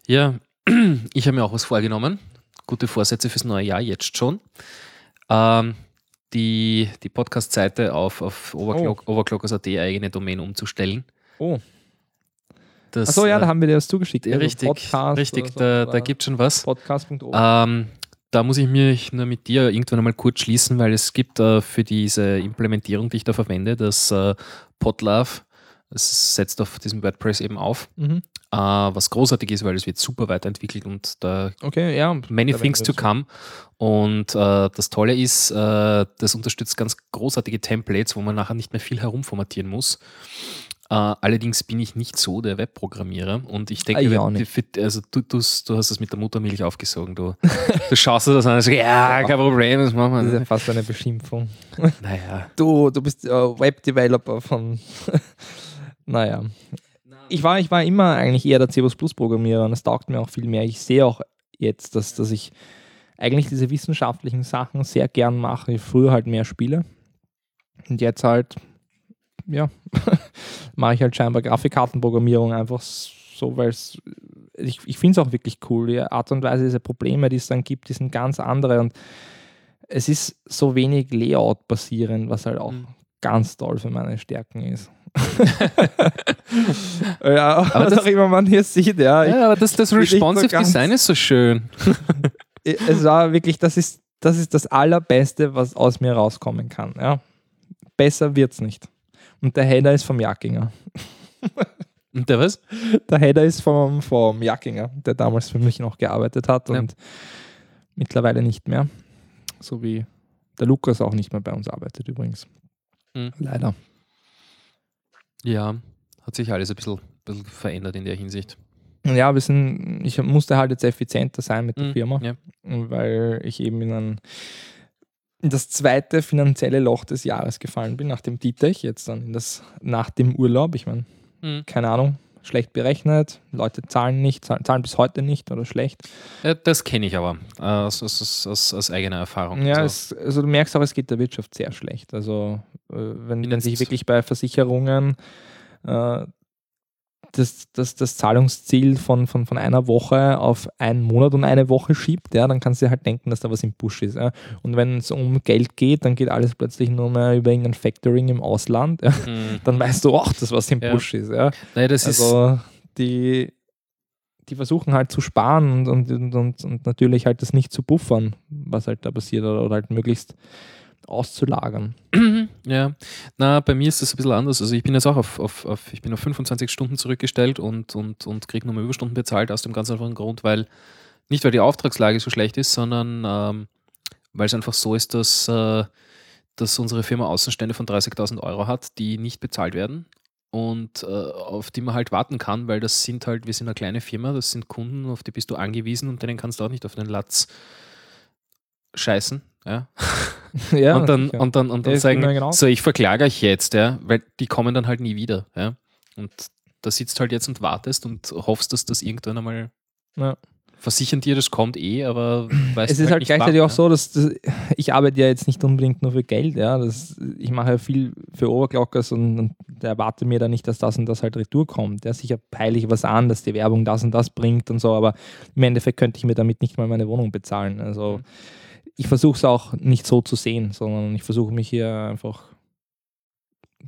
Ja, ich habe mir auch was vorgenommen. Gute Vorsätze fürs neue Jahr jetzt schon. Ähm, die die Podcast-Seite auf, auf Overclock, Overclockers.at eigene Domain umzustellen. Oh. Das, Achso, ja, äh, da haben wir dir das zugeschickt. also richtig, Podcast richtig, so, da, da gibt es schon was. Podcast.org. Ähm, da muss ich mich nur mit dir irgendwann einmal kurz schließen, weil es gibt äh, für diese Implementierung, die ich da verwende, das äh, Podlove, es setzt auf diesem WordPress eben auf, Mhm. äh, was großartig ist, weil es wird super weiterentwickelt und da Okay, ja. many Da things to come. Und äh, das Tolle ist, äh, das unterstützt ganz großartige Templates, wo man nachher nicht mehr viel herumformatieren muss. Äh, allerdings bin ich nicht so der Webprogrammierer und ich denke, Ah, ich auch nicht. für- also du, du, du hast das mit der Muttermilch aufgesogen. Du, du schaust dir das an und sagst, ja, kein Problem, das machen Das ist ja wir. fast eine Beschimpfung. Naja. Du, du bist äh, Web-Developer von. naja. Ich war, ich war immer eigentlich eher der C++-Programmierer und das taugt mir auch viel mehr. Ich sehe auch jetzt, dass, dass ich eigentlich diese wissenschaftlichen Sachen sehr gern mache. Ich früher halt mehr spiele. Und jetzt halt, ja, mache ich halt scheinbar Grafikkartenprogrammierung einfach so, weil es. Ich, ich finde es auch wirklich cool. Die Art und Weise, diese Probleme, die es dann gibt, die sind ganz andere und es ist so wenig Layout basierend, was halt auch Mhm. ganz toll für meine Stärken ist. ja, Aber was das- auch immer man hier sieht, ja. Ja, aber das, das so Responsive ganz- Design ist so schön. es war wirklich, das ist, das ist das Allerbeste, was aus mir rauskommen kann. Ja. Besser wird's nicht. Und der Header ist vom Jackinger. Und der was? Der Header ist vom, vom Jackinger, der damals für mich noch gearbeitet hat Ja. und mittlerweile nicht mehr. So wie der Lukas auch nicht mehr bei uns arbeitet übrigens. Mhm. Leider. Ja, hat sich alles ein bisschen, bisschen verändert in der Hinsicht. Ja, wir sind, ich musste halt jetzt effizienter sein mit der Mhm, Firma, Ja. weil ich eben in, ein, in das zweite finanzielle Loch des Jahres gefallen bin, nach dem DTech, jetzt dann in das, nach dem Urlaub. Ich meine, Mhm. keine Ahnung, schlecht berechnet, Leute zahlen nicht, zahlen, bis heute nicht oder schlecht. Ja, das kenne ich aber äh, aus, aus, aus, aus, eigener Erfahrung. Ja, so. es, also du merkst auch, es geht der Wirtschaft sehr schlecht. Also äh, wenn, wenn sich wirklich bei Versicherungen äh, das, das, das Zahlungsziel von, von, von einer Woche auf einen Monat und eine Woche schiebt, ja, dann kannst du halt denken, dass da was im Busch ist. Ja. Und wenn es um Geld geht, dann geht alles plötzlich nur mehr über irgendein Factoring im Ausland. Ja. Mhm. Dann weißt du auch, dass was im Ja. Busch ist. Ja. Naja, das ist, Also die, die versuchen halt zu sparen und, und, und, und natürlich halt das nicht zu buffern, was halt da passiert oder, oder halt möglichst auszulagern. ja, na, bei mir ist das ein bisschen anders. Also ich bin jetzt auch auf, auf, auf ich bin auf 25 Stunden zurückgestellt und, und, und kriege nochmal Überstunden bezahlt aus dem ganz einfachen Grund, weil nicht weil die Auftragslage so schlecht ist, sondern ähm, weil es einfach so ist, dass, äh, dass unsere Firma Außenstände von 30.000 Euro hat, die nicht bezahlt werden und äh, auf die man halt warten kann, weil das sind halt, wir sind eine kleine Firma, das sind Kunden, auf die bist du angewiesen und denen kannst du auch nicht auf den Latz scheißen. Ja. ja, und dann, und dann, und dann Ja, sagen, genau. so, ich verklage euch jetzt, ja, weil die kommen dann halt nie wieder. Ja. Und da sitzt halt jetzt und wartest und hoffst, dass das irgendwann einmal Ja. versichern dir, das kommt eh, aber weißt es ist halt nicht gleichzeitig wann, auch so, dass das, ich arbeite ja jetzt nicht unbedingt nur für Geld, ja. Das, ich mache ja viel für Overclockers und, und der erwarte mir da nicht, dass das und das halt retour kommt. Ja. Sicher peile ich was an, dass die Werbung das und das bringt und so, aber im Endeffekt könnte ich mir damit nicht mal meine Wohnung bezahlen. Also Mhm. Ich versuche es auch nicht so zu sehen, sondern ich versuche mich hier einfach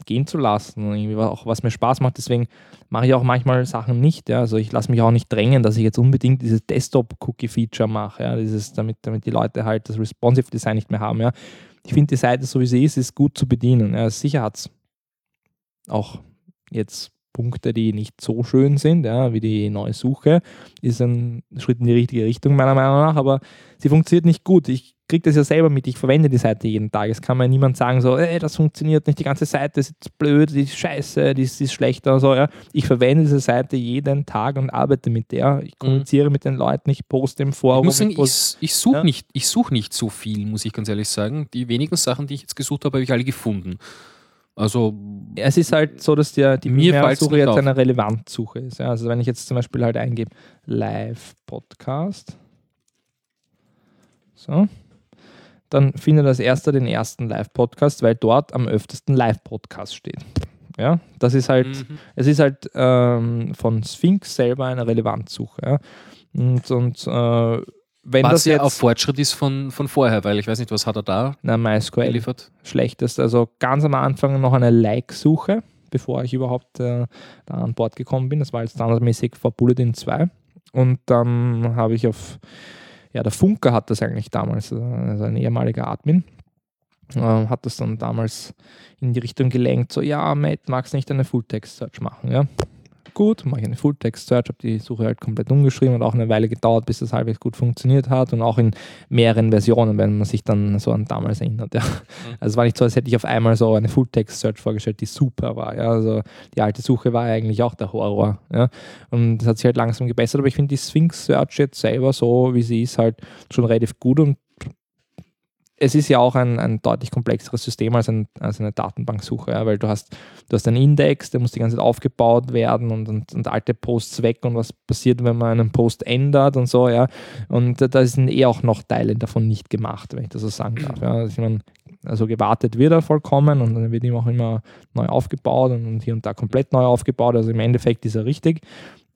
gehen zu lassen irgendwie auch was mir Spaß macht. Deswegen mache ich auch manchmal Sachen nicht. Ja. Also ich lasse mich auch nicht drängen, dass ich jetzt unbedingt dieses Desktop-Cookie-Feature mache. Ja. Dieses, damit, damit die Leute halt das Responsive Design nicht mehr haben. Ja. Ich finde die Seite, so wie sie ist, ist gut zu bedienen. Ja. Sicher hat es auch jetzt Punkte, die nicht so schön sind, ja, wie die neue Suche. Ist ein Schritt in die richtige Richtung, meiner Meinung nach, aber sie funktioniert nicht gut. Ich kriege das ja selber mit, ich verwende die Seite jeden Tag. Es kann mir niemand sagen, so, ey, das funktioniert nicht, die ganze Seite ist jetzt blöd, die ist scheiße, die ist, die ist schlechter. So, ja. Ich verwende diese Seite jeden Tag und arbeite mit der. Ich kommuniziere mit den Leuten, ich poste im Ich Forum. ich poste- ich, ich suche Ja. nicht, ich such nicht so viel, muss ich ganz ehrlich sagen. Die wenigen Sachen, die ich jetzt gesucht habe, habe ich alle gefunden. Also, es ist halt so, dass die, die Mir fällt's Suche nicht jetzt auf. eine Relevanzsuche ist. Ja. Also wenn ich jetzt zum Beispiel halt eingebe Live-Podcast, so, dann findet das erste den ersten Live-Podcast, weil dort am öftesten Live-Podcast steht. Ja, das ist halt, mhm. es ist halt ähm, von Sphinx selber eine Relevanzsuche. Ja. Und, und äh, wenn was das ja jetzt auch Fortschritt ist von, von vorher, weil ich weiß nicht, was hat er da na, MySQL geliefert? schlechtest. Also ganz am Anfang noch eine Like-Suche, bevor ich überhaupt äh, da an Bord gekommen bin. Das war jetzt standardmäßig vor Bulletin 2. Und dann habe ich auf, ja, der Funker hat das eigentlich damals, äh, also ein ehemaliger Admin, äh, hat das dann damals in die Richtung gelenkt, so, ja, Matt, magst du nicht eine Full-Text-Search machen, ja? Gut, mache ich eine Full-Text-Search, habe die Suche halt komplett umgeschrieben und auch eine Weile gedauert, bis das halbwegs gut funktioniert hat und auch in mehreren Versionen, wenn man sich dann so an damals erinnert. Ja. Also es war nicht so, als hätte ich auf einmal so eine Full-Text-Search vorgestellt, die super war. Ja. Also die alte Suche war eigentlich auch der Horror. Ja. Und das hat sich halt langsam gebessert, aber ich finde die Sphinx-Search jetzt selber so, wie sie ist, halt schon relativ gut und es ist ja auch ein, ein deutlich komplexeres System als, ein, als eine Datenbanksuche, ja, weil du hast, du hast einen Index, der muss die ganze Zeit aufgebaut werden und, und, und, alte Posts weg und was passiert, wenn man einen Post ändert und so, ja. Und da sind eh auch noch Teile davon nicht gemacht, wenn ich das so sagen darf. Ja. Also, meine, also gewartet wird er vollkommen und dann wird ihm auch immer neu aufgebaut und hier und da komplett neu aufgebaut. Also im Endeffekt ist er richtig.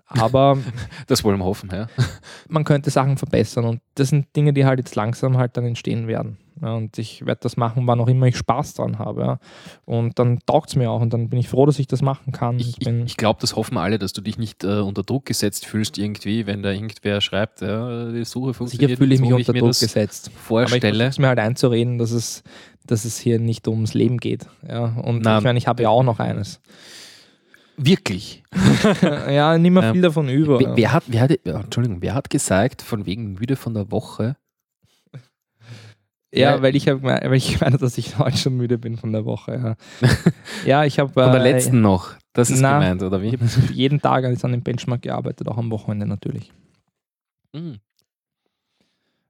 Aber das wollen wir hoffen, ja. man könnte Sachen verbessern und das sind Dinge, die halt jetzt langsam halt dann entstehen werden. Ja, und ich werde das machen, wann auch immer ich Spaß dran habe. Ja. Und dann taugt es mir auch und dann bin ich froh, dass ich das machen kann. Ich, ich, ich glaube, das hoffen alle, dass du dich nicht äh, unter Druck gesetzt fühlst, irgendwie, wenn da irgendwer schreibt, ja, die Suche funktioniert. Sicher fühle ich mich unter Druck gesetzt. Vorstelle. Aber ich mir halt einzureden, dass es, dass es hier nicht ums Leben geht. Ja. Und Na, ich meine, ich habe ja auch noch eines. Wirklich? ja, nicht mehr viel ähm, davon über. Wer, wer, hat, wer hat, Entschuldigung, wer hat gesagt, von wegen müde von der Woche, ja, ja, weil ich habe weil ich meine, dass ich heute schon müde bin von der Woche. Ja, ja ich habe. Von der äh, letzten noch. Das ist na, gemeint, oder wie? Habe jeden Tag an dem Benchmark gearbeitet, auch am Wochenende natürlich. Mhm.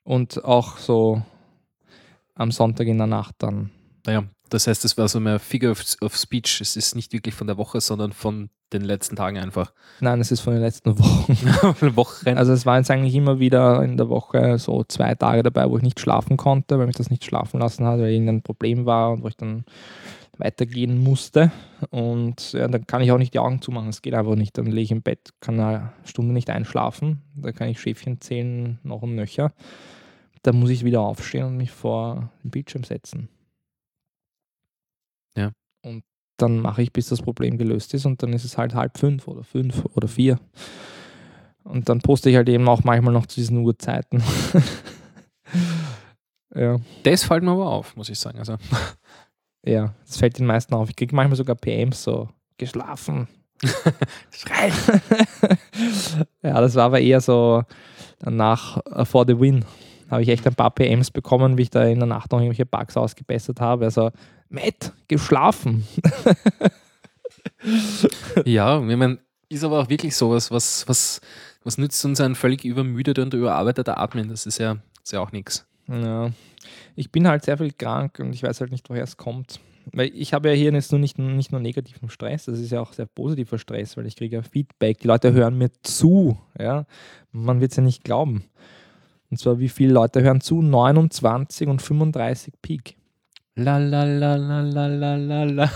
Und auch so am Sonntag in der Nacht dann. Naja, das heißt, es war so mehr Figure of, of, Speech. Es ist nicht wirklich von der Woche, sondern von den letzten Tagen einfach. Nein, es ist von den letzten Wochen. Wochen. Also es waren jetzt eigentlich immer wieder in der Woche so zwei Tage dabei, wo ich nicht schlafen konnte, weil mich das nicht schlafen lassen hat, weil irgendein Problem war und wo ich dann weitergehen musste. Und ja, dann kann ich auch nicht die Augen zumachen. Es geht einfach nicht. Dann lege ich im Bett, kann eine Stunde nicht einschlafen. Da kann ich Schäfchen zählen, noch und nöcher. Da muss ich wieder aufstehen und mich vor den Bildschirm setzen. Ja. Und dann mache ich, bis das Problem gelöst ist und dann ist es halt halb fünf oder fünf oder vier. Und dann poste ich halt eben auch manchmal noch zu diesen Uhrzeiten. ja. Das fällt mir aber auf, muss ich sagen. Also. Ja, das fällt den meisten auf. Ich kriege manchmal sogar PMs so, geschlafen. Schrei! ja, das war aber eher so nach uh, For the Win. Habe ich echt ein paar PMs bekommen, wie ich da in der Nacht noch irgendwelche Bugs ausgebessert habe. Also Matt, geschlafen. ja, ich meine, ist aber auch wirklich sowas, was, was, was nützt uns ein völlig übermüdeter und überarbeiteter Admin? Das ist ja, ist ja auch nichts. Ja, ich bin halt sehr viel krank und ich weiß halt nicht, woher es kommt. Weil ich habe ja hier jetzt nur nicht, nicht nur negativen Stress, das ist ja auch sehr positiver Stress, weil ich kriege ja Feedback, die Leute hören mir zu. Ja? Man wird es ja nicht glauben. Und zwar, wie viele Leute hören zu? 29 und 35 Peak. La la la la la la la la.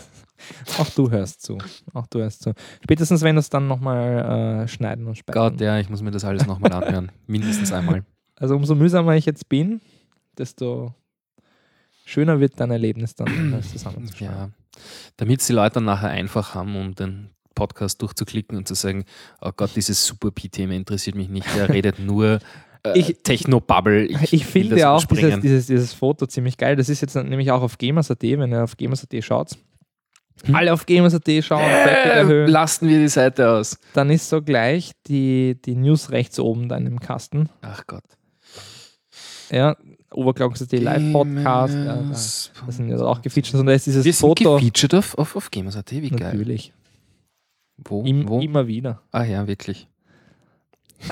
Auch du hörst zu. Auch du hörst zu. Spätestens, wenn du es dann nochmal äh, schneiden und speichern. Gott, ja, ich muss mir das alles nochmal anhören. Mindestens einmal. Also umso mühsamer ich jetzt bin, desto schöner wird dein Erlebnis dann, das zusammenzuschauen. Ja, damit es die Leute dann nachher einfach haben, um den Podcast durchzuklicken und zu sagen, oh Gott, dieses super P-Thema interessiert mich nicht. Er redet nur äh, ich, Techno-Bubble. Ich, ich finde ja auch dieses, dieses, dieses, Foto ziemlich geil. Das ist jetzt nämlich auch auf Gamers.at, wenn ihr auf Gamers.at schaut. Hm? Alle auf Gamers.at schauen, äh, Lassen wir die Seite aus. Dann ist so gleich die, die News rechts oben da in dem Kasten. Ach Gott. Ja, Oberglockens.at Live-Podcast. Ja, da, das sind ja auch gefeatured. Und da ist dieses wir Foto. sind gefeatured auf, auf, auf Gamers.at, wie geil. Natürlich. Wo? Im, Wo? Immer wieder. Ah ja, wirklich.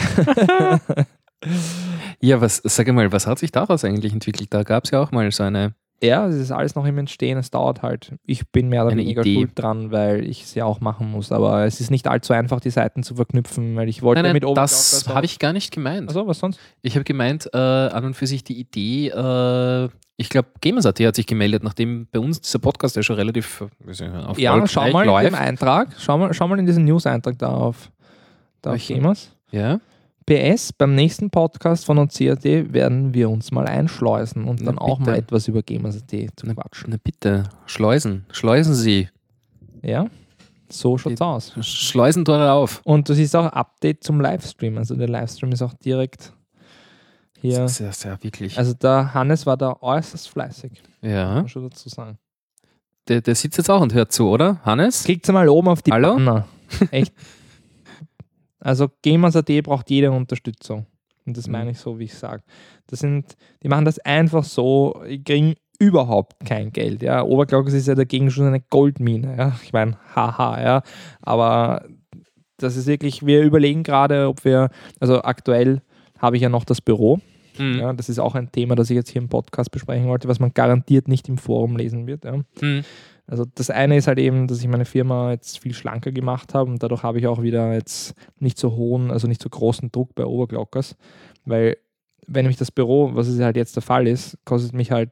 ja, was, sag mal, was hat sich daraus eigentlich entwickelt? Da gab es ja auch mal so eine. Ja, es ist alles noch im Entstehen, es dauert halt. Ich bin mehr oder weniger Idee. schuld dran, weil ich es ja auch machen muss. Aber es ist nicht allzu einfach, die Seiten zu verknüpfen, weil ich wollte nein, nein, mit oben. Das habe ich gar nicht gemeint. Also, was sonst? Ich habe gemeint, äh, an und für sich die Idee, äh, ich glaube, Gamers.at hat sich gemeldet, nachdem bei uns dieser Podcast ja schon relativ auf Ja, schau mal läuft. in den Eintrag, schau mal, schau mal in diesen News-Eintrag da auf, da auf Gamers. Ja. PS, beim nächsten Podcast von OCAT werden wir uns mal einschleusen und dann auch mal etwas über Gamers.at zu na, quatschen. Na bitte, schleusen, schleusen Sie. Ja, so schaut's Die aus. Schleusentore auf. Und das ist auch Update zum Livestream. Also der Livestream ist auch direkt hier. Sehr, sehr wirklich. Also der Hannes war da äußerst fleißig. Ja. Kann man schon dazu sagen. Der, der sitzt jetzt auch und hört zu, oder? Hannes? Klickt mal oben auf die Hallo? Banner. Echt. Also Gamers.at braucht jede Unterstützung. Und das Mhm. meine ich so, wie ich sage. Das sind, die machen das einfach so, kriegen überhaupt kein Geld. Ja. Overclockers ist ja dagegen schon eine Goldmine. Ja. Ich meine, haha, ja. Aber das ist wirklich, wir überlegen gerade, ob wir, also aktuell habe ich ja noch das Büro. Mhm. Ja, das ist auch ein Thema, das ich jetzt hier im Podcast besprechen wollte, was man garantiert nicht im Forum lesen wird. Ja. Mhm. Also das eine ist halt eben, dass ich meine Firma jetzt viel schlanker gemacht habe und dadurch habe ich auch wieder jetzt nicht so hohen, also nicht so großen Druck bei Overclockers, weil wenn nämlich das Büro, was es halt jetzt der Fall ist, kostet mich halt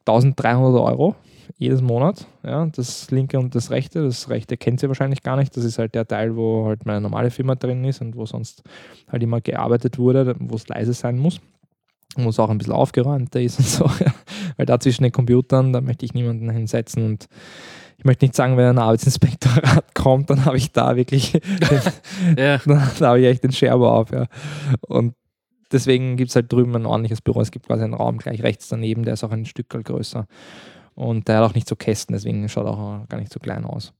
1300 Euro jedes Monat, ja, das linke und das rechte, das rechte kennt ihr wahrscheinlich gar nicht, das ist halt der Teil, wo halt meine normale Firma drin ist und wo sonst halt immer gearbeitet wurde, wo es leise sein muss wo es auch ein bisschen aufgeräumter ist und so. Ja. Weil da zwischen den Computern, da möchte ich niemanden hinsetzen und ich möchte nicht sagen, wenn ein Arbeitsinspektorat kommt, dann habe ich da wirklich, den, Ja. da, da habe ich echt den Scherber auf. Ja. Und deswegen gibt es halt drüben ein ordentliches Büro. Es gibt quasi einen Raum gleich rechts daneben, der ist auch ein Stück größer. Und der hat auch nicht so Kästen, deswegen schaut auch gar nicht so klein aus.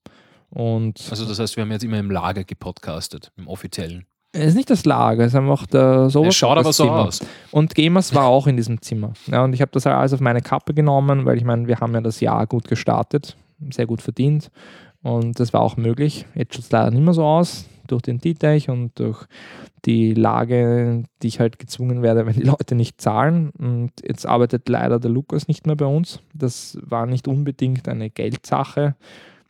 Und Also das heißt, wir haben jetzt immer im Lager gepodcastet, im offiziellen. Es ist nicht das Lager, es ist einfach der so Es schaut aber so Zimmer. aus. Und Gamers war auch in diesem Zimmer. Ja, und ich habe das alles auf meine Kappe genommen, weil ich meine, wir haben ja das Jahr gut gestartet, sehr gut verdient. Und das war auch möglich. Jetzt schaut es leider nicht mehr so aus, durch den D-Tech und durch die Lage, die ich halt gezwungen werde, wenn die Leute nicht zahlen. Und jetzt arbeitet leider der Lukas nicht mehr bei uns. Das war nicht unbedingt eine Geldsache.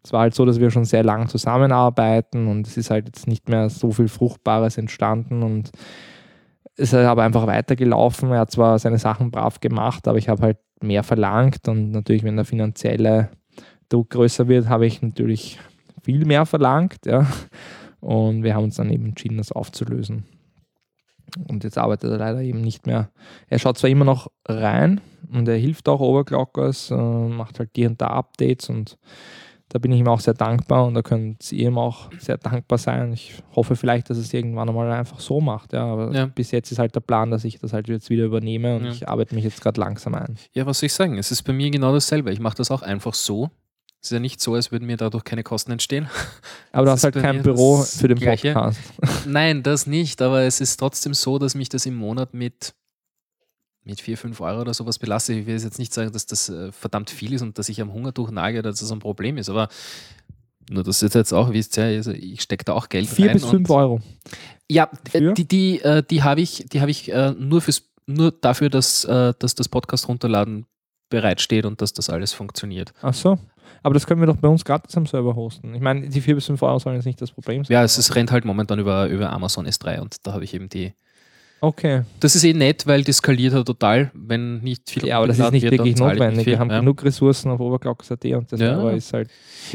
Es war halt so, dass wir schon sehr lang zusammenarbeiten und es ist halt jetzt nicht mehr so viel Fruchtbares entstanden und ist er aber einfach weitergelaufen. Er hat zwar seine Sachen brav gemacht, aber ich habe halt mehr verlangt und natürlich, wenn der finanzielle Druck größer wird, habe ich natürlich viel mehr verlangt. Ja. Und wir haben uns dann eben entschieden, das aufzulösen. Und jetzt arbeitet er leider eben nicht mehr. Er schaut zwar immer noch rein und er hilft auch Overclockers, äh, macht halt hier und da Updates und da bin ich ihm auch sehr dankbar und da könnt ihr ihm auch sehr dankbar sein. Ich hoffe vielleicht, dass es irgendwann einmal einfach so macht. Ja, aber Ja. bis jetzt ist halt der Plan, dass ich das halt jetzt wieder übernehme und Ja. ich arbeite mich jetzt gerade langsam ein. Ja, was soll ich sagen? Es ist bei mir genau dasselbe. Ich mache das auch einfach so. Es ist ja nicht so, als würden mir dadurch keine Kosten entstehen. Aber du Das hast halt kein Büro für den Gleiche. Podcast. Nein, das nicht, aber es ist trotzdem so, dass mich das im Monat mit, mit 4, 5 Euro oder sowas belastet. Ich will jetzt nicht sagen, dass das äh, verdammt viel ist und dass ich am Hungertuch nage, dass das ein Problem ist, aber nur, dass ihr jetzt auch wisst, ja, also ich stecke da auch Geld Vier rein. bis fünf und- Euro. Ja, äh, die, die, äh, die habe ich, die habe ich äh, nur, fürs, nur dafür, dass, dass das Podcast runterladen bereitsteht und dass das alles funktioniert. Ach so. Aber das können wir doch bei uns gratis am Server hosten. Ich meine, die vier bis fünf Euro sollen jetzt nicht das Problem sein. Ja, es, es rennt halt momentan über, über Amazon S3 und da habe ich eben die. Okay. Das ist eh nett, weil die skaliert halt total, wenn nicht viel Ja, aber das ist nicht wird, wirklich notwendig. Wir haben ja. genug Ressourcen auf Overclockers.at und der Ja. Ist halt.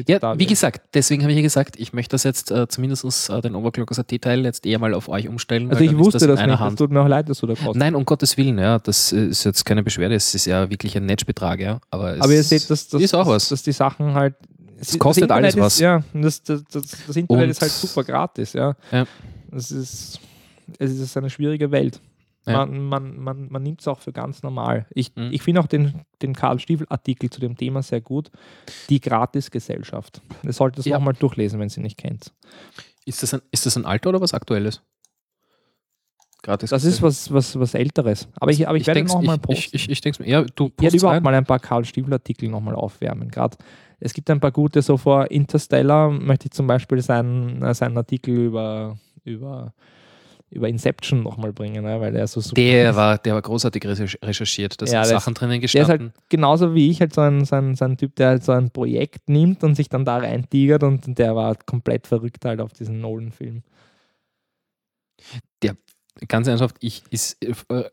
Ja, da wie wieder. gesagt, deswegen habe ich ja gesagt, ich möchte das jetzt äh, zumindest äh, den Overclockers.at-Teil jetzt eher mal auf euch umstellen. Also ich wusste das einer nicht. Hand. tut mir auch leid, dass du da kostet. Nein, um Gottes Willen, ja, das äh, ist jetzt keine Beschwerde, es ist ja wirklich ein Netzbetrag, ja. Aber, Aber ihr seht, dass, dass, ist auch was. dass die Sachen halt. Es kostet alles ist, was. Ja, das, das, das, das Internet Und- ist halt super gratis, ja. Ja. Es ist, es ist eine schwierige Welt. Ja. Man, man, man, man nimmt es auch für ganz normal. Ich, Mhm. ich finde auch den, den Karl Stiefel-Artikel zu dem Thema sehr gut. Die Gratisgesellschaft. Ihr solltet es Ja. nochmal durchlesen, wenn Sie nicht kennt. Ist das, ein, ist das ein alter oder was aktuelles? Gratis. Das ist was, was, was Älteres. Aber ich, aber ich, werde denk's- nochmal ich, posten. ich, ich, ich denke ja, du Ich werde überhaupt rein. mal ein paar Karl Stiefel-Artikel nochmal aufwärmen. Gerade es gibt ein paar gute, so vor Interstellar möchte ich zum Beispiel seinen, äh, seinen Artikel über, über, über Inception nochmal bringen, ne? weil er so super Der ist. war, der war großartig recherch- recherchiert. Da Ja, sind der Sachen drinnen Der ist gestanden. halt genauso wie ich, halt so ein, so, ein, so ein Typ, der halt so ein Projekt nimmt und sich dann da reintigert und der war komplett verrückt halt auf diesen Nolan-Film. Ganz ernsthaft, ich ist äh,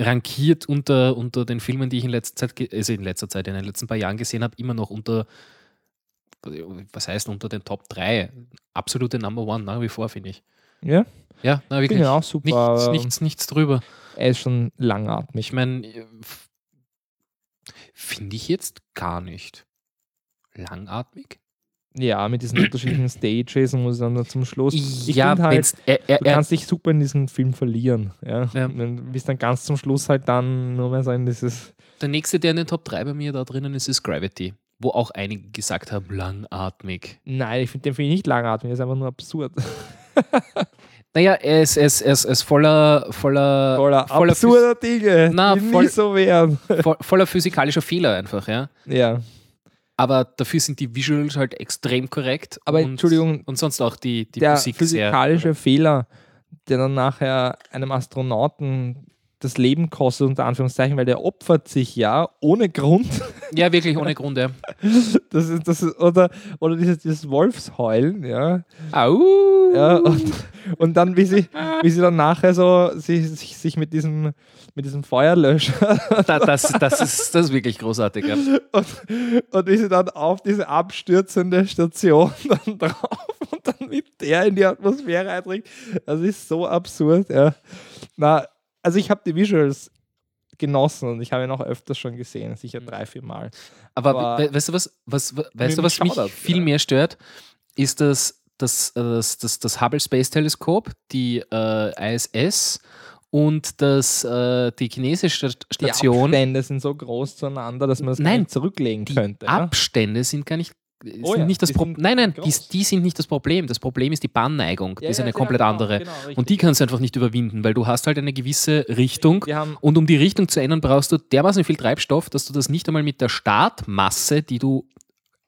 rankiert unter, unter den Filmen, die ich in letzter Zeit, also in letzter Zeit, in den letzten paar Jahren gesehen habe, immer noch unter, was heißt unter den Top 3? Absolute Number One, nach wie vor, finde ich. Ja, Ja, na, ich wirklich. auch super. Nichts, aber nichts, nichts drüber. Er ist schon langatmig. Ich meine, finde ich jetzt gar nicht. Langatmig? Ja, mit diesen unterschiedlichen Stages und muss dann zum Schluss. Ich ja, halt, er, er, du er, kannst dich super in diesen Film verlieren. Ja? Ja. Du bist dann ganz zum Schluss halt dann nur mehr so in dieses. der nächste, der in den Top 3 bei mir da drinnen ist, ist Gravity. wo auch einige gesagt haben, langatmig. Nein, ich finde den finde ich nicht langatmig, das ist einfach nur absurd. Naja, er ist, er ist, er ist, er voller, voller, Voller voller, absurder Dinge, Na, die voll- nie so wären. Phys- vo- voller physikalischer Fehler einfach, ja. Ja. Aber dafür sind die Visuals halt extrem korrekt. Aber und, Entschuldigung, Und sonst auch die, die der Musik sehr. physikalische Fehler, der dann nachher einem Astronauten das Leben kostet, unter Anführungszeichen, weil der opfert sich ja ohne Grund. Ja, wirklich ohne Grund, ja. Das ist, das ist, oder, oder dieses, dieses Wolfsheulen, ja. Au! ja und, und dann, wie sie, wie sie dann nachher so sie, sich, sich mit diesem, mit diesem Feuerlöscher Da, das, das, ist, das ist wirklich großartig. Ja. und, und wie sie dann auf diese abstürzende Station dann drauf und dann mit der in die Atmosphäre eindringt. Das ist so absurd, ja. Na, also ich habe die Visuals genossen und ich habe ihn auch öfters schon gesehen, sicher drei, vier Mal. Aber, Aber- we weißt du, was, was, we- weißt du, was mich schaudert, viel ja. mehr stört? Ist das, das, äh, das, das, das Hubble Space Teleskop, die äh, ISS und das, äh, die chinesische Sta- Die Station. Abstände sind so groß zueinander, dass man Nein, nicht zurücklegen Die könnte. ja? Abstände sind gar nicht. Oh ja, nicht das die Pro nein, nein, die, die sind nicht das Problem. Das Problem ist die Bahnneigung. Die Ja, ist ja, eine ja, komplett genau, andere. genau, und die kannst du einfach nicht überwinden, weil du hast halt eine gewisse Richtung. Und um die Richtung zu ändern, brauchst du dermaßen viel Treibstoff, dass du das nicht einmal mit der Startmasse, die du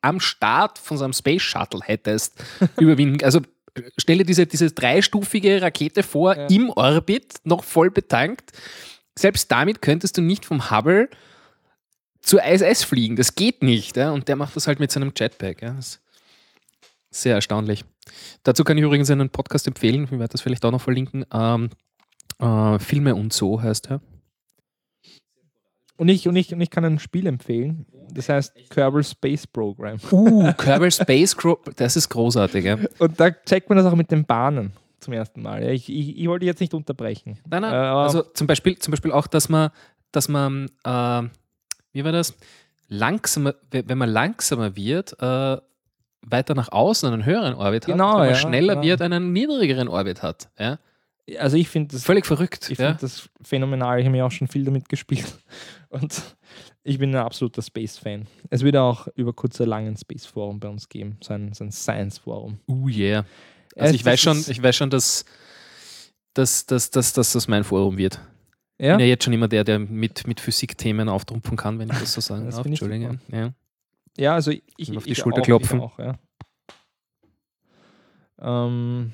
am Start von so einem Space Shuttle hättest, überwinden. Also stelle dir diese, diese dreistufige Rakete vor, im Orbit, noch voll betankt. Selbst damit könntest du nicht vom Hubble zur ISS fliegen. Das geht nicht. Ja? Und der macht das halt mit seinem Jetpack. Ja? Sehr erstaunlich. Dazu kann ich übrigens einen Podcast empfehlen. Ich werde das vielleicht auch noch verlinken. Ähm, äh, Filme und so heißt er. Und ich, und, ich, und ich kann ein Spiel empfehlen. Das heißt Kerbal Space Program. Uh, Kerbal Space Gro das ist großartig. Ja. Und da checkt man das auch mit den Bahnen zum ersten Mal. Ich, ich, ich wollte jetzt nicht unterbrechen. Nein, nein. Äh, also zum Beispiel, zum Beispiel auch, dass man, dass man, äh, wie war das? Langsamer, we- wenn man langsamer wird, äh, weiter nach außen einen höheren Orbit hat, Genau, wenn man ja, schneller genau. wird, einen niedrigeren Orbit hat. Ja? Also ich finde das, Völlig verrückt. ich ja? find das phänomenal. Ich habe mir auch schon viel damit gespielt. Und ich bin ein absoluter Space-Fan. Es wird auch über kurz oder lang ein Space-Forum bei uns geben. So ein, so ein Science-Forum. Uh, yeah. Also ich weiß das schon, ich weiß schon, dass, dass, dass, dass, dass das mein Forum wird. Ich Ja? bin ja jetzt schon immer der, der mit, mit Physikthemen auftrumpfen kann, wenn ich das so sagen Das darf. ich Entschuldige. Ja. Ja, also ich, Und auf die ich Schulter auch, klopfen. Ich auch, ja. ähm,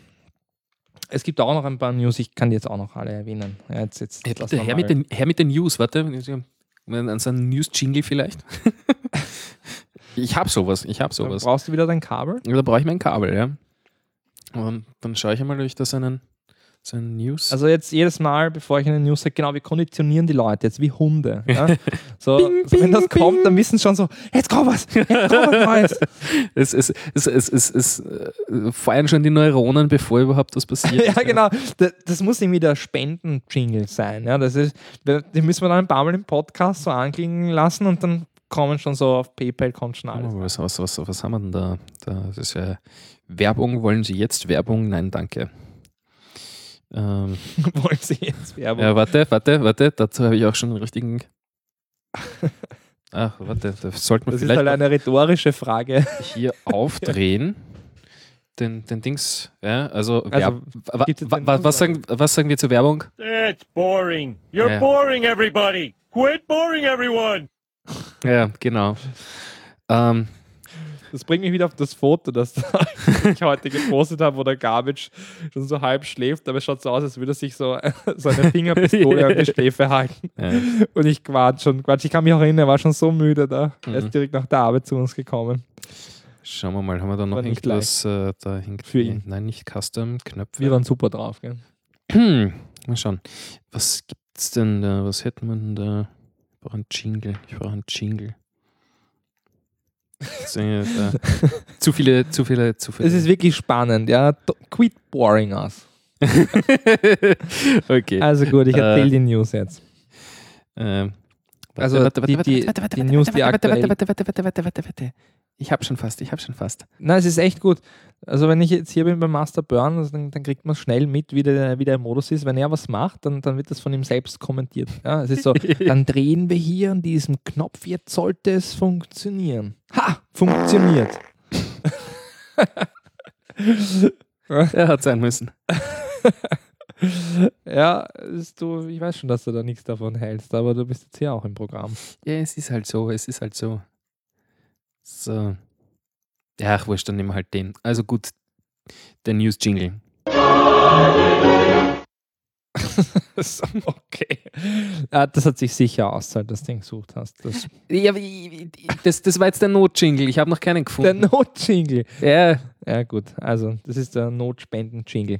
es gibt auch noch ein paar News, ich kann die jetzt auch noch alle erwähnen. Ja, jetzt, jetzt Ja, bitte, her, mit den, her mit den News, warte. An so einen News-Jingle vielleicht. ich habe sowas, ich habe Dann sowas. Brauchst du wieder dein Kabel? Ja, Da brauche ich mein Kabel, ja. Und dann schaue ich einmal, ob ich da so einen, so einen News. Also jetzt jedes Mal, bevor ich eine News sage, genau, wir konditionieren die Leute jetzt wie Hunde. Ja? So, Bing, so wenn bing, das kommt, bing. dann wissen schon so, jetzt kommt was, jetzt kommt was Neues. es, es, es, es, es, es äh, feuern schon die Neuronen, bevor überhaupt was passiert. ja, genau. Das, das muss irgendwie der Spenden-Jingle sein. Ja? Das ist, den müssen wir dann ein paar Mal im Podcast so anklingen lassen und dann kommen schon so auf PayPal kommt schon alles. Oh, was, was, was, was haben wir denn da? da das ist ja Werbung. Wollen Sie jetzt Werbung? Nein, danke. Ähm, Wollen Sie jetzt Werbung? ja, warte, warte, warte. Dazu habe ich auch schon einen richtigen. Ach, warte, da sollte man Das ist vielleicht halt eine rhetorische Frage. hier aufdrehen. Den, den Dings, ja, also, Also, wa, wa, wa, was, sagen, was sagen wir zur Werbung? That's boring. You're Yeah. boring everybody. Quit boring everyone. Ja, genau. Ähm, Das bringt mich wieder auf das Foto, das ich heute gepostet habe, wo der Garbage schon so halb schläft, aber es schaut so aus, als würde er sich so, so eine Fingerpistole an die Schläfe halten. ja. Und ich quatsch schon, quatsch. Ich kann mich auch erinnern, er war schon so müde da. Er Mhm. ist direkt nach der Arbeit zu uns gekommen. Schauen wir mal, haben wir da noch irgendwas? Äh, da hinkt Für ihn. Nein, nicht Custom, Knöpfe. Wir waren super drauf, gell? Mal schauen. Was gibt's denn da? Was hätte man da? Ich brauche einen Jingle. Ich brauche einen Jingle. Da. zu viele, zu viele, zu viele. Es ist wirklich spannend, ja. Quit boring us. okay. Also gut, ich Äh, erzähle die News jetzt. Ähm, Also die- die- die News, die warte, warte, aktuell- warte, warte, warte, warte, warte. Ich habe schon fast, ich habe schon fast. Nein, es ist echt gut. Also wenn ich jetzt hier bin beim Master Burn, also dann, dann, kriegt man schnell mit, wie der, wie der Modus ist. Wenn er was macht, dann, dann wird das von ihm selbst kommentiert. Ja, es ist so, dann drehen wir hier an diesem Knopf, jetzt sollte es funktionieren. Ha, funktioniert. er hat sein müssen. ja, du, ich weiß schon, dass du da nichts davon hältst, aber du bist jetzt hier auch im Programm. Ja, es ist halt so, es ist halt so. So. Ja, ach, wurscht, dann nehmen wir halt den. Also gut, der News-Jingle. okay. Ja, das hat sich sicher auszahlt, dass du den gesucht hast. Das, ja, das, das war jetzt der Not-Jingle. Ich habe noch keinen gefunden. Der Not-Jingle. Ja. ja, gut. Also, das ist der Notspenden-Jingle.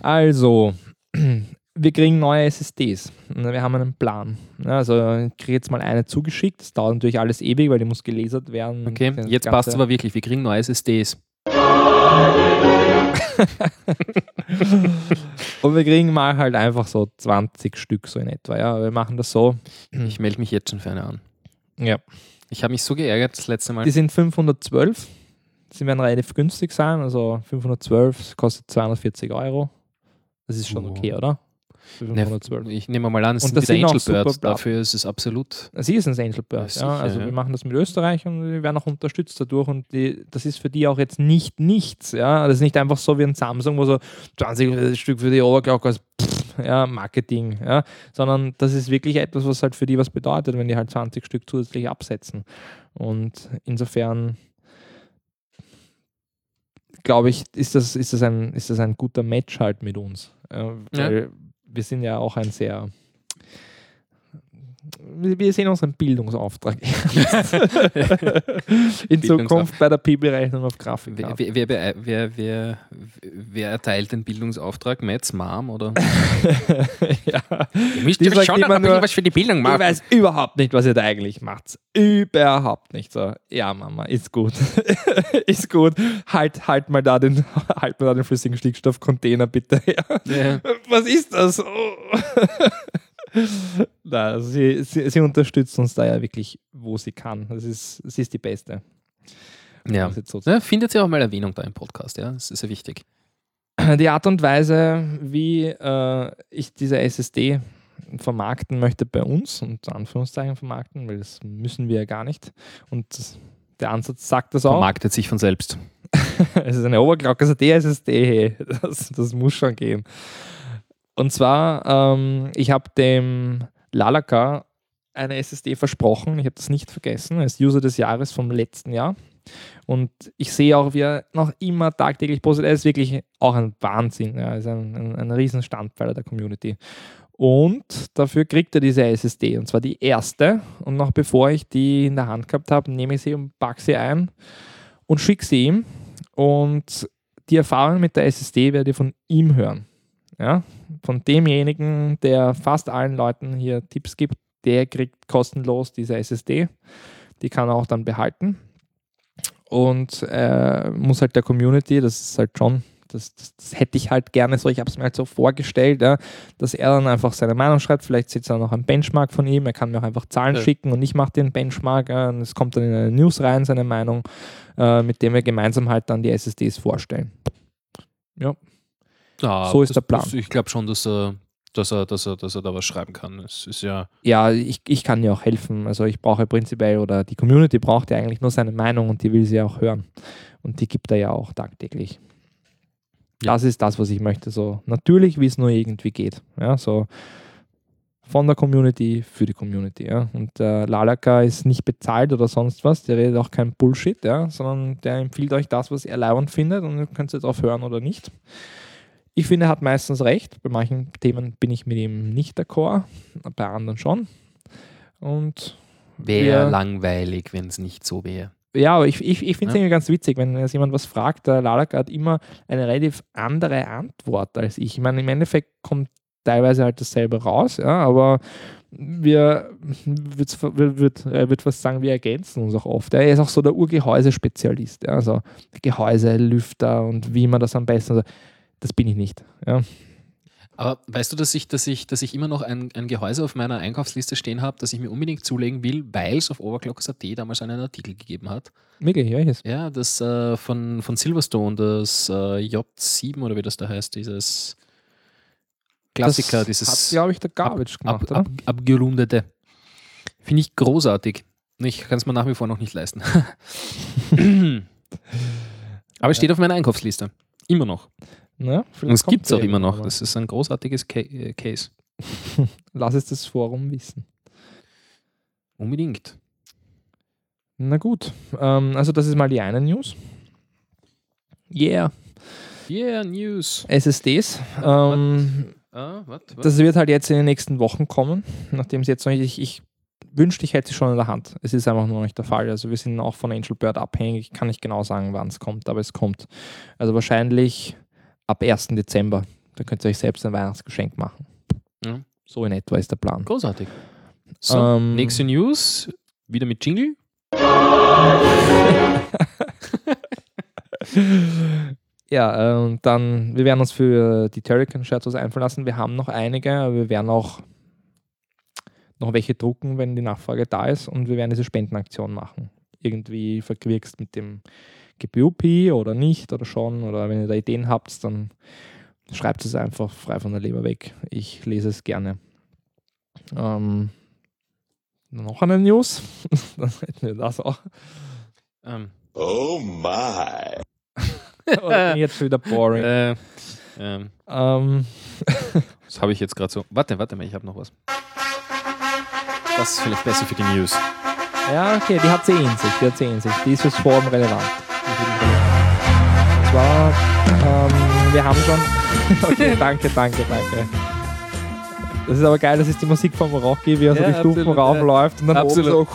Also, wir kriegen neue SSDs. Wir haben einen Plan. Also, ich kriege jetzt mal eine zugeschickt. Das dauert natürlich alles ewig, weil die muss gelasert werden. Okay, jetzt passt es aber wirklich. Wir kriegen neue SSDs. und wir kriegen mal halt einfach so 20 Stück so in etwa. Ja, wir machen das so. Ich melde mich jetzt schon für eine an. Ja. Ich habe mich so geärgert das letzte Mal. Die sind 512. Sie werden relativ günstig sein. Also 512 kostet 240 Euro. Das ist schon oh. okay, oder? Ne, ich nehme mal an, es und sind wieder Angel Birds. Dafür ist es absolut. Sie ist ein Angel Bird. Ja, also ja. wir machen das mit Österreich und wir werden auch unterstützt dadurch. Und die, das ist für die auch jetzt nicht nichts. Ja, das ist nicht einfach so wie ein Samsung, wo so 20 Stück für die Oberglocke als ja, Marketing, ja, sondern das ist wirklich etwas, was halt für die was bedeutet, wenn die halt 20 Stück zusätzlich absetzen. Und insofern glaube ich, ist das, ist, das ein, ist das ein guter Match halt mit uns. Äh, ja. Wir sind ja auch ein sehr wir sehen unseren Bildungsauftrag in Zukunft bei der Pi-Berechnung auf Grafik. Wer, wer, wer, wer, erteilt den Bildungsauftrag? Mats Mom oder? ja. Ihr müsst die schon immer nur, was für die Bildung machen. Ich weiß überhaupt nicht, was ihr da eigentlich macht. Überhaupt nicht so. Ja, Mama, ist gut. ist gut. Halt, halt mal da den, halt mal da den flüssigen Stickstoffcontainer bitte her. Ja. Was ist das? Oh. Nein, sie, sie, sie, unterstützt uns da ja wirklich, wo sie kann. Das ist, sie ist die Beste. Ja. So ja findet sie auch mal Erwähnung da im Podcast, ja. Das ist ja wichtig. Die Art und Weise, wie äh, ich diese SSD vermarkten möchte bei uns, und Anführungszeichen vermarkten, weil das müssen wir ja gar nicht. Und der Ansatz sagt das auch. Vermarktet sich von selbst. es ist eine Oberglocke, also die SSD, das, das muss schon gehen. Und zwar, ähm, ich habe dem Lalaka eine SSD versprochen. Ich habe das nicht vergessen. Er ist User des Jahres vom letzten Jahr. Und ich sehe auch, wie er noch immer tagtäglich postet. Er ist wirklich auch ein Wahnsinn. Er ist ein, ein, ein riesen Standpfeiler der Community. Und dafür kriegt er diese SSD. Und zwar die erste. Und noch bevor ich die in der Hand gehabt habe, nehme ich sie und packe sie ein und schicke sie ihm. Und die Erfahrung mit der SSD werde ich von ihm hören. Ja? Von demjenigen, der fast allen Leuten hier Tipps gibt, der kriegt kostenlos diese SSD. Die kann er auch dann behalten. Und äh, muss halt der Community, das ist halt schon, das, das, das hätte ich halt gerne so, ich habe es mir halt so vorgestellt, ja, dass er dann einfach seine Meinung schreibt, vielleicht sitzt er noch ein Benchmark von ihm, er kann mir auch einfach Zahlen ja. schicken und ich mache den Benchmark ja, und es kommt dann in eine News rein, seine Meinung, äh, mit dem wir gemeinsam halt dann die SSDs vorstellen. Ja, ja, so ist das, der Plan. Das, ich glaube schon, dass er, dass, er, dass, er, dass er da was schreiben kann. Es ist ja. Ja, ich, ich kann ja auch helfen. Also ich brauche prinzipiell oder die Community braucht ja eigentlich nur seine Meinung und die will sie auch hören. Und die gibt er ja auch tagtäglich. Ja. Das ist das, was ich möchte. So natürlich, wie es nur irgendwie geht. Ja, so von der Community für die Community. Ja. Und äh, Lalaka ist nicht bezahlt oder sonst was, der redet auch kein Bullshit, ja, sondern der empfiehlt euch das, was er leibend findet und ihr könnt es jetzt aufhören oder nicht. Ich finde, er hat meistens recht. Bei manchen Themen bin ich mit ihm nicht d'accord, bei anderen schon. Und wäre langweilig, wenn es nicht so wäre. Ja, aber ich, ich, ich finde es ja. irgendwie ganz witzig, wenn jetzt jemand was fragt, der Lalak hat immer eine relativ andere Antwort als ich. Ich meine, im Endeffekt kommt teilweise halt dasselbe raus, ja, aber wir wird, wird, wird fast sagen, wir ergänzen uns auch oft. Er ist auch so der Urgehäusespezialist, ja, also Gehäuse, Lüfter und wie man das am besten. Also das bin ich nicht. Ja. Aber weißt du, dass ich, dass ich, dass ich immer noch ein, ein Gehäuse auf meiner Einkaufsliste stehen habe, das ich mir unbedingt zulegen will, weil es auf Overclockers.at damals einen Artikel gegeben hat? Wirklich, welches? Ja, das äh, von, von Silverstone, das äh, J7 oder wie das da heißt, dieses Klassiker, das dieses Hat, glaube ich, der Garbage ab, gemacht, ab, oder? abgerundete. Finde ich großartig. Ich kann es mir nach wie vor noch nicht leisten. Aber es steht auf meiner Einkaufsliste. Immer noch. Ja, Und es gibt es auch immer noch. Das ist ein großartiges äh, Case. Lass es das Forum wissen. Unbedingt. Na gut, ähm, also das ist mal die eine News. Yeah, Yeah, News. SSDs. Ähm, Ah, was? das wird halt jetzt in den nächsten Wochen kommen, nachdem es jetzt noch nicht, ich, ich wünschte, ich hätte sie schon in der Hand. Es ist einfach nur noch nicht der Fall. Also wir sind auch von Angel Bird abhängig. Ich kann nicht genau sagen, wann es kommt, aber es kommt. Also wahrscheinlich ab 1. Dezember. Da könnt ihr euch selbst ein Weihnachtsgeschenk machen. Ja. So in etwa ist der Plan. Großartig. So, Ähm, nächste News. Wieder mit Jingle. Ja, und dann, wir werden uns für die Turrican-Shirts was einfallen lassen. Wir haben noch einige, aber wir werden auch noch welche drucken, wenn die Nachfrage da ist und wir werden diese Spendenaktion machen. Irgendwie verquirkst mit dem GPU-Pi oder nicht oder schon oder wenn ihr da Ideen habt, dann schreibt es einfach frei von der Leber weg. Ich lese es gerne. Ähm, noch eine News, dann hätten wir das auch. Ähm, Oh my. Oder bin ich jetzt wieder boring? äh, ähm, Ähm, das habe ich jetzt gerade so. Warte, warte mal, ich habe noch was. Das ist vielleicht besser für die News. Ja, okay, die hat sie in sich, die hat sie in sich. Die ist fürs Forum relevant. Und zwar, ähm, wir haben schon. okay, danke, danke, danke. Das ist aber geil, das ist die Musik vom Rocky, wie er so Ja, die Stufen absolut, raufläuft und dann Absolut. oben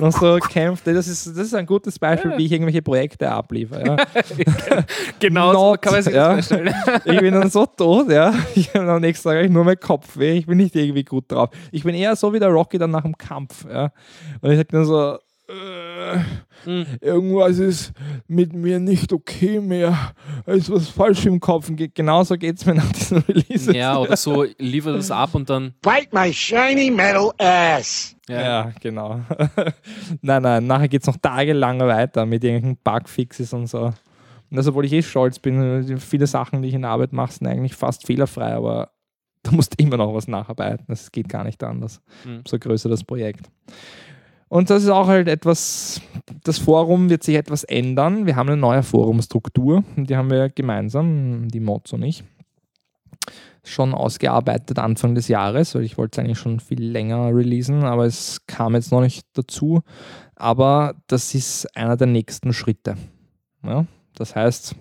so, und so kämpft. Das ist, das ist ein gutes Beispiel, wie ich irgendwelche Projekte abliefere. Ja. Genau, Not, kann man sich ja. das vorstellen. Ich bin dann so tot, ja. Ich habe am nächsten Tag nur mein Kopfweh. Ich bin nicht irgendwie gut drauf. Ich bin eher so wie der Rocky dann nach dem Kampf, ja. Und ich sag dann so, äh, Hm. irgendwas ist mit mir nicht okay mehr. Ist was falsch im Kopf. Und ge- genauso geht es mir nach diesem Release. Ja, oder so, liefer das ab und dann. Bite my shiny metal ass. Ja, genau. nein, nein, nachher geht es noch tagelang weiter mit irgendwelchen Bugfixes und so. Und das, obwohl ich eh stolz bin, viele Sachen, die ich in der Arbeit mache, sind eigentlich fast fehlerfrei, aber da musst du immer noch was nacharbeiten. Das geht gar nicht anders. Mhm. So größer das Projekt. Und das ist auch halt etwas, das Forum wird sich etwas ändern. Wir haben eine neue Forumstruktur, die haben wir gemeinsam, die Mods und ich, schon ausgearbeitet Anfang des Jahres, weil ich wollte es eigentlich schon viel länger releasen, aber es kam jetzt noch nicht dazu. Aber das ist einer der nächsten Schritte. Ja? Das heißt,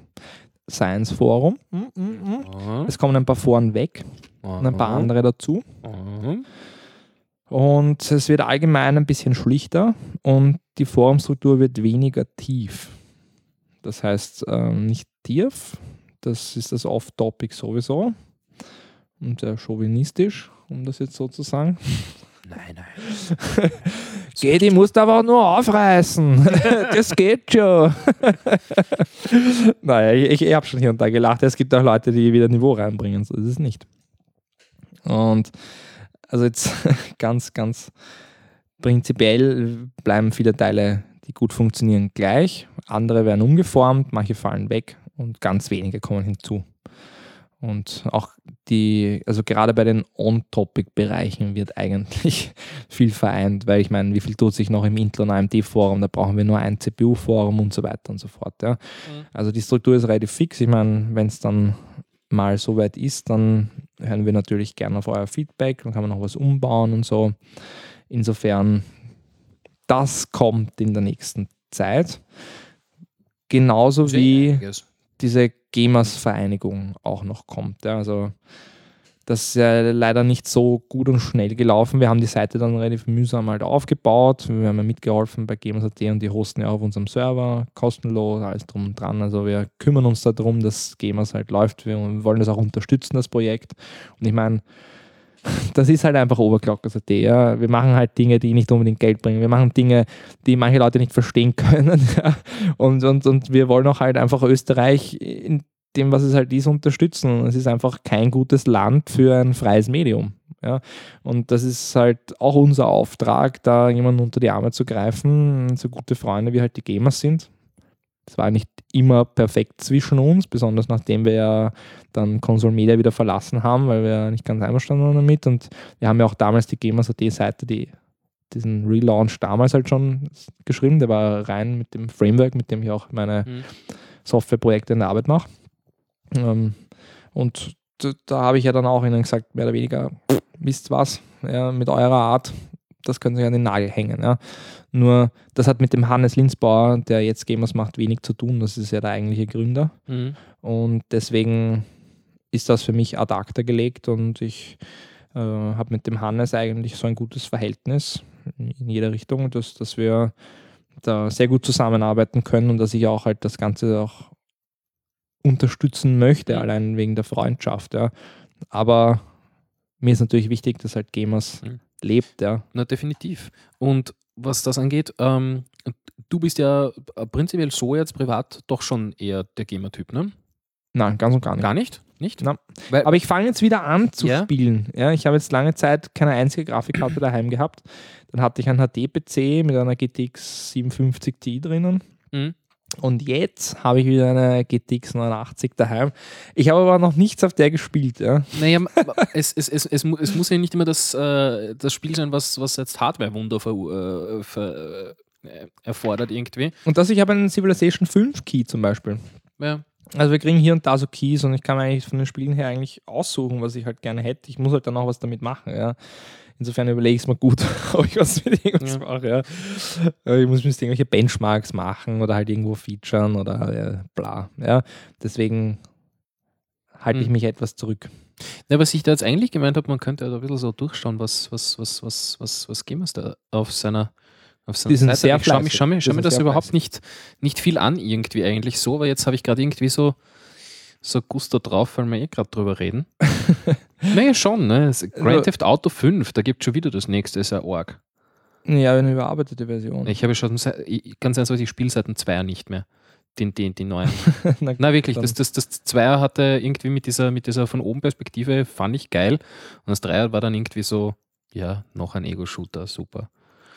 Science Forum. Mm, mm, mm. Es kommen ein paar Foren weg und ein paar andere dazu. Und es wird allgemein ein bisschen schlichter und die Forumstruktur wird weniger tief. Das heißt, ähm, nicht tief, das ist das Off-Topic sowieso und sehr chauvinistisch, um das jetzt so zu sagen. Nein, nein. Geht, ich muss aber auch nur aufreißen. das geht schon. naja, ich, ich habe schon hier und da gelacht. Es gibt auch Leute, die wieder Niveau reinbringen. So ist es nicht. Und also jetzt ganz, ganz prinzipiell bleiben viele Teile, die gut funktionieren, gleich. Andere werden umgeformt, manche fallen weg und ganz wenige kommen hinzu. Und auch die, also gerade bei den On-Topic-Bereichen wird eigentlich viel vereint, weil ich meine, wie viel tut sich noch im Intel- und AMD-Forum? Da brauchen wir nur ein CPU-Forum und so weiter und so fort. Ja. Also die Struktur ist relativ fix. Ich meine, wenn es dann mal so weit ist, dann hören wir natürlich gerne auf euer Feedback, dann kann man noch was umbauen und so. Insofern, das kommt in der nächsten Zeit. Genauso wie diese Gamers-Vereinigung auch noch kommt. Ja. Also das ist ja leider nicht so gut und schnell gelaufen. Wir haben die Seite dann relativ mühsam halt aufgebaut. Wir haben ja mitgeholfen bei Gamers.at und die hosten ja auf unserem Server, kostenlos, alles drum und dran. Also wir kümmern uns darum, dass Gamers halt läuft. Wir wollen das auch unterstützen, das Projekt. Und ich meine, das ist halt einfach Overclockers.at. Ja. Wir machen halt Dinge, die nicht unbedingt Geld bringen. Wir machen Dinge, die manche Leute nicht verstehen können. Ja. Und, und, und wir wollen auch halt einfach Österreich in dem, was es halt ist, unterstützen. Und es ist einfach kein gutes Land für ein freies Medium. Ja? Und das ist halt auch unser Auftrag, da jemanden unter die Arme zu greifen, so gute Freunde wie halt die Gamers sind. Es war nicht immer perfekt zwischen uns, besonders nachdem wir ja dann Console Media wieder verlassen haben, weil wir nicht ganz einverstanden waren damit. Und wir haben ja auch damals die Gamers.at-Seite, die diesen Relaunch damals halt schon geschrieben. Der war rein mit dem Framework, mit dem ich auch meine Mhm. Softwareprojekte in der Arbeit mache. Ähm, und da, habe ich ja dann auch ihnen gesagt, mehr oder weniger, wisst was, ja, mit eurer Art, das können sie an den Nagel hängen. Ja. Nur, das hat mit dem Hannes Linsbauer, der jetzt Gamers macht, wenig zu tun. Das ist ja der eigentliche Gründer. Mhm. Und deswegen ist das für mich ad acta gelegt und ich äh, habe mit dem Hannes eigentlich so ein gutes Verhältnis in jeder Richtung, dass, dass wir da sehr gut zusammenarbeiten können und dass ich auch halt das Ganze auch unterstützen möchte, allein wegen der Freundschaft. Ja. Aber mir ist natürlich wichtig, dass halt Gamers Mhm. lebt. Ja. Na, definitiv. Und was das angeht, ähm, du bist ja prinzipiell so jetzt privat doch schon eher der Gamer-Typ, ne? Nein, ganz und gar nicht. Gar nicht? Nicht? Na. Weil, Aber ich fange jetzt wieder an zu Ja? spielen. Ja, ich habe jetzt lange Zeit keine einzige Grafikkarte daheim gehabt. Dann hatte ich einen HD-PC mit einer GTX 750 Ti drinnen. Mhm. Und jetzt habe ich wieder eine GTX 89 daheim. Ich habe aber noch nichts auf der gespielt. Ja. naja, es, es, es, es, mu- es muss ja nicht immer das, äh, das Spiel sein, was, was jetzt Hardware-Wunder ver, äh, ver, äh, erfordert irgendwie. Und dass ich habe einen Civilization 5 Key zum Beispiel. Ja. Also wir kriegen hier und da so Keys und ich kann mir eigentlich von den Spielen her eigentlich aussuchen, was ich halt gerne hätte. Ich muss halt dann auch was damit machen, ja. Insofern überlege ich es mir gut, ob ich was mit irgendwas Ja. mache, ja. Ich muss mir irgendwelche Benchmarks machen oder halt irgendwo featuren oder äh, bla, ja. Deswegen halte ich Hm. mich etwas zurück. Ja, was ich da jetzt eigentlich gemeint habe, man könnte da ein bisschen so durchschauen, was, was, was, was, was, was Gamers da auf seiner, auf seiner Seite. sehr ich schaue mir, fleißig. schau mir, schau mir das überhaupt fleißig. nicht, nicht viel an, irgendwie eigentlich so, aber jetzt habe ich gerade irgendwie so, so Gusto drauf, weil wir eh gerade drüber reden. naja, schon, ne? Es- Grand Also- Theft Auto 5, da gibt es schon wieder das nächste, ist ja arg. Ja, eine überarbeitete Version. Ich habe schon, ganz ehrlich, ich spiele seit dem Zweier nicht mehr. Den, den, die neuen. Na, Na wirklich, das, das, das Zweier hatte irgendwie mit dieser, mit dieser von oben Perspektive, fand ich geil. Und das Dreier war dann irgendwie so, ja, noch ein Ego-Shooter, super.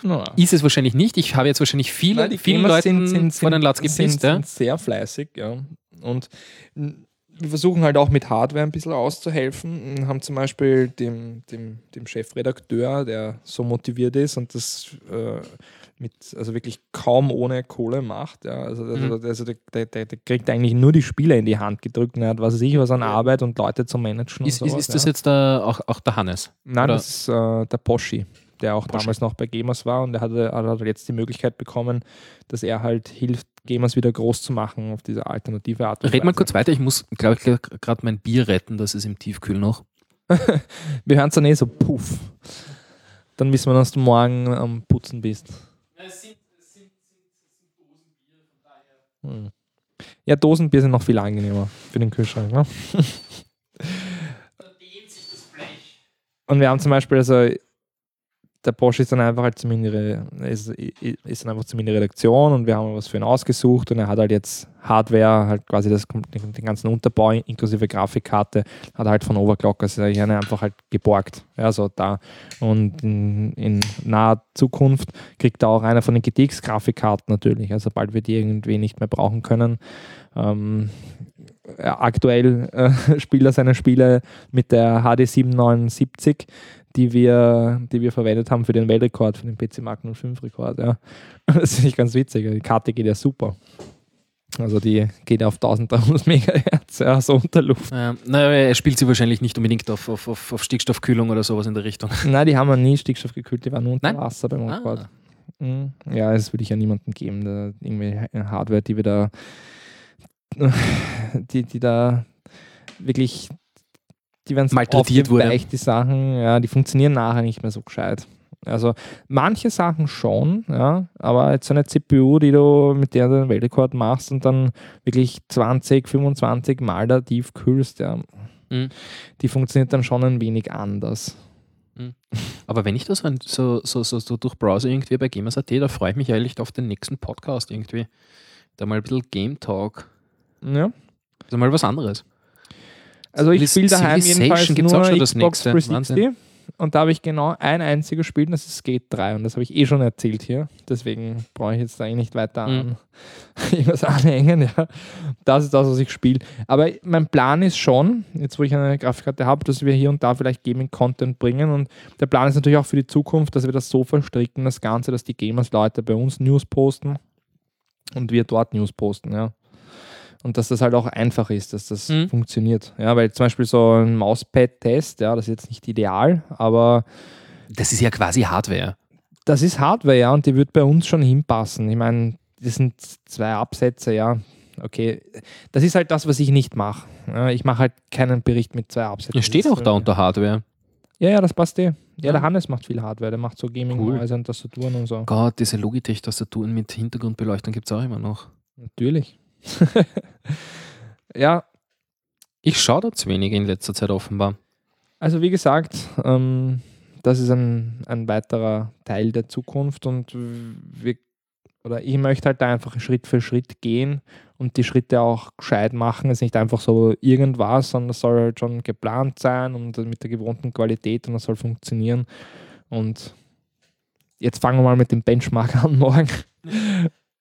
na. Ist es wahrscheinlich nicht. Ich habe jetzt wahrscheinlich viele, Nein, die vielen Gamers Leuten vor den Latz sind, gepisst. Ja? sind sehr fleißig, ja. Und wir versuchen halt auch mit Hardware ein bisschen auszuhelfen. Wir haben zum Beispiel dem, dem, dem Chefredakteur, der so motiviert ist und das äh, mit, also wirklich kaum ohne Kohle macht. Ja. Also, also, Mhm. also der, der, der, der kriegt eigentlich nur die Spiele in die Hand gedrückt und er hat was weiß ich was an Arbeit und Leute zu managen. Ist, und ist, sowas, ist das ja. jetzt der, auch, auch der Hannes? Nein, oder- das ist äh, der Poschi, der auch Poschi. damals noch bei Gamers war und der hatte, hat jetzt die Möglichkeit bekommen, dass er halt hilft, Gamers wieder groß zu machen auf diese alternative Art. und Red mal Weise. kurz weiter, ich muss, glaube ich, gerade mein Bier retten, das ist im Tiefkühl noch. Wir hören es dann eh so, puff. Dann wissen wir, dass du morgen am Putzen bist. Hm. Ja, Dosenbier sind noch viel angenehmer für den Kühlschrank. Ne? Und wir haben zum Beispiel, also der Porsche ist dann einfach halt zu ihre, ist, ist dann einfach zu die Redaktion und wir haben was für ihn ausgesucht und er hat halt jetzt Hardware, halt quasi das, den, ganzen Unterbau inklusive Grafikkarte, hat halt von Overclockers also einfach halt geborgt. Ja, da. Und in, in naher Zukunft kriegt er auch einer von den GTX-Grafikkarten natürlich, also bald wir die irgendwie nicht mehr brauchen können. Ähm, aktuell äh, spielt er seine Spiele mit der HD 779, die wir, die wir verwendet haben für den Weltrekord, für den PC Mark 05 Rekord. Ja. Das finde ich ganz witzig. Die Karte geht ja super. Also die geht auf 1300 Megahertz, ja, so unter Luft. Ähm, naja, er spielt sie wahrscheinlich nicht unbedingt auf, auf, auf, auf Stickstoffkühlung oder sowas in der Richtung. Nein, die haben wir nie stickstoffgekühlt, die waren nur unter Nein? Wasser beim Rekord. Ah. Ja, das würde ich ja niemandem geben. Da, irgendwie Hardware, die wir da, die, die da wirklich, die werden Malträtiert wurde. die Sachen, ja, die funktionieren nachher nicht mehr so gescheit. Also manche Sachen schon, ja, aber jetzt so eine CPU, die du mit der du den Weltrekord machst und dann wirklich 20, 25 Mal da tief kühlst, ja, Mhm. die funktioniert dann schon ein wenig anders. Aber wenn ich das so, so, so, so, so durchbrowse irgendwie bei Gamers.at, da freue ich mich eigentlich auf den nächsten Podcast irgendwie. Da mal ein bisschen Game Talk. Ja. Das ist mal was anderes. Also ich spiele daheim jedenfalls gibt's nur auch schon das Xbox nächste. 360 und da habe ich genau ein einziges Spiel und das ist Skate 3 und das habe ich eh schon erzählt hier. Deswegen brauche ich jetzt eigentlich nicht weiter Mhm. an irgendwas anhängen. Ja. Das ist das, was ich spiele. Aber mein Plan ist schon, jetzt wo ich eine Grafikkarte habe, dass wir hier und da vielleicht Gaming-Content bringen und der Plan ist natürlich auch für die Zukunft, dass wir das so verstricken, das Ganze, dass die Gamers-Leute bei uns News posten und wir dort News posten, ja. Und dass das halt auch einfach ist, dass das Mhm. funktioniert. Ja, weil zum Beispiel so ein Mauspad-Test, ja, das ist jetzt nicht ideal, aber Das ist ja quasi Hardware. das ist Hardware, ja, und die wird bei uns schon hinpassen. Ich meine, das sind zwei Absätze, ja. Okay, das ist halt das, was ich nicht mache. Ja, ich mache halt keinen Bericht mit zwei Absätzen. Es steht auch da unter Hardware. Ja, ja, das passt eh. Ja, Ja. der Hannes macht viel Hardware, der macht so Gaming-Häuser Cool. und Tastaturen und so. Gott, diese Logitech-Tastaturen mit Hintergrundbeleuchtung gibt es auch immer noch. Natürlich. ja, Ich schaue da zu wenig in letzter Zeit offenbar. Also wie gesagt, ähm, das ist ein, ein weiterer Teil der Zukunft und wir, oder ich möchte halt da einfach Schritt für Schritt gehen und die Schritte auch gescheit machen. Es ist nicht einfach so irgendwas, sondern es soll halt schon geplant sein und mit der gewohnten Qualität und das soll funktionieren. Und jetzt fangen wir mal mit dem Benchmark an morgen.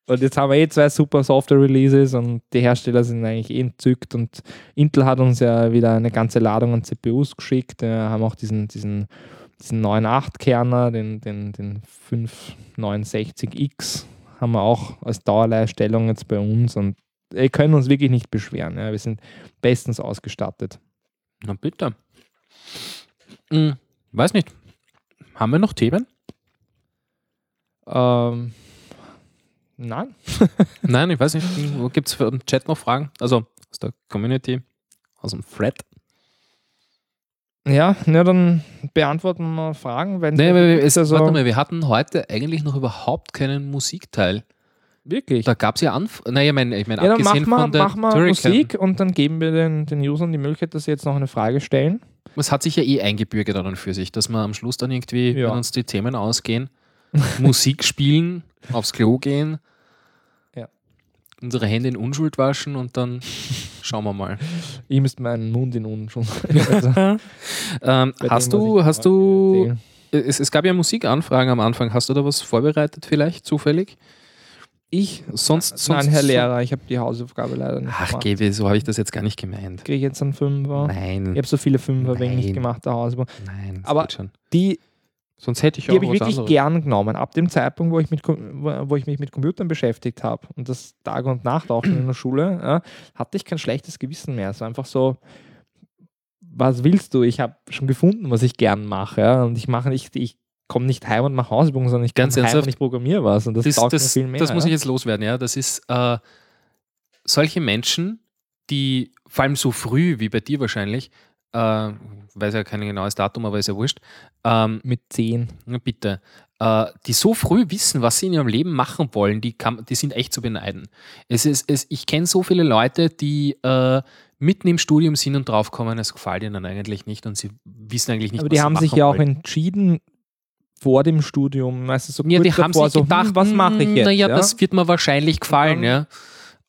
Und jetzt haben wir eh zwei super Software-Releases und die Hersteller sind eigentlich eh entzückt und Intel hat uns ja wieder eine ganze Ladung an CPUs geschickt. Wir haben auch diesen, diesen, diesen neuen 8-Kerner, den, den, den 569X, haben wir auch als Dauerleihstellung jetzt bei uns und wir können uns wirklich nicht beschweren. Ja. Wir sind bestens ausgestattet. Na bitte. Hm, weiß nicht. Haben wir noch Themen? Ähm, nein. Nein, ich weiß nicht. Gibt es im Chat noch Fragen? Also aus der Community, aus dem Thread? Ja, na, dann beantworten wir Fragen. Wenn Nee, wir, es, also, warte mal, wir hatten heute eigentlich noch überhaupt keinen Musikteil. wirklich. Da gab es ja Anf... Naja, ich meine, ich mein, Ja, dann abgesehen machen wir, von der machen wir Musik und dann geben wir den, den Usern die Möglichkeit, dass sie jetzt noch eine Frage stellen. Es hat sich ja eh eingebürgert an und für sich, dass wir am Schluss dann irgendwie, Ja. wenn uns die Themen ausgehen, Musik spielen, aufs Klo gehen, Ja. unsere Hände in Unschuld waschen und dann schauen wir mal. Ich müsste meinen Mund in Unschuld. Also, Ähm, hast du, ich hast du, es, es gab ja Musikanfragen am Anfang, hast du da was vorbereitet vielleicht, zufällig? Ich? Sonst, sonst Nein, Herr Lehrer, ich habe die Hausaufgabe leider nicht Ach, gemacht. Gewe, so habe ich das jetzt gar nicht gemeint. Kriege ich jetzt einen Fünfer? Nein, Ich habe so viele Fünfer wegen nicht Nein. gemacht, der Hausaufgabe. nein, das aber- schon. Die, Sonst hätte ich die auch habe ich wirklich anderes. gern genommen. Ab dem Zeitpunkt, wo ich, mit, wo ich mich mit Computern beschäftigt habe und das Tag und Nacht auch schon in der Schule, ja, hatte ich kein schlechtes Gewissen mehr. Es war einfach so, was willst du? Ich habe schon gefunden, was ich gern mache. Ja, und ich mache nicht, ich komme nicht heim und mache Hausübungen, sondern ich Ganz heim und ich programmiere was. Und das, das, das, viel mehr. das muss ja. ich jetzt loswerden, ja. Das ist äh, solche Menschen, die vor allem so früh wie bei dir wahrscheinlich, äh, weiß ja kein genaues Datum, aber ist ja wurscht, ähm, mit 10. na bitte, äh, die so früh wissen, was sie in ihrem Leben machen wollen, die, kann, die sind echt zu beneiden. Es ist, es, ich kenne so viele Leute, die äh, mitten im Studium sind und draufkommen, es gefällt ihnen eigentlich nicht und sie wissen eigentlich nicht, Aber was die sie haben sich machen ja auch wollen. entschieden vor dem Studium, meistens so Ja, die haben davor, sich so, gedacht, hm, was mache ich jetzt? Naja, ja? das wird mir wahrscheinlich gefallen, ja.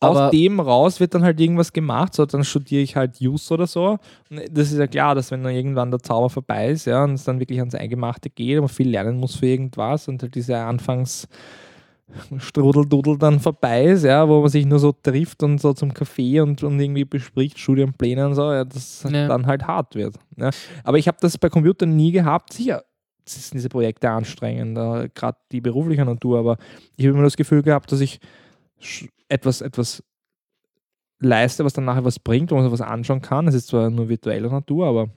Aus dem raus wird dann halt irgendwas gemacht, so dann studiere ich halt Jus oder so. Und das ist ja klar, dass wenn dann irgendwann der Zauber vorbei ist, ja, und es dann wirklich ans Eingemachte geht, man viel lernen muss für irgendwas und halt diese Anfangs Strudeldudel dann vorbei ist, ja, wo man sich nur so trifft und so zum Kaffee und, und irgendwie bespricht, Studienpläne und so, ja, das Ja. dann halt hart wird. Ja. Aber ich habe das bei Computern nie gehabt. Sicher sind diese Projekte anstrengend, gerade die berufliche Natur, aber ich habe immer das Gefühl gehabt, dass ich etwas, etwas leiste, was dann nachher was bringt, wo man sich was anschauen kann. Es ist zwar nur virtueller Natur, aber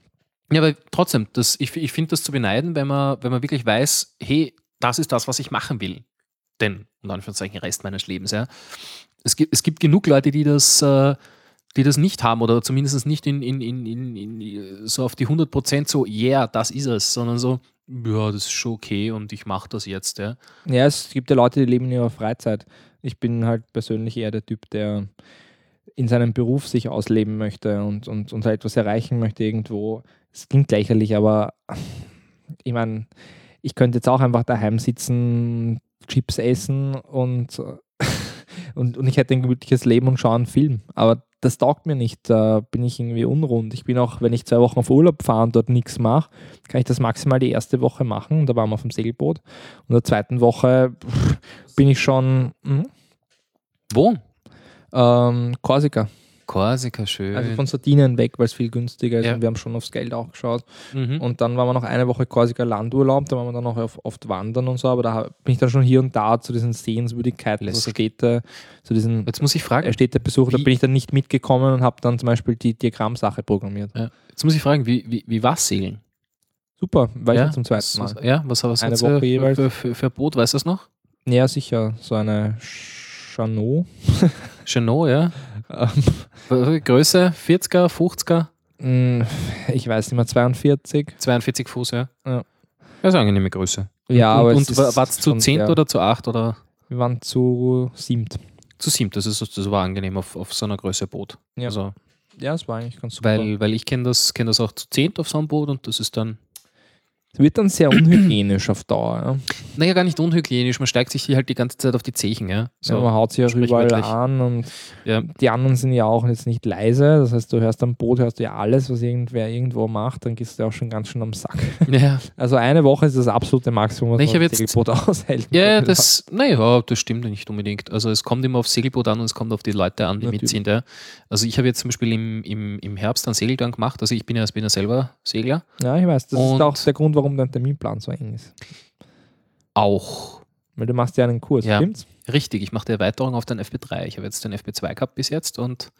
Ja, aber trotzdem, das, ich, ich finde das zu beneiden, wenn man, wenn man wirklich weiß, hey, das ist das, was ich machen will. Den, unter Anführungszeichen, Rest meines Lebens. Ja. Es, gibt, es gibt genug Leute, die das, äh, die das nicht haben oder zumindest nicht in, in, in, in, so auf die 100% so, yeah, das ist es, sondern so, ja, das ist schon okay und ich mache das jetzt. Ja. ja, es gibt ja Leute, die leben in ihrer Freizeit. Ich bin halt persönlich eher der Typ, der in seinem Beruf sich ausleben möchte und, und, und etwas erreichen möchte irgendwo. Es klingt lächerlich, aber ich meine, ich könnte jetzt auch einfach daheim sitzen, Chips essen und, und, und ich hätte ein gemütliches Leben und schaue einen Film. Aber das taugt mir nicht. Da bin ich irgendwie unrund. Ich bin auch, wenn ich zwei Wochen auf Urlaub fahre und dort nichts mache, kann ich das maximal die erste Woche machen. Da waren wir auf dem Segelboot. Und in der zweiten Woche pff, bin ich schon hm, Wo? ähm, Korsika. Korsika, schön. Also von Sardinien weg, weil es viel günstiger ist. Ja. Und wir haben schon aufs Geld auch geschaut. mhm. Und dann waren wir noch eine Woche Korsika Landurlaub, da waren wir dann noch auf, oft wandern und so, aber da bin ich dann schon hier und da zu diesen Sehenswürdigkeiten, so Lässig. Städte, zu diesen Jetzt muss ich fragen, äh, Städtebesuchen, da bin ich dann nicht mitgekommen und habe dann zum Beispiel die Diagrammsache programmiert. ja, jetzt muss ich fragen, wie, wie, wie war Segeln? Super, war ich ja, jetzt zum zweiten Mal. ja, was, was Eine Woche für, jeweils. für, für, für Boot, weißt du das noch? Ja, sicher, so eine Chanot. Chanot, ja. Ähm, Größe 40er, 50er, mh, ich weiß nicht mehr, 42. 42 Fuß, ja. Ja. Das ist eine angenehme Größe. Ja, aber und es und ist war es zu 10 sehr- oder zu 8 oder Wir waren zu siebt. zu 7? Das, ist, das war angenehm auf, auf so einer Größe Boot. Ja. Also, Ja, es war eigentlich ganz super. weil, weil ich kenne das, kenn das auch zu 10 auf so einem Boot und das ist dann, es wird dann sehr unhygienisch auf Dauer. Ja. naja, gar nicht unhygienisch, man steigt sich hier halt die ganze Zeit auf die Zechen, ja. So, man haut sich auch überall an und Ja. die anderen sind ja auch jetzt nicht leise. Das heißt, du hörst am Boot, hörst du ja alles, was irgendwer irgendwo macht, dann gehst du auch schon ganz schön am Sack. Ja, Also eine Woche ist das absolute Maximum, was Ich man Segelboot aushält. Ja, das, naja, das stimmt nicht unbedingt. Also es kommt immer aufs Segelboot an und es kommt auf die Leute an, die Natürlich. mitziehen. Ja. Also ich habe jetzt zum Beispiel im, im, im Herbst einen Segelgang gemacht. Also ich bin ja, bin ja selber Segler. Ja, ich weiß. Das Und- ist auch der Grund, warum dein Terminplan so eng ist. Auch. Weil du machst ja einen Kurs, Ja. stimmt's? Richtig, ich mache die Erweiterung auf den FP3. Ich habe jetzt den FP2 gehabt bis jetzt und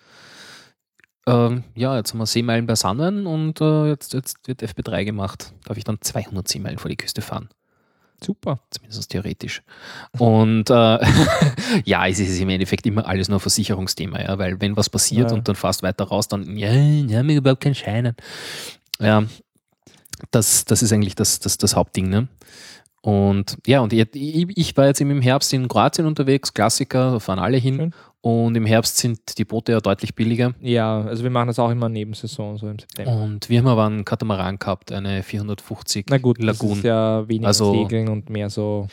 ähm, ja, jetzt haben wir Seemeilen bei Sannen und äh, jetzt, jetzt wird FP3 gemacht. Darf ich dann 200 Seemeilen vor die Küste fahren. Super. Zumindest theoretisch. Und äh, ja, es ist im Endeffekt immer alles nur Versicherungsthema, ja, weil wenn was passiert Ja. und dann fährst weiter raus, dann, ja, wir haben überhaupt keinen Schein. Ja, das, das ist eigentlich das, das, das Hauptding, ne? Und ja, und ich, ich war jetzt im Herbst in Kroatien unterwegs, Klassiker, fahren alle hin. Schön. Und im Herbst sind die Boote ja deutlich billiger. Ja, also wir machen das auch immer Nebensaison, so im September. Und wir haben aber einen Katamaran gehabt, eine 450 Na gut, das Lagoon. ist ja weniger Also- Segeln und mehr so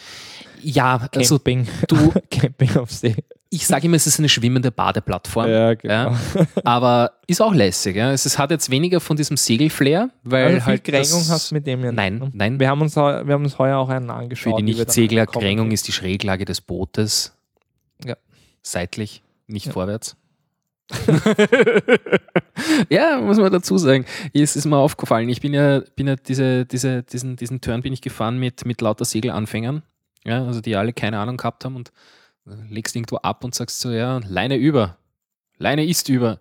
ja, also Camping, du, Camping auf See. ich sage immer, es ist eine schwimmende Badeplattform. Ja, genau. Aber ist auch lässig. Ja. Es ist, hat jetzt weniger von diesem Segelflair, weil Also halt Krängung das, hast du mit dem ja Nein, nicht, ne? nein. Wir haben uns, wir haben uns heuer auch einen angeschaut. Für die Nichtsegler, Krängung ist die Schräglage des Bootes. Ja. Seitlich, nicht Ja. vorwärts. ja, muss man dazu sagen. Es ist mir aufgefallen, ich bin ja, bin ja diese, diese, diesen, diesen Turn bin ich gefahren mit, mit lauter Segelanfängern, ja, also die alle keine Ahnung gehabt haben und legst irgendwo ab und sagst so, ja, Leine über. Leine ist über.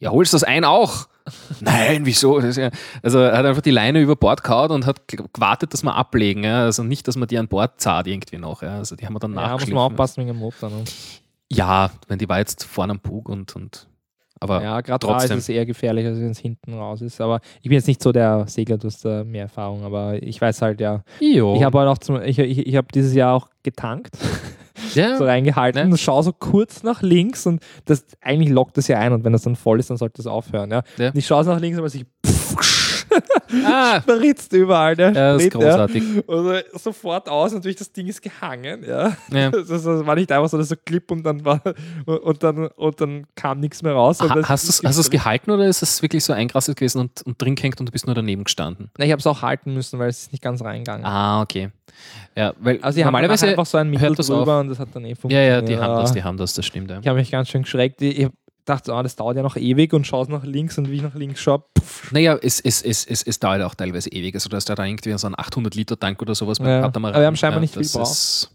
Ja, holst das ein auch? Nein, wieso? Ja, also er hat einfach die Leine über Bord gehauen und hat gewartet, dass wir ablegen. Ja? Also nicht, dass man die an Bord zahlt irgendwie noch. Ja? Also die haben wir dann Ja, muss nachgeschliffen. man aufpassen wegen dem Motor. Ne? Ja, wenn die war jetzt vorne am Bug und, und aber Ja, gerade da ist es eher gefährlich, als wenn es hinten raus ist. Aber ich bin jetzt nicht so der Segler, du hast da mehr Erfahrung, aber ich weiß halt ja. jo. Ich habe halt auch zum, ich, ich, ich habe dieses Jahr auch getankt, ja, so reingehalten, Ne? schau so kurz nach links und das eigentlich lockt das ja ein und wenn das dann voll ist, dann sollte das aufhören. Ja? Ja. Ich schaue so nach links, aber sich ah, verritzt überall. Der ja, das ist Sprit, ja. großartig. Also sofort aus, natürlich das Ding ist gehangen, ja. Ja. Das, das war nicht einfach so, so klipp und dann war und dann und dann kam nichts mehr raus. Und Ha, hast du es gehalten oder ist es wirklich so eingerastet gewesen und, und drin gehängt und du bist nur daneben gestanden? Na, ich habe es auch halten müssen, weil es ist nicht ganz reingegangen. Ah, okay. Ja, weil Also die haben normalerweise. einfach so ein Mittel drüber und das hat dann eh ja, funktioniert. ja, die haben das, die haben das, das stimmt. Ja. Ich habe mich ganz schön geschreckt. Ich ich dachte, ah, das dauert ja noch ewig und schaue nach links und wie ich nach links schaue, puff, Naja, es, es, es, es, es dauert auch teilweise ewig. Also, da ist da irgendwie so ein 800-Liter-Tank oder sowas beim Ja, Katamaran. aber wir haben scheinbar nicht viel ist-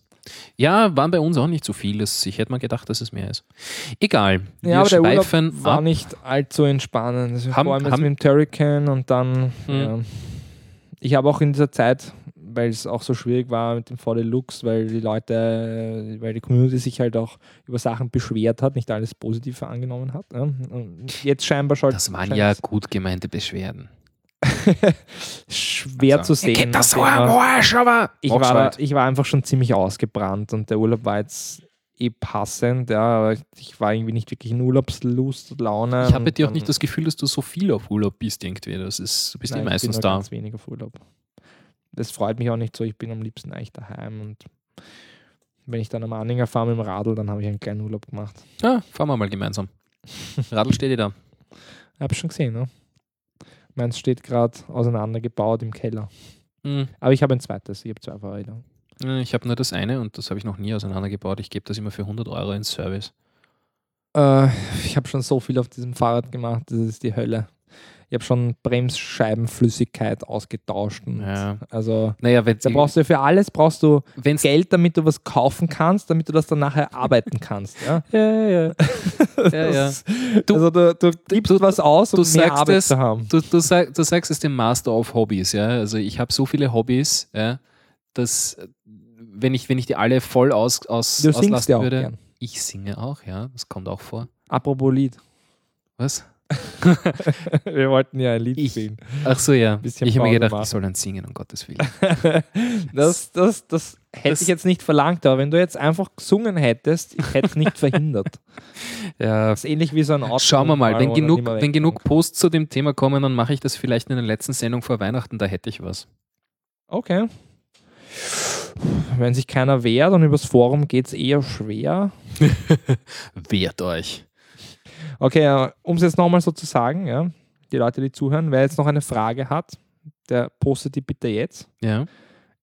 Ja, waren bei uns auch nicht so viel. Das, ich hätte mal gedacht, dass es mehr ist. Egal. Wir Ja, aber der Urlaub schweifen war ab. nicht allzu entspannend. Also Haben- vor allem haben- mit dem Turrican und dann. Hm. Ja. Ich habe auch in dieser Zeit, weil es auch so schwierig war mit dem VD Lux, weil die Leute, weil die Community sich halt auch über Sachen beschwert hat, nicht alles Positive angenommen hat. Ja. Und jetzt scheinbar schon Das waren ja gut gemeinte Beschwerden. schwer zu sehen. Geht das so am Arsch, aber. ich, war da, ich war einfach schon ziemlich ausgebrannt und der Urlaub war jetzt eh passend, ja, aber ich war irgendwie nicht wirklich in Urlaubslust, Laune. Ich habe bei und dir auch nicht das Gefühl, dass du so viel auf Urlaub bist irgendwie. Das ist, du bist Nein, eh meistens ich bin da. ganz wenig auf Urlaub. Das freut mich auch nicht so. Ich bin am liebsten eigentlich daheim und wenn ich dann am Anhänger fahre mit dem Radl, dann habe ich einen kleinen Urlaub gemacht. Ja, fahren wir mal gemeinsam. Radl steht eh da. Hab ich schon gesehen, ne? Meins steht gerade auseinandergebaut im Keller. Hm. Aber ich habe ein zweites. Ich habe zwei Fahrräder. Ich habe nur das eine und das habe ich noch nie auseinandergebaut. Ich gebe das immer für 100 Euro ins Service. Äh, ich habe schon so viel auf diesem Fahrrad gemacht. Das ist die Hölle. Ich habe schon Bremsscheibenflüssigkeit ausgetauscht. Ja. Also Naja, wenn da brauchst du für alles brauchst du wenn's, Geld, damit du was kaufen kannst, damit du das dann nachher arbeiten kannst. Ja? ja, ja. ja, ja. Du- also du, du gibst du- was aus, um du mehr sagst Arbeit es, zu haben. Du, du, sag, du sagst es dem Master of Hobbys, ja. Also ich habe so viele Hobbys, ja, dass wenn ich, wenn ich die alle voll aus, aus, Du auslassen würde. gern. Ich singe auch, ja. Das kommt auch vor. Apropos Lied. Was? Wir wollten ja ein Lied Ich- singen. Ach so, ja. Bisschen ich habe mir gedacht, machen. ich soll dann singen, um Gottes Willen. Das, das, das hätte Das- ich jetzt nicht verlangt, aber wenn du jetzt einfach gesungen hättest, ich hätte es nicht verhindert. Ja, Das ist ähnlich wie so ein Auto. Schauen wir mal, wenn genug, wenn genug. Posts zu dem Thema kommen, dann mache ich das vielleicht in der letzten Sendung vor Weihnachten, da hätte ich was. Okay. Wenn sich keiner wehrt und übers Forum geht es eher schwer. Wehrt euch. Okay, um es jetzt nochmal so zu sagen, ja, die Leute, die zuhören, wer jetzt noch eine Frage hat, der postet die bitte jetzt. Ja.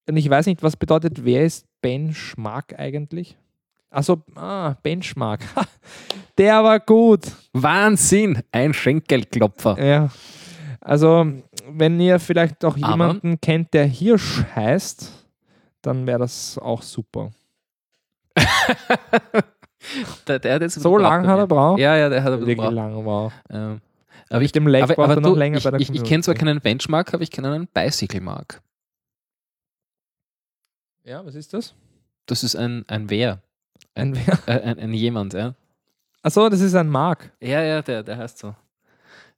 Und ich weiß nicht, was bedeutet, wer ist Benchmark eigentlich? Also, ah, Benchmark. Der war gut. Wahnsinn! Ein Schenkelklopfer. Ja. Also, wenn ihr vielleicht auch Aber- jemanden kennt, der Hirsch heißt, dann wäre das auch super. der, der hat jetzt So lange hat er braucht? Ja, ja, der hat er Wirklich lange war. Ähm, Aber ich dem Leg aber, braucht aber er noch du, länger ich, bei der ich, ich kenne zwar keinen Benchmark, aber ich kenne einen Bicycle Mark. Ja, was ist das? Das ist ein, ein Wer. Ein, Äh, ein, ein jemand, ja. Achso, das ist ein Mark. Ja, ja, der, der heißt so.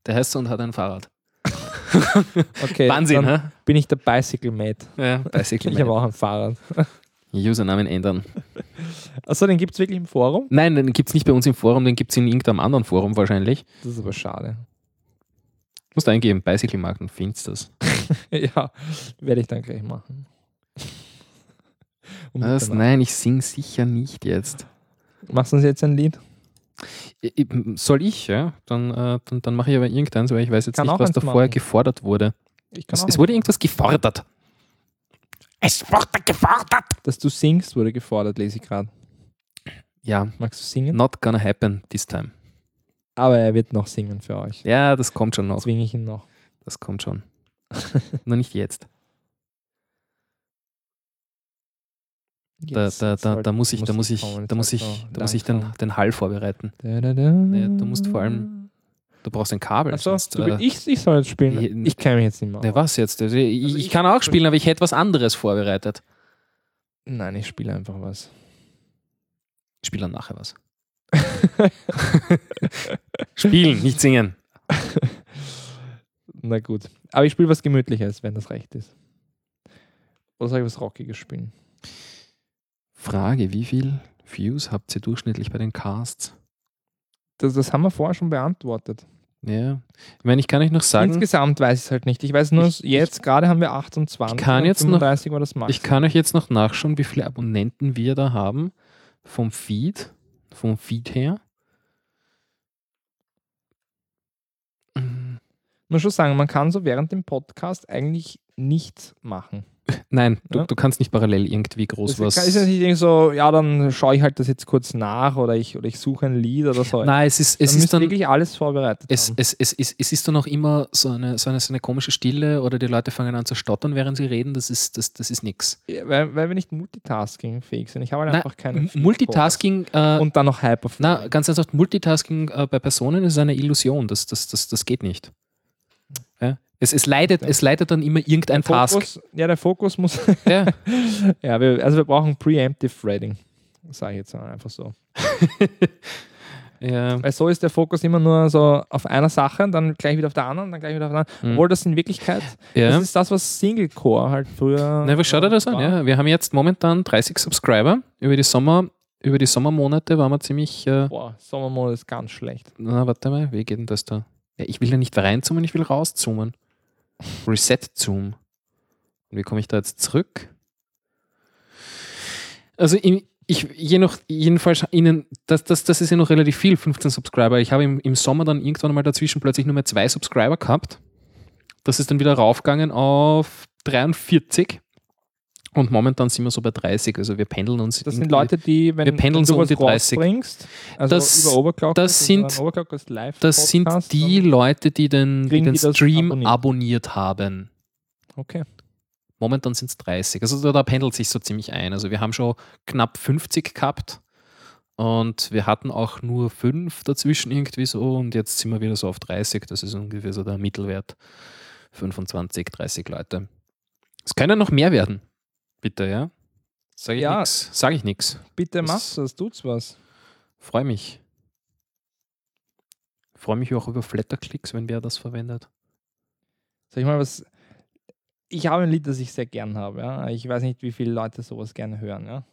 Der heißt so und hat ein Fahrrad. Okay, Wahnsinn, dann bin ich der Bicycle Mate. Ja, Bicycle Ich habe auch ein Fahrrad. Usernamen ändern. Achso, den gibt es wirklich im Forum? Nein, den gibt es nicht bei uns im Forum, den gibt es in irgendeinem anderen Forum wahrscheinlich. Das ist aber schade. Musst du eingeben, Bicycle Mark und findest das. ja, werde ich dann gleich machen. Um Was? Nein, ich sing sicher nicht jetzt. Machst du uns jetzt ein Lied? Soll ich, ja? Dann, äh, dann, dann mache ich aber irgendeins, weil ich weiß jetzt Kann nicht, was da vorher gefordert wurde. Es, es wurde irgendwas gefordert. Es wurde gefordert. Dass du singst, wurde gefordert, lese ich gerade. Ja, Magst du singen? not gonna happen this time. Aber er wird noch singen für euch. Ja, das kommt schon noch. Zwinge ich ihn noch. Das kommt schon. Nur nicht jetzt. Da, Jetzt da, da, da muss ich, da muss ich, da muss ich, da muss ich den, den Hall vorbereiten. Da, da, da. Ja, du musst vor allem- Du brauchst ein Kabel. Achso, äh, ich, ich soll jetzt spielen. je- Ich kenne mich jetzt nicht mehr. aus. was jetzt? Also ich, Also ich ich- kann auch spielen, aber ich hätte was anderes vorbereitet. Nein, ich spiele einfach was. Ich spiele dann nachher was. Spielen, nicht singen. Na gut. Aber ich spiele was Gemütliches, wenn das recht ist. Oder soll ich was Rockiges spielen? Frage, wie viel Views habt ihr durchschnittlich bei den Casts? Das, das haben wir vorher schon beantwortet. Ja, ich meine, ich kann euch noch sagen, Insgesamt weiß ich es halt nicht. Ich weiß nur, Ich- jetzt gerade haben wir 28. Ich kann jetzt noch- 35 war das ich kann euch jetzt noch nachschauen, wie viele Abonnenten wir da haben vom Feed, vom Feed her. Muss schon sagen, man kann so während dem Podcast eigentlich nichts machen. Nein, du, Ja. du kannst nicht parallel irgendwie groß Es was. ist ja nicht so, ja, dann schaue ich halt das jetzt kurz nach oder ich, oder ich suche ein Lied oder so. Nein, es ist, es Man ist dann. wirklich alles vorbereitet Es, es, es, es, es ist dann auch immer so eine, so, eine, so eine komische Stille oder die Leute fangen an zu stottern, während sie reden. Das ist, das, das ist nix. Ja, weil, weil wir nicht multitasking-fähig sind. Ich habe halt Nein, einfach keine Multitasking, äh, Und dann noch Hyperflow. na, ganz ernsthaft, Multitasking äh, bei Personen ist eine Illusion. Das, das, das, das geht nicht. Es, es, leidet, Ja. es leidet dann immer irgendein Task. Fokus, ja, der Fokus muss. Ja. ja, wir, also wir brauchen Preemptive Threading. Sage ich jetzt einfach so. Ja. Weil so ist der Fokus immer nur so auf einer Sache, dann gleich wieder auf der anderen, dann gleich wieder auf der anderen. Hm. Obwohl das in Wirklichkeit, Ja. das ist das, was Single Core halt früher. Na, was schaut dir das an? Ja, wir haben jetzt momentan 30 Subscriber. Über die, Sommer, über die Sommermonate waren wir ziemlich. Äh, Boah, Sommermodus ist ganz schlecht. na, warte mal, wie geht denn das da? Ja, ich will ja nicht reinzoomen, ich will rauszoomen. Reset Zoom. Und wie komme ich da jetzt zurück? Also im, ich, je noch, jedenfalls, Ihnen, das, das, das ist ja noch relativ viel, 15 Subscriber. Ich habe im, im Sommer dann irgendwann mal dazwischen plötzlich nur mehr zwei Subscriber gehabt. Das ist dann wieder raufgegangen auf 43. Und momentan sind wir so bei 30. Also wir pendeln uns. Das sind Leute, die, wenn, Wir pendeln wenn du so um was die 30. rausbringst, also Das- über Overclock, das sind- Overclock live Das sind die Leute, die den, die den Stream abonniert. abonniert haben. Okay. Momentan sind es 30. Also da, da pendelt sich so ziemlich ein. Also wir haben schon knapp 50 gehabt und wir hatten auch nur 5 dazwischen irgendwie so und jetzt sind wir wieder so auf 30. Das ist ungefähr so der Mittelwert. 25, 30 Leute. Es können noch mehr werden. Bitte, ja? Sage ich Ja. nix. Sage ich nichts. Bitte mach's das, tut's was. Freue mich. Freue mich auch über Flatterklicks, wenn wer das verwendet. Sag ich mal was. Ich habe ein Lied, das ich sehr gern habe. Ja? Ich weiß nicht, wie viele Leute sowas gerne hören. Ja?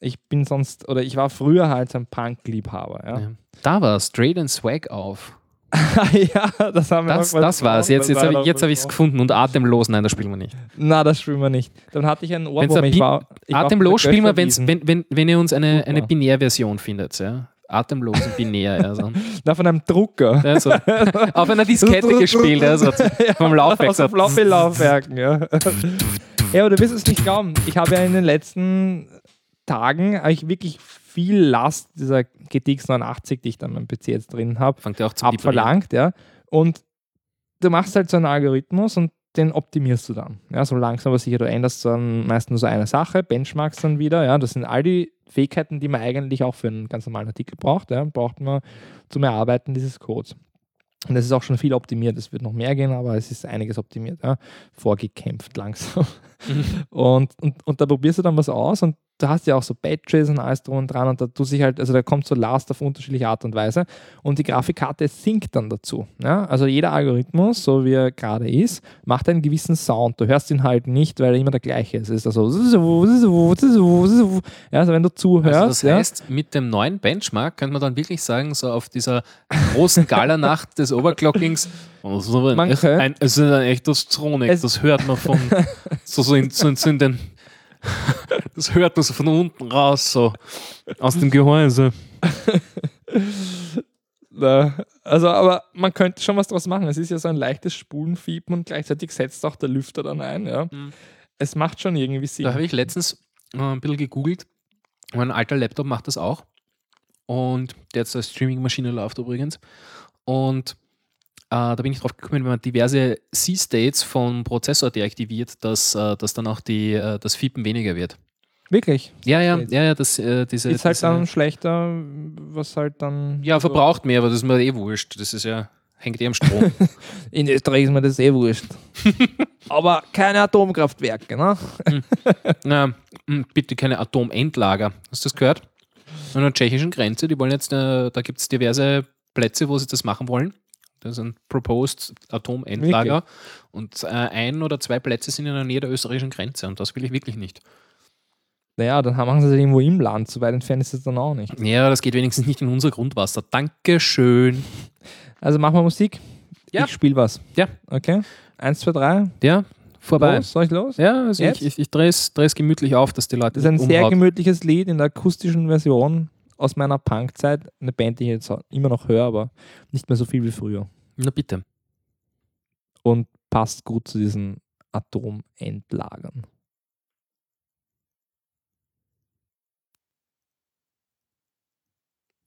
Ich bin sonst, oder ich war früher halt so ein Punk-Liebhaber. Ja? Ja. Da war Straight and Swag auf. ja, das haben wir Das, das war's. Jetzt, jetzt habe ich es es gefunden und atemlos. Nein, das spielen wir nicht. Na, das spielen wir nicht. Dann hatte ich einen Ohrwurm. ein Ich war, ich war atemlos spielen wir, wenn, wenn, wenn ihr uns eine, eine. Binärversion findet. Ja? Atemlos und binär. Also, Na, von einem Drucker. also, auf einer Diskette gespielt. Also, vom Laufwerk. Aus den so. Floppy-Laufwerken, ja. ja, aber du wirst es nicht glauben. Ich habe ja in den letzten Tagen eigentlich wirklich viel Last dieser GTX 89, die ich dann am PC jetzt drin habe, abverlangt, ja. Und du machst halt so einen Algorithmus und den optimierst du dann. Ja, so langsam aber sicher. Du änderst dann meist nur so eine Sache, benchmarkst dann wieder. Ja, das sind all die Fähigkeiten, die man eigentlich auch für einen ganz normalen Artikel braucht. Ja, braucht man zum Erarbeiten dieses Codes. Und es ist auch schon viel optimiert. Es wird noch mehr gehen, aber es ist einiges optimiert. Ja. Vorgekämpft langsam. und, und, und da probierst du dann was aus und du hast ja auch so Batches und alles drum und dran und da tut sich halt, also da kommt so Last auf unterschiedliche Art und Weise und die Grafikkarte sinkt dann dazu. Ja? Also jeder Algorithmus, so wie er gerade ist, macht einen gewissen Sound. Du hörst ihn halt nicht, weil er immer der gleiche ist. Es ist also, ja, also wenn du zuhörst, Also das ja, heißt, mit dem neuen Benchmark könnte man dann wirklich sagen, so auf dieser großen Galanacht des Overclockings, das ist ein, ein, es ist ein echtes Tronik, Es- das hört man von so, so, in- so in den das hört man so von unten raus, so aus dem Gehäuse. Na, also, aber man könnte schon was draus machen. Es ist ja so ein leichtes Spulenfiepen und gleichzeitig setzt auch der Lüfter dann ein. Ja. Mhm. Es macht schon irgendwie Sinn. Da habe ich letztens äh, ein bisschen gegoogelt. Mein alter Laptop macht das auch. Und der jetzt als Streaming-Maschine läuft übrigens. Und da bin ich drauf gekommen, wenn man diverse C-States vom Prozessor deaktiviert, dass, äh, dass dann auch die, äh, das Fiepen weniger wird. Wirklich. Ja, ja, ja, ja, das, äh, diese, Ist halt diese, dann schlechter, was halt dann. Ja, verbraucht mehr, aber das ist mir eh wurscht. Das ist ja, hängt eh am Strom. In Österreich ist mir das eh wurscht. aber keine Atomkraftwerke, ne? Na, mh, bitte keine Atomendlager. Hast du das gehört? An der tschechischen Grenze, die wollen jetzt, äh, da gibt es diverse Plätze, wo sie das machen wollen. Das ist ein Proposed Atomendlager. Und äh, ein oder zwei Plätze sind in der Nähe der österreichischen Grenze und das will ich wirklich nicht. Naja, dann machen sie es irgendwo im Land. So weit entfernt ist es dann auch nicht. Ja, das geht wenigstens nicht in unser Grundwasser. Dankeschön. Also machen wir Musik. Ja. Ich spiele was. Ja. Okay. Eins, zwei, drei. Ja, vorbei. Los, soll ich los? Ja, also Jetzt? ich, ich, ich drehe es gemütlich auf, dass die Leute Das ist ein nicht sehr umhaut. gemütliches Lied in der akustischen Version aus meiner Punkzeit. Eine Band, die ich jetzt immer noch höre, aber nicht mehr so viel wie früher. Na bitte. Und passt gut zu diesen Atomendlagern.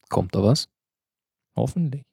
Kommt da was? Hoffentlich.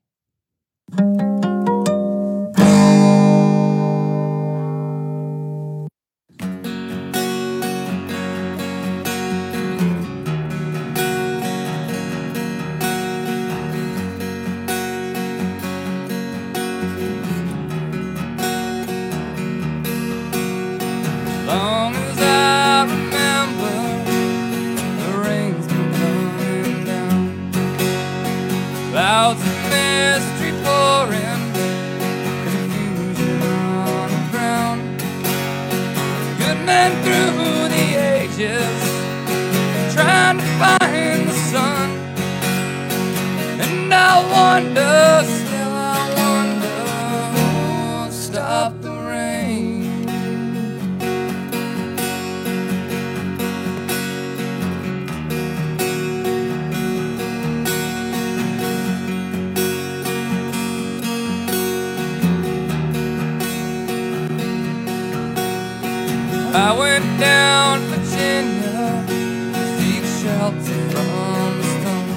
down Virginia to seek shelter from the storm.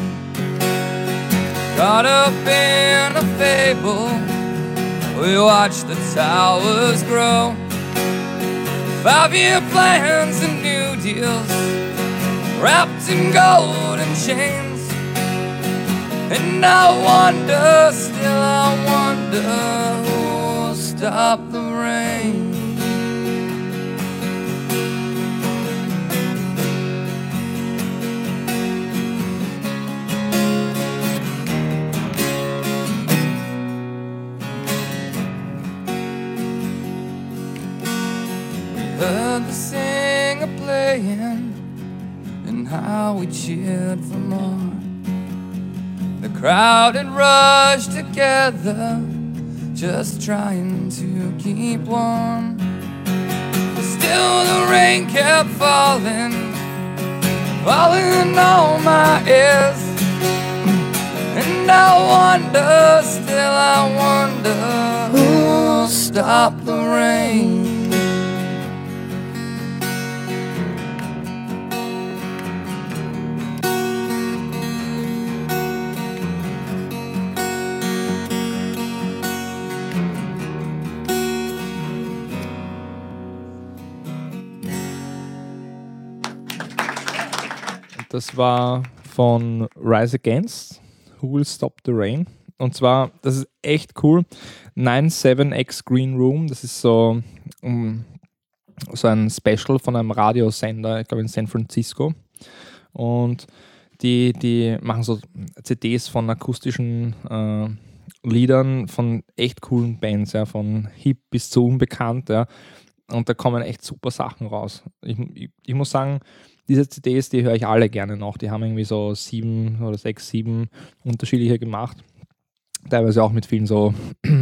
Caught up in a fable, we watched the towers grow. Five year plans and new deals, wrapped in gold and chains. And I wonder, still I wonder, who will stop the rain. Heard the singer playing and how we cheered for more. The crowd had rushed together, just trying to keep warm. But still, the rain kept falling, falling on my ears. And I wonder, still I wonder, who'll stop the rain? Das war von Rise Against, Who Will Stop the Rain. Und zwar, das ist echt cool. 97X Green Room, das ist so, um, so ein Special von einem Radiosender, ich glaube in San Francisco. Und die, die machen so CDs von akustischen äh, Liedern von echt coolen Bands, ja, von hip bis zu unbekannt, ja. Und da kommen echt super Sachen raus. Ich, ich, ich muss sagen, diese CDs, die höre ich alle gerne noch. Die haben irgendwie so sieben oder sechs, sieben unterschiedliche gemacht. Teilweise auch mit vielen so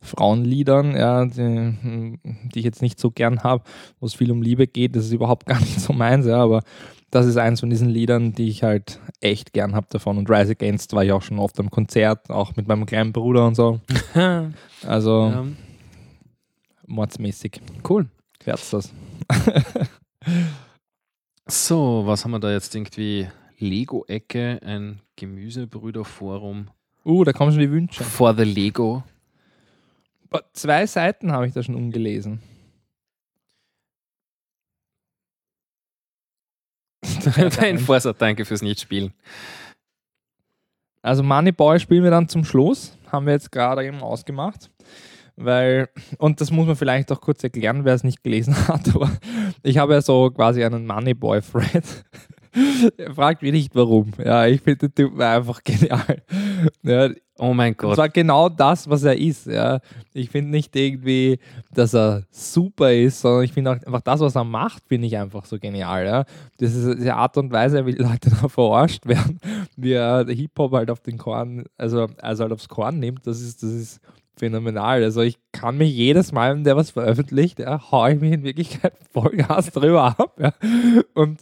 Frauenliedern, ja, die, die ich jetzt nicht so gern habe, wo es viel um Liebe geht. Das ist überhaupt gar nicht so meins, ja, aber das ist eins von diesen Liedern, die ich halt echt gern habe davon. Und Rise Against war ich auch schon oft am Konzert, auch mit meinem kleinen Bruder und so. Also Ja, mordsmäßig. cool. Wär's das. So, was haben wir da jetzt irgendwie? Lego-Ecke, ein Gemüsebrüderforum Uh, da kommen schon die Wünsche. for the Lego. Zwei Seiten habe ich da schon umgelesen. Dein Vorsatz, danke fürs Nichtspielen. Also Moneyboy spielen wir dann zum Schluss. Haben wir jetzt gerade eben ausgemacht. Weil, und das muss man vielleicht auch kurz erklären, wer es nicht gelesen hat, aber ich habe ja so quasi einen Moneyboy-Thread. er fragt mich nicht warum. Ja, ich finde den Typ einfach genial. Ja, Oh mein Gott. zwar genau das, was er ist. Ja. Ich finde nicht irgendwie, dass er super ist, sondern ich finde auch einfach das, was er macht, finde ich einfach so genial. Ja. Das ist diese Art und Weise, wie die Leute da verarscht werden, wie er Hip-Hop halt auf den Korn, also, also halt aufs Korn nimmt, das ist, das ist phänomenal. Also ich kann mich jedes Mal, wenn der was veröffentlicht, ja, haue ich mich in Wirklichkeit Vollgas drüber ab. Ja. Und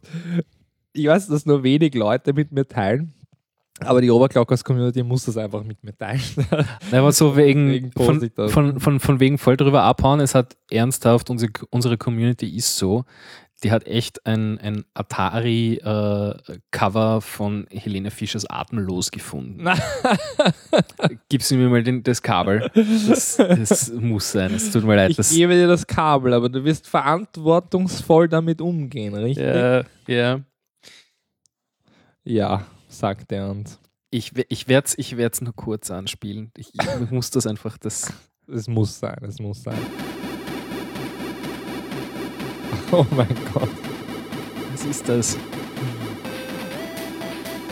ich weiß, dass nur wenig Leute mit mir teilen. Aber die Oberglockers-Community muss das einfach mit mir teilen. Nein, aber so wegen, Wegen von, von, von, von wegen voll drüber abhauen. Es hat ernsthaft, unsere, unsere Community ist so, die hat echt ein, ein Atari-Cover von Helene Fischers Atemlos gefunden. Gibst du mir mal den, das Kabel? Das, das muss sein. Es tut mir leid. Ich gebe dir das Kabel, aber du wirst verantwortungsvoll damit umgehen, richtig? ja, ja. Ja, sagt er und Ich, ich werde es ich werd's nur kurz anspielen. Ich, ich muss das einfach, das, es muss sein, es muss sein. Oh mein Gott. was ist das?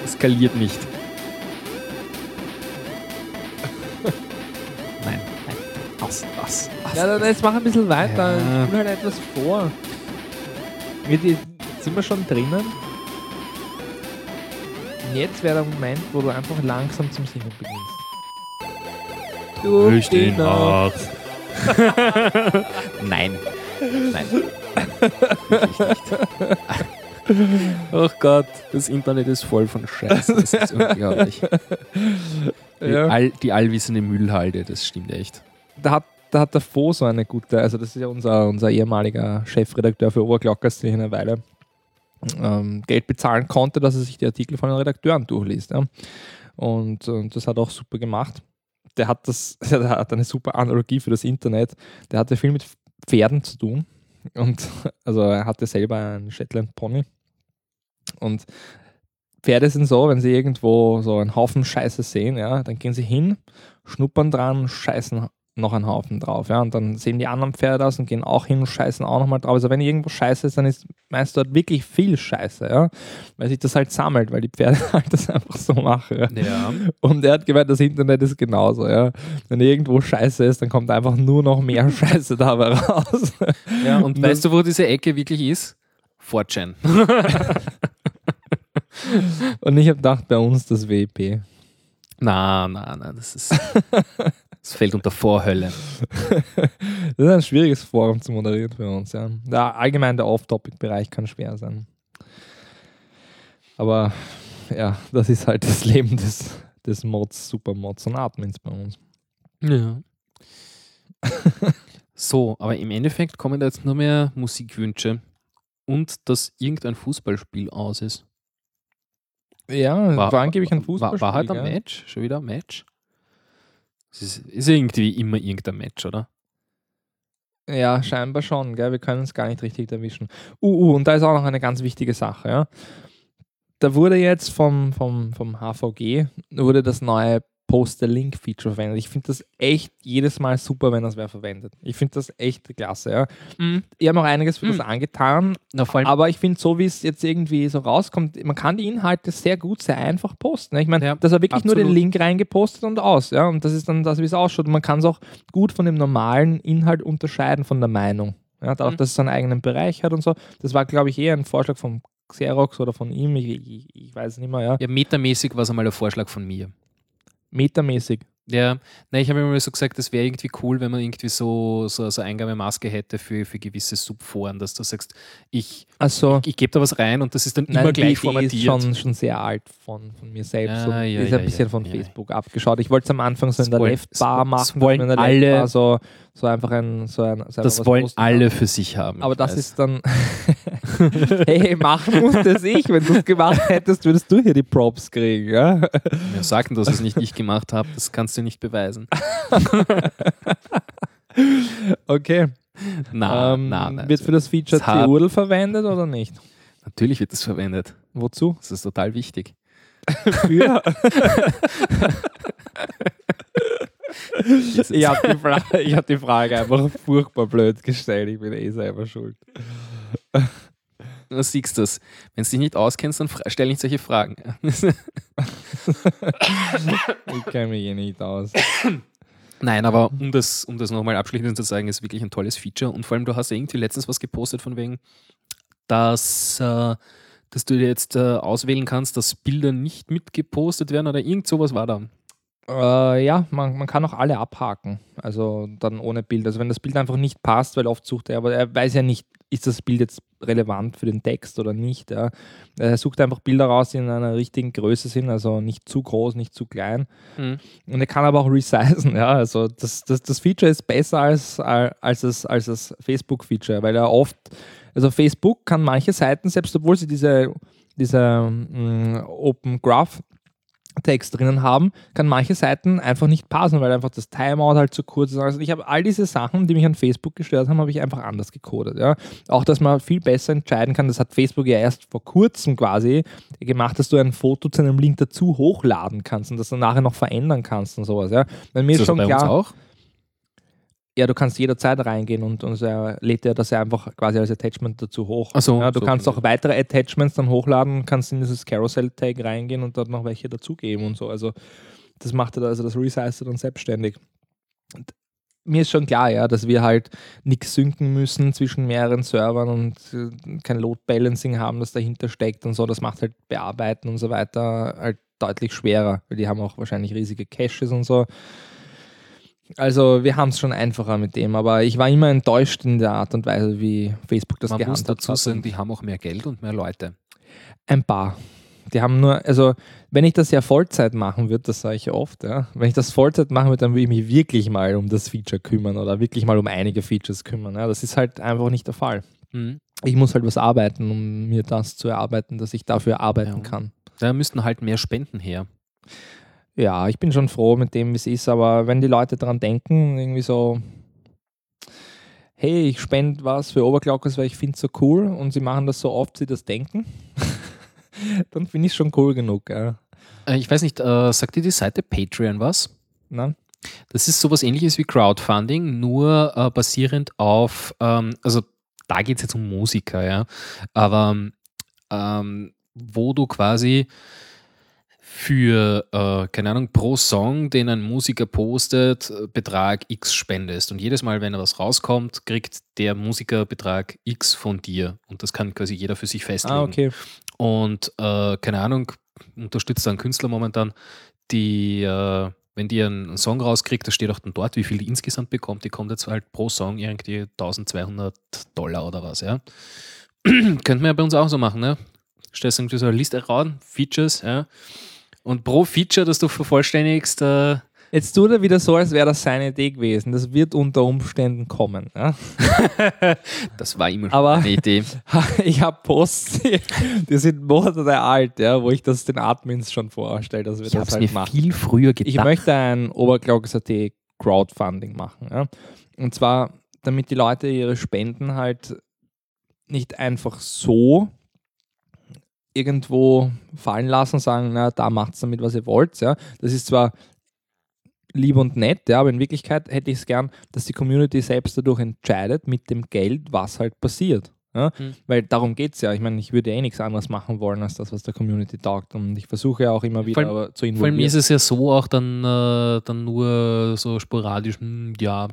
Eskaliert nicht. Nein, nein. Aus, aus, aus. Ja, dann jetzt mach ein bisschen weiter. Ja. Tu halt etwas vor. Sind wir schon drinnen? Jetzt wäre der Moment, wo du einfach langsam zum Singen beginnst. Durch die Nacht. Nein. Nein. Wirklich nicht. Oh Gott, das Internet ist voll von Scheiße. Das ist unglaublich. Die, Ja. all, die allwissende Müllhalde, das stimmt echt. da hat, da hat der Fo so eine gute, also das ist ja unser, unser ehemaliger Chefredakteur für Oberglockers, der eine Weile ähm, Geld bezahlen konnte, dass er sich die Artikel von den Redakteuren durchliest. Ja. Und, und das hat er auch super gemacht. Der hat das, der hat eine super Analogie für das Internet. Der hatte viel mit Pferden zu tun. Und also er hatte selber einen Shetland Pony. Und Pferde sind so, wenn sie irgendwo so einen Haufen Scheiße sehen, ja, dann gehen sie hin, schnuppern dran, scheißen noch einen Haufen drauf, ja, und dann sehen die anderen Pferde das und gehen auch hin und scheißen auch nochmal drauf. Also wenn irgendwo Scheiße ist, dann ist meist dort wirklich viel Scheiße, ja, weil sich das halt sammelt, weil die Pferde halt das einfach so machen. Ja. Ja. Und er hat gemeint, das Internet ist genauso, ja. Wenn irgendwo Scheiße ist, dann kommt einfach nur noch mehr Scheiße dabei raus. ja und weißt du, wo diese Ecke wirklich ist? Fortune. Und ich habe gedacht, bei uns das WP. na, na, na, das ist. Das fällt unter Vorhölle. Das ist ein schwieriges Forum zu moderieren für uns, ja. Der, allgemein der Off-Topic-Bereich kann schwer sein. Aber ja, das ist halt das Leben des, des Mods, Supermods und Admins bei uns. Ja. so, aber im Endeffekt kommen da jetzt nur mehr Musikwünsche und dass irgendein Fußballspiel aus ist. Ja, war, angeblich ein War, Fußballspiel. war halt ein gell? Match? Schon wieder ein Match? Es ist, ist irgendwie immer irgendein Match, oder? Ja, scheinbar schon, gell? Wir können es gar nicht richtig erwischen. Uh, uh, und da ist auch noch eine ganz wichtige Sache, ja. Da wurde jetzt vom, vom, vom HVG wurde das neue Post-the-Link-Feature verwendet. Ich finde das echt jedes Mal super, wenn das wer verwendet. Ich finde das echt klasse, ja. Ich habe auch einiges für das Mhm. angetan, Na, aber ich finde, so wie es jetzt irgendwie so rauskommt, man kann die Inhalte sehr gut, sehr einfach posten. ne? Ich meine, Ja, das war wirklich nur den absolut. Link reingepostet und aus, ja. Und das ist dann das, wie es ausschaut. Und man kann es auch gut von dem normalen Inhalt unterscheiden von der Meinung. Ja, dadurch, Mhm. dass es seinen eigenen Bereich hat und so. Das war, glaube ich, eher ein Vorschlag von Xerox oder von ihm. Ich, ich, ich weiß es nicht mehr, ja. ja, metamäßig war es einmal ein Vorschlag von mir. Metamäßig. Ja, nein, ich habe immer so gesagt, das wäre irgendwie cool, wenn man irgendwie so, so, so Eingabemaske hätte für, für gewisse Subforen, dass du sagst, ich, Also, ich gebe da was rein und das ist dann Nein, immer gleich formatiert. ist schon, schon sehr alt von, von mir selbst. Ah, ja, ist ja, ein bisschen ja, von ja. Facebook abgeschaut. Ich wollte es am Anfang so in der Left-Bar machen. wollen alle- so, so einfach ein, so ein, so das wollen posten alle kann. für sich haben. Aber das weiß. ist dann. hey, machen musste es ich. Wenn du es gemacht hättest, würdest du hier die Props kriegen. Ja? Wir sagten, dass ich es nicht ich gemacht habe, das kannst du nicht beweisen. Okay. Na, ähm, na, na. wird für das Feature Das hat- Theodel verwendet oder nicht? Natürlich wird das verwendet. Wozu? Das ist total wichtig. Für? Ich habe die, Fra ich hab die Frage einfach furchtbar blöd gestellt. Ich bin eh selber schuld. Du siehst das. Wenn du dich nicht auskennst, dann stell nicht solche Fragen. Ich kenne mich eh nicht aus. Nein, aber um das, um das nochmal abschließend zu sagen, ist wirklich ein tolles Feature. Und vor allem, du hast ja irgendwie letztens was gepostet von wegen, dass, äh, dass du dir jetzt äh, auswählen kannst, dass Bilder nicht mitgepostet werden oder irgend sowas war da. Äh, ja, man, man kann auch alle abhaken. Also dann ohne Bild. Also wenn das Bild einfach nicht passt, weil oft sucht er, aber er weiß ja nicht, ist das Bild jetzt relevant für den Text oder nicht. Ja. Er sucht einfach Bilder raus, die in einer richtigen Größe sind, also nicht zu groß, nicht zu klein. Mhm. Und er kann aber auch resizen, ja. Also das, das, das Feature ist besser als, als das, als das Facebook-Feature, weil er oft, also Facebook kann manche Seiten, selbst obwohl sie diese, diese mm, Open Graph Text drinnen haben, kann manche Seiten einfach nicht passen, weil einfach das Timeout halt zu kurz ist. Also ich habe all diese Sachen, die mich an Facebook gestört haben, habe ich einfach anders gecodet. Ja. Auch, dass man viel besser entscheiden kann, das hat Facebook ja erst vor kurzem quasi gemacht, dass du ein Foto zu einem Link dazu hochladen kannst und das dann nachher noch verändern kannst und sowas. Ja. Weil mir ist, das schon bei uns klar, auch? Ja, du kannst jederzeit reingehen und, und er lädt ja das ja einfach quasi als Attachment dazu hoch. Ach so, ja, du so kannst kann auch weitere Attachments dann hochladen, kannst in dieses Carousel-Tag reingehen und dort noch welche dazugeben und so. Also das macht er, also das resized er dann selbstständig. Und mir ist schon klar, ja, dass wir halt nichts synken müssen zwischen mehreren Servern und äh, kein Load Balancing haben, das dahinter steckt und so. Das macht halt Bearbeiten und so weiter halt deutlich schwerer, weil die haben auch wahrscheinlich riesige Caches und so. Also wir haben es schon einfacher mit dem, aber ich war immer enttäuscht in der Art und Weise, wie Facebook das Man muss gehandhabt dazu hat. sagen, Und die haben auch mehr Geld und mehr Leute. Ein paar. Die haben nur, also wenn ich das ja Vollzeit machen würde, das sage ich ja oft, ja, wenn ich das Vollzeit machen würde, dann würde ich mich wirklich mal um das Feature kümmern oder wirklich mal um einige Features kümmern. Ja. Das ist halt einfach nicht der Fall. Mhm. Ich muss halt was arbeiten, um mir das zu erarbeiten, dass ich dafür arbeiten Ja. kann. Da müssten halt mehr Spenden her. Ja, ich bin schon froh mit dem, wie es ist, aber wenn die Leute daran denken, irgendwie so, hey, ich spende was für Overclockers, weil ich finde es so cool und sie machen das so oft, sie das denken, dann finde ich es schon cool genug. Ja. Äh, Ich weiß nicht, äh, sagt dir die Seite Patreon was? Na? Das ist sowas ähnliches wie Crowdfunding, nur äh, basierend auf, ähm, also da geht es jetzt um Musiker, ja, aber ähm, wo du quasi für, äh, keine Ahnung, pro Song, den ein Musiker postet, äh, Betrag X spendest. Und jedes Mal, wenn da was rauskommt, kriegt der Musiker Betrag X von dir. Und das kann quasi jeder für sich festlegen. Ah, okay. Und äh, keine Ahnung, unterstützt einen Künstler momentan, die, äh, wenn die einen Song rauskriegt, da steht auch dann dort, wie viel die insgesamt bekommt. Die kommt jetzt halt pro Song irgendwie 1200 Dollar oder was, ja. Könnten wir ja bei uns auch so machen, ne? Stellst irgendwie so eine Liste raus, Features, ja. Und pro Feature, das du vervollständigst, äh, Jetzt tut er wieder so, als wäre das seine Idee gewesen. Das wird unter Umständen kommen. Ja? das war immer schon Aber- eine Idee. Ich habe Posts, die, sind Monate alt, ja, wo ich das den Admins schon vorstelle, dass wir Ich das halt mir machen. viel früher gedacht. Ich möchte ein Oberglockes.at Crowdfunding machen. Ja? Und zwar, damit die Leute ihre Spenden halt nicht einfach so irgendwo fallen lassen, sagen, na, da macht's damit, was ihr wollt. Ja? Das ist zwar lieb und nett, ja, aber in Wirklichkeit hätte ich es gern, dass die Community selbst dadurch entscheidet mit dem Geld, was halt passiert. Ja? Hm. Weil darum geht es ja. Ich meine, ich würde eh nichts anderes machen wollen, als das, was der Community taugt. Und ich versuche ja auch immer wieder allem- zu Vor allem involvieren. ist es ja so auch dann, äh, dann nur so sporadisch, hm, ja,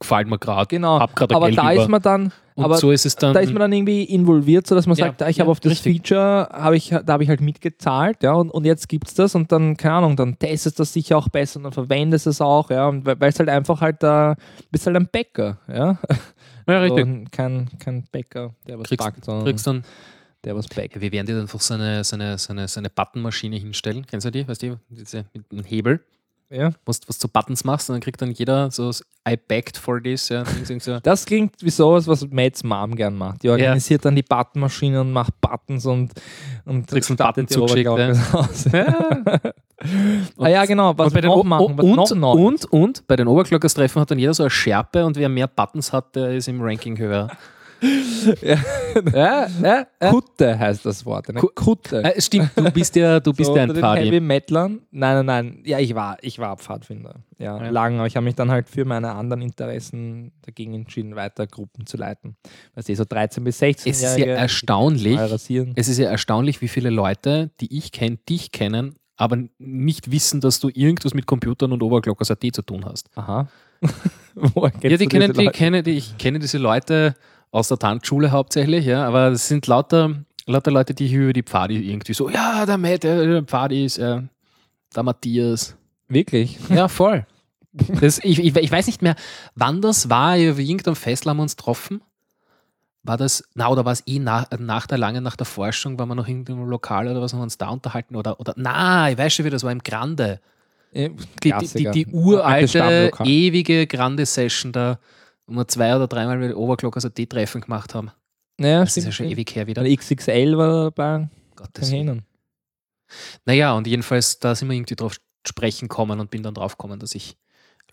gefällt mir gerade. Genau, Hab grad aber Geld da über. ist man dann, Und aber so ist es dann. da ist man dann irgendwie involviert, sodass man Ja, sagt, ah, ich ja, habe auf das richtig. Feature, habe ich, da habe ich halt mitgezahlt, ja, und, und jetzt gibt es das und dann, keine Ahnung, dann testest das sicher auch besser und dann verwendest es auch, ja, und weil es halt einfach halt da, bist halt ein Bäcker, ja. ja, richtig. Kein, kein Bäcker, der was Kriegst, backt, sondern kriegst dann, der was backt. wir werden dir dann einfach so eine, so eine, so eine, so eine Buttonmaschine hinstellen. Kennst du die? Weißt du, diese mit einem Hebel, Ja. was, was du Buttons machst und dann kriegt dann jeder so I begged for this. Ja, so. Das klingt wie sowas, was Mads Mom gern macht. Die organisiert dann die Buttonmaschine und macht Buttons und, und Kriegst einen Button zugeschickt, aus. ja. ah ja, genau, was und, bei den noch machen, was und, noch neu und, und bei den Oberglockers-Treffen hat dann jeder so eine Schärpe und wer mehr Buttons hat, der ist im Ranking höher. Ja. ja, ja, ja. Kutte heißt das Wort. Eine Ku- Kutte. Äh, stimmt, du bist ja, du bist so ja ein den Heavy. Metlern. Nein, nein, nein. Ja, ich war, ich war Pfadfinder. Ja, Ja. lang. Aber ich habe mich dann halt für meine anderen Interessen dagegen entschieden, weiter Gruppen zu leiten. Weißt du, so 13 bis 16 Es ist ja erstaunlich, es ist ja erstaunlich, wie viele Leute, die ich kenne, dich kennen, aber nicht wissen, dass du irgendwas mit Computern und Oberglockers.at zu tun hast. Aha. Woher Ja, die kennen, die, kennen, die, ich kenne diese Leute aus der Tanzschule hauptsächlich, ja, aber es sind lauter, lauter Leute, die hier über die Pfadi irgendwie so, ja, der Matt, der, Pfadi ist, ja, der Matthias. Wirklich? Ja, voll. Das, ich, ich, ich weiß nicht mehr, wann das war, auf irgendeinem Festival haben wir uns getroffen. War das, na, oder war es eh nach, nach der langen, nach der Forschung, waren wir noch irgendeinem Lokal oder was, haben wir uns da unterhalten? Oder, oder na, ich weiß schon wieder, das war im Grande. Die, die, die, die uralte, ewige Grande-Session da, wo wir zwei oder dreimal mit Overclockers AT Treffen gemacht haben. Naja, Das ist ja schon ewig her wieder. Eine XXL war dabei. Gottes Willen. Naja, und jedenfalls, da sind wir irgendwie drauf sprechen kommen und bin dann drauf gekommen, dass ich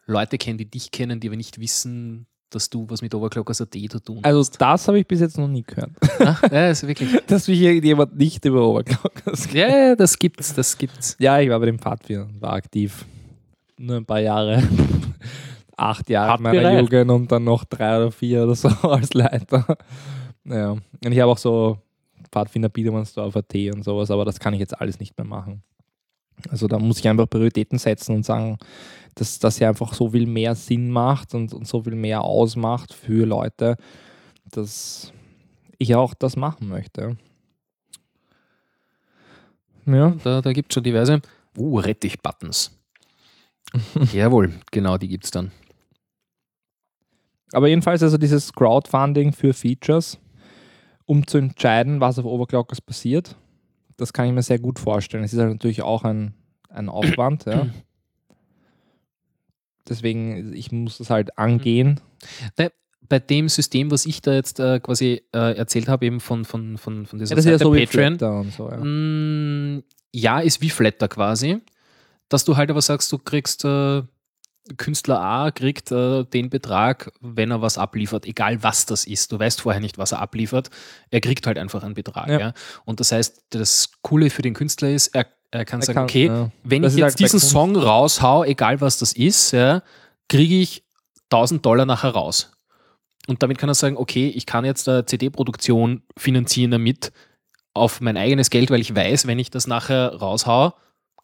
Leute kenne, die dich kennen, die aber nicht wissen, dass du was mit Overclockers AT zu tun Also hast. das habe ich bis jetzt noch nie gehört. Ah, ja, ist wirklich. Dass mich irgendjemand nicht über Oberglockers Ja, ja, das gibt's, das gibt's. Ja, ich war bei dem Pfadfinder, war aktiv. Nur ein paar Jahre. Acht Jahre meiner Pfadbereit. Jugend und dann noch drei oder vier oder so als Leiter. Ja. Und ich habe auch so Pfadfinder Biedermannsdorf AT und sowas, aber das kann ich jetzt alles nicht mehr machen. Also da muss ich einfach Prioritäten setzen und sagen, dass das ja einfach so viel mehr Sinn macht und, und so viel mehr ausmacht für Leute, dass ich auch das machen möchte. Ja. Da, da gibt es schon diverse. Uh, Rettich-Buttons. Jawohl, genau, die gibt's dann. Aber jedenfalls also dieses Crowdfunding für Features, um zu entscheiden, was auf Overclockers passiert, das kann ich mir sehr gut vorstellen. Es ist halt natürlich auch ein, ein Aufwand. ja. Deswegen, ich muss das halt angehen. Bei dem System, was ich da jetzt äh, quasi äh, erzählt habe, eben von, von, von, von dieser Ja, das ist ja Seite so Patreon, so. Ja. Mm, ja, ist wie Flatter quasi, dass du halt aber sagst, du kriegst äh, Künstler A kriegt äh, den Betrag, wenn er was abliefert, egal was das ist. Du weißt vorher nicht, was er abliefert. Er kriegt halt einfach einen Betrag. Ja. Ja. Und das heißt, das Coole für den Künstler ist, er, er kann Er sagen, kann- okay, ja. wenn Das ich jetzt diesen Song raushau, egal was das ist, kriege ich 1000 Dollar nachher raus. Und damit kann er sagen, okay, ich kann jetzt eine CD-Produktion finanzieren damit auf mein eigenes Geld, weil ich weiß, wenn ich das nachher raushau,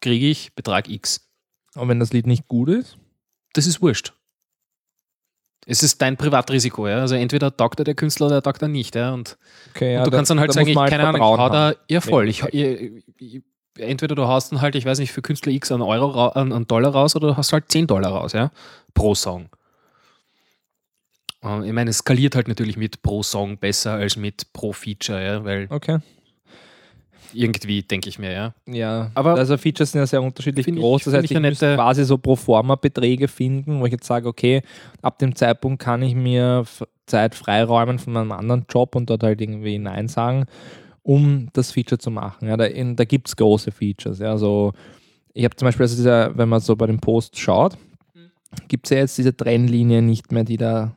kriege ich Betrag X. Und wenn das Lied nicht gut ist? Das ist wurscht. Es ist dein Privatrisiko, ja. Also entweder taugt er der Künstler oder er taugt er nicht, ja. Und, Okay, und du kannst dann halt sagen, ich, keine Ahnung, hau da, ja voll, ich, ich, ich, entweder du haust dann halt, ich weiß nicht, für Künstler X einen Euro, einen, einen Dollar raus oder du hast halt 10 Dollar raus, ja, pro Song. Äh, Ich meine, es skaliert halt natürlich mit pro Song besser als mit pro Feature, ja, weil Okay. Irgendwie denke ich mir, ja. Ja, Aber- also Features sind ja sehr unterschiedlich Find ich- groß. Das heißt, ich ich müsste nette- quasi so pro forma Beträge finden, wo ich jetzt sage, okay, ab dem Zeitpunkt kann ich mir Zeit freiräumen von meinem anderen Job und dort halt irgendwie Nein sagen, um das Feature zu machen. Ja, da in, da gibt es große Features. Ja, so, ich habe zum Beispiel, also dieser, wenn man so bei dem Post schaut, gibt es ja jetzt diese Trennlinie nicht mehr, die da,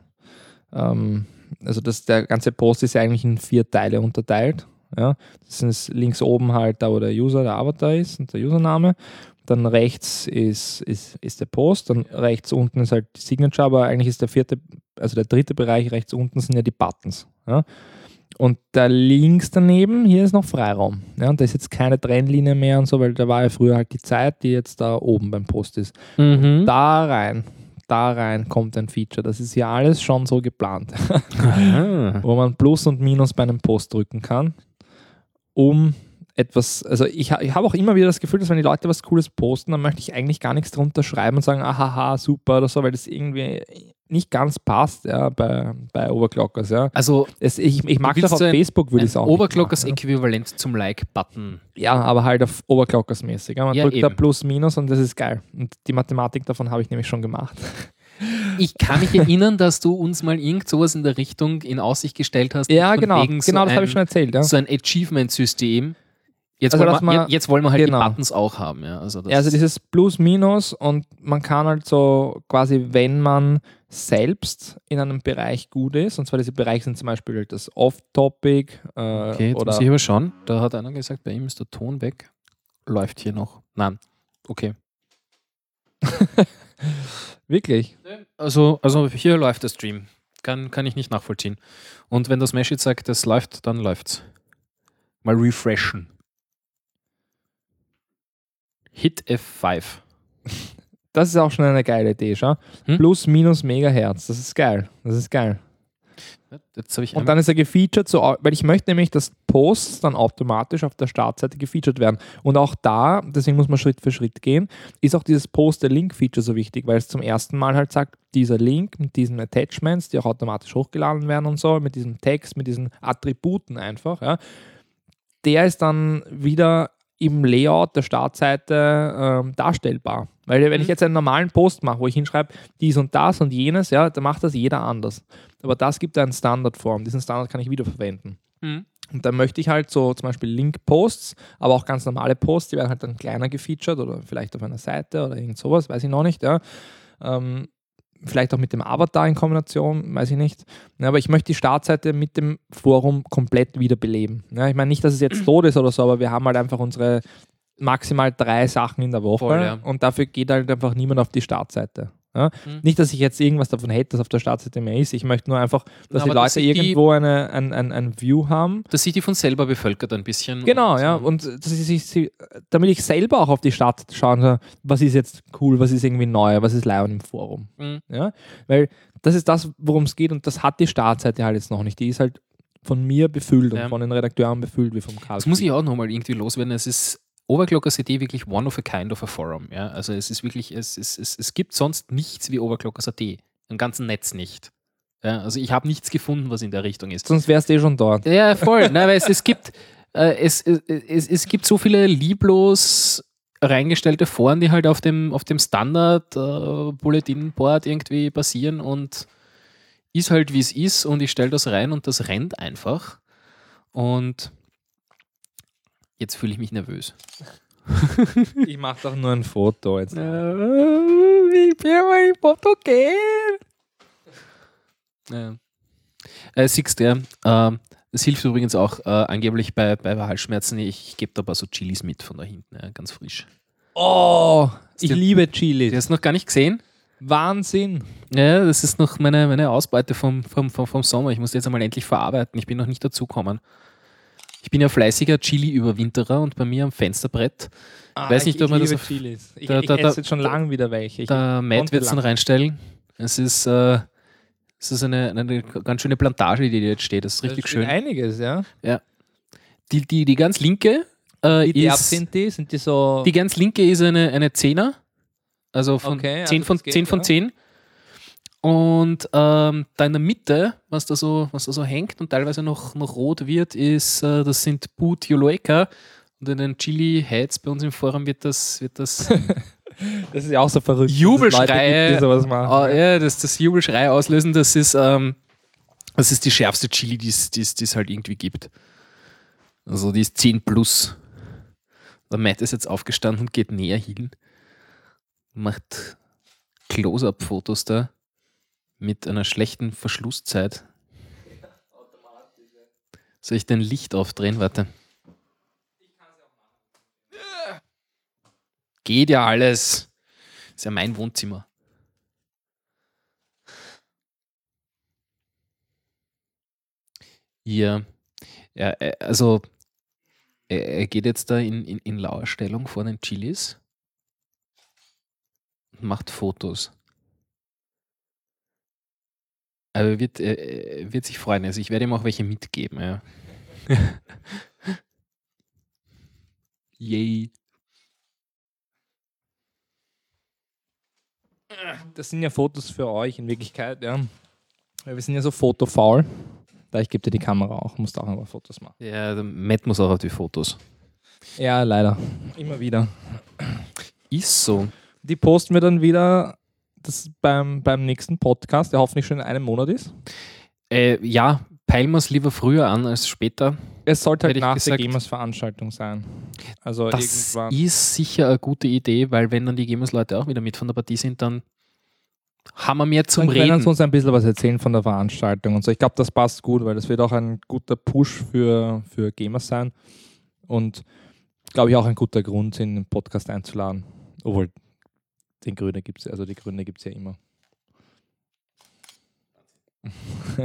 ähm, also das, der ganze Post ist ja eigentlich in vier Teile unterteilt. Ja, das ist links oben halt da, wo der User, der Avatar ist und der Username. Dann rechts ist, ist, ist der Post, dann rechts unten ist halt die Signature, aber eigentlich ist der vierte, also der dritte Bereich rechts unten sind ja die Buttons. Ja. Und da links daneben, hier ist noch Freiraum. Ja, und da ist jetzt keine Trennlinie mehr und so, weil da war ja früher halt die Zeit, die jetzt da oben beim Post ist. Mhm. Da rein, da rein kommt ein Feature. Das ist ja alles schon so geplant. Wo man Plus und Minus bei einem Post drücken kann, um etwas, also ich, ich habe auch immer wieder das Gefühl, dass wenn die Leute was Cooles posten, dann möchte ich eigentlich gar nichts drunter schreiben und sagen, ahaha, super oder so, weil das irgendwie nicht ganz passt ja, bei, bei Overclockers. Ja. Also Es, ich, ich mag das auf Facebook, würde ich es ein auch. nicht Overclockers machen, Äquivalent zum Like-Button. ja. aber halt auf Overclockers mäßig. Ja. Man Ja, drückt da eben. Plus, Minus und das ist geil. Und die Mathematik davon habe ich nämlich schon gemacht. Ich kann mich erinnern, dass du uns mal irgend sowas in der Richtung in Aussicht gestellt hast. Ja, genau. so Genau, das habe ich schon erzählt. Ja. So ein Achievement-System. Jetzt, Also, wollen wir, jetzt- wollen wir halt genau. die Buttons auch haben. Ja, also das, Ja, also dieses Plus, Minus und man kann halt so quasi, wenn man selbst in einem Bereich gut ist, und zwar diese Bereiche sind zum Beispiel das Off-Topic äh, okay, jetzt oder muss ich aber schauen. Da hat einer gesagt, bei ihm ist der Ton weg. Läuft hier noch. Nein. Okay. wirklich. Also, also hier läuft der Stream. Kann, kann ich nicht nachvollziehen. Und wenn das Mesh jetzt sagt, das läuft, dann läuft's. Mal refreshen. Hit F5. Das ist auch schon eine geile Idee, schau. Hm? Plus, Minus Megahertz, das ist geil. Das ist geil. Und dann ist er gefeatured, so, weil ich möchte nämlich, dass Posts dann automatisch auf der Startseite gefeatured werden. Und auch da, deswegen muss man Schritt für Schritt gehen, ist auch dieses Post-der-Link-Feature so wichtig, weil es zum ersten Mal halt sagt, dieser Link mit diesen Attachments, die auch automatisch hochgeladen werden und so, mit diesem Text, mit diesen Attributen einfach, ja, der ist dann wieder im Layout der Startseite ähm, darstellbar. Weil wenn ich Mhm. jetzt einen normalen Post mache, wo ich hinschreibe, dies und das und jenes, ja, dann macht das jeder anders. Aber das gibt eine Standardform. Diesen Standard kann ich wiederverwenden. Mhm. Und dann möchte ich halt so zum Beispiel Link-Posts, aber auch ganz normale Posts, die werden halt dann kleiner gefeatured oder vielleicht auf einer Seite oder irgend sowas, weiß ich noch nicht. Ja. Ähm, vielleicht auch mit dem Avatar in Kombination, weiß ich nicht. Ja, aber ich möchte die Startseite mit dem Forum komplett wiederbeleben. Ja, ich meine nicht, dass es jetzt tot ist oder so, aber wir haben halt einfach unsere maximal drei Sachen in der Woche Voll, ja. und dafür geht halt einfach niemand auf die Startseite. Ja? Mhm. Nicht, dass ich jetzt irgendwas davon hätte, dass auf der Startseite mehr ist. Ich möchte nur einfach, dass Aber die dass Leute die- irgendwo eine, ein, ein, ein View haben. dass sich die von selber bevölkert ein bisschen. Genau, und, ja. ähm, Und dass ich, sie- damit ich selber auch auf die Stadt schauen kann, was ist jetzt cool, was ist irgendwie neu, was ist live im Forum. Mhm. Ja? Weil das ist das, worum es geht und das hat die Startseite halt jetzt noch nicht. Die ist halt von mir befüllt Ja. und von den Redakteuren befüllt wie vom Karl. Das muss ich auch nochmal irgendwie loswerden. Es ist Overclocker CD wirklich one of a kind of a forum. Ja? Also es ist wirklich, es, es, es, es gibt sonst nichts wie Overclockers AT. Im ganzen Netz nicht. Ja? Also ich habe nichts gefunden, was in der Richtung ist. Sonst wärst du eh schon dort. Ja, voll. Nein, weil es, es, gibt, äh, es, es, es, es gibt so viele lieblos reingestellte Foren, die halt auf dem, auf dem Standard-Bulletin-Board irgendwie basieren und ist halt wie es ist und ich stelle das rein und das rennt einfach. Und jetzt fühle ich mich nervös. Ich mache doch nur ein Foto jetzt. ich bin mal fotogen. Ja. Äh, siehst du, ähm, das hilft übrigens auch äh, angeblich bei, bei Halsschmerzen. Ich, ich gebe da ein paar so Chilis mit von da hinten, ja, ganz frisch. Oh, ich die- liebe Du Chili. hast noch gar nicht gesehen? Wahnsinn. Ja, das ist noch meine, meine Ausbeute vom, vom, vom, vom Sommer. Ich muss jetzt einmal endlich verarbeiten. Ich bin noch nicht dazugekommen. Ich bin ja fleißiger Chili-Überwinterer und bei mir am Fensterbrett, Ah, Weiß nicht, ich, ob man ich das auf- Chilis. Ich, Da- ich da- da- esse jetzt schon lange wieder welche. Ich, der Matt wird es dann reinstellen. Es ist, äh, es ist eine, eine ganz schöne Plantage, die da jetzt steht. Das ist Da richtig steht schön. Einiges, ja. Die, die, die ganz linke äh, derb ist. sind die? Sind die so. Die ganz linke ist eine, eine Zehner. Also von Okay, also 10 von, das geht, 10 von ja. 10. Und ähm, da in der Mitte, was da so, was da so hängt und teilweise noch, noch rot wird, ist, äh, das sind Boot Yoloeka. Und in den Chili Heights bei uns im Forum wird das, wird das, das ist ja auch so verrückt. Jubelschreie. Gibt, sowas machen. äh, ja, das, das Jubelschrei auslösen. Das ist, ähm, das ist die schärfste Chili, die es halt irgendwie gibt. Also die ist 10 plus. Der Matt ist jetzt aufgestanden und geht näher hin. Macht Close-Up-Fotos da mit einer schlechten Verschlusszeit. Soll ich dein Licht aufdrehen? Warte. Geht ja alles. Ist ja mein Wohnzimmer. Ja, ja also er, geht jetzt da in, in, in Lauerstellung vor den Chilis und macht Fotos. Aber er wird, er, er wird sich freuen. Also ich werde ihm auch welche mitgeben. Ja. Yay. Das sind ja Fotos für euch in Wirklichkeit, ja. Weil Wir sind ja so fotofaul. Da ich gebe dir die Kamera auch, musst auch ein paar Fotos machen. Ja, der Matt muss auch auf die Fotos. Ja, leider. Immer wieder. Ist so. Die posten wir dann wieder das beim, beim nächsten Podcast, der hoffentlich schon in einem Monat ist. Äh, ja, peilen wir es lieber früher an als später. Es sollte halt nach gesagt. der Gamers-Veranstaltung sein. Also Das irgendwann. ist sicher eine gute Idee, weil wenn dann die Gamers-Leute auch wieder mit von der Partie sind, dann haben wir mehr zum Dann können Reden. sie uns ein bisschen was erzählen von der Veranstaltung und so. Ich glaube, das passt gut, weil das wird auch ein guter Push für, für Gamers sein und glaube ich auch ein guter Grund, in den Podcast einzuladen. Obwohl, den Grüne gibt es, also die Gründe gibt es ja immer.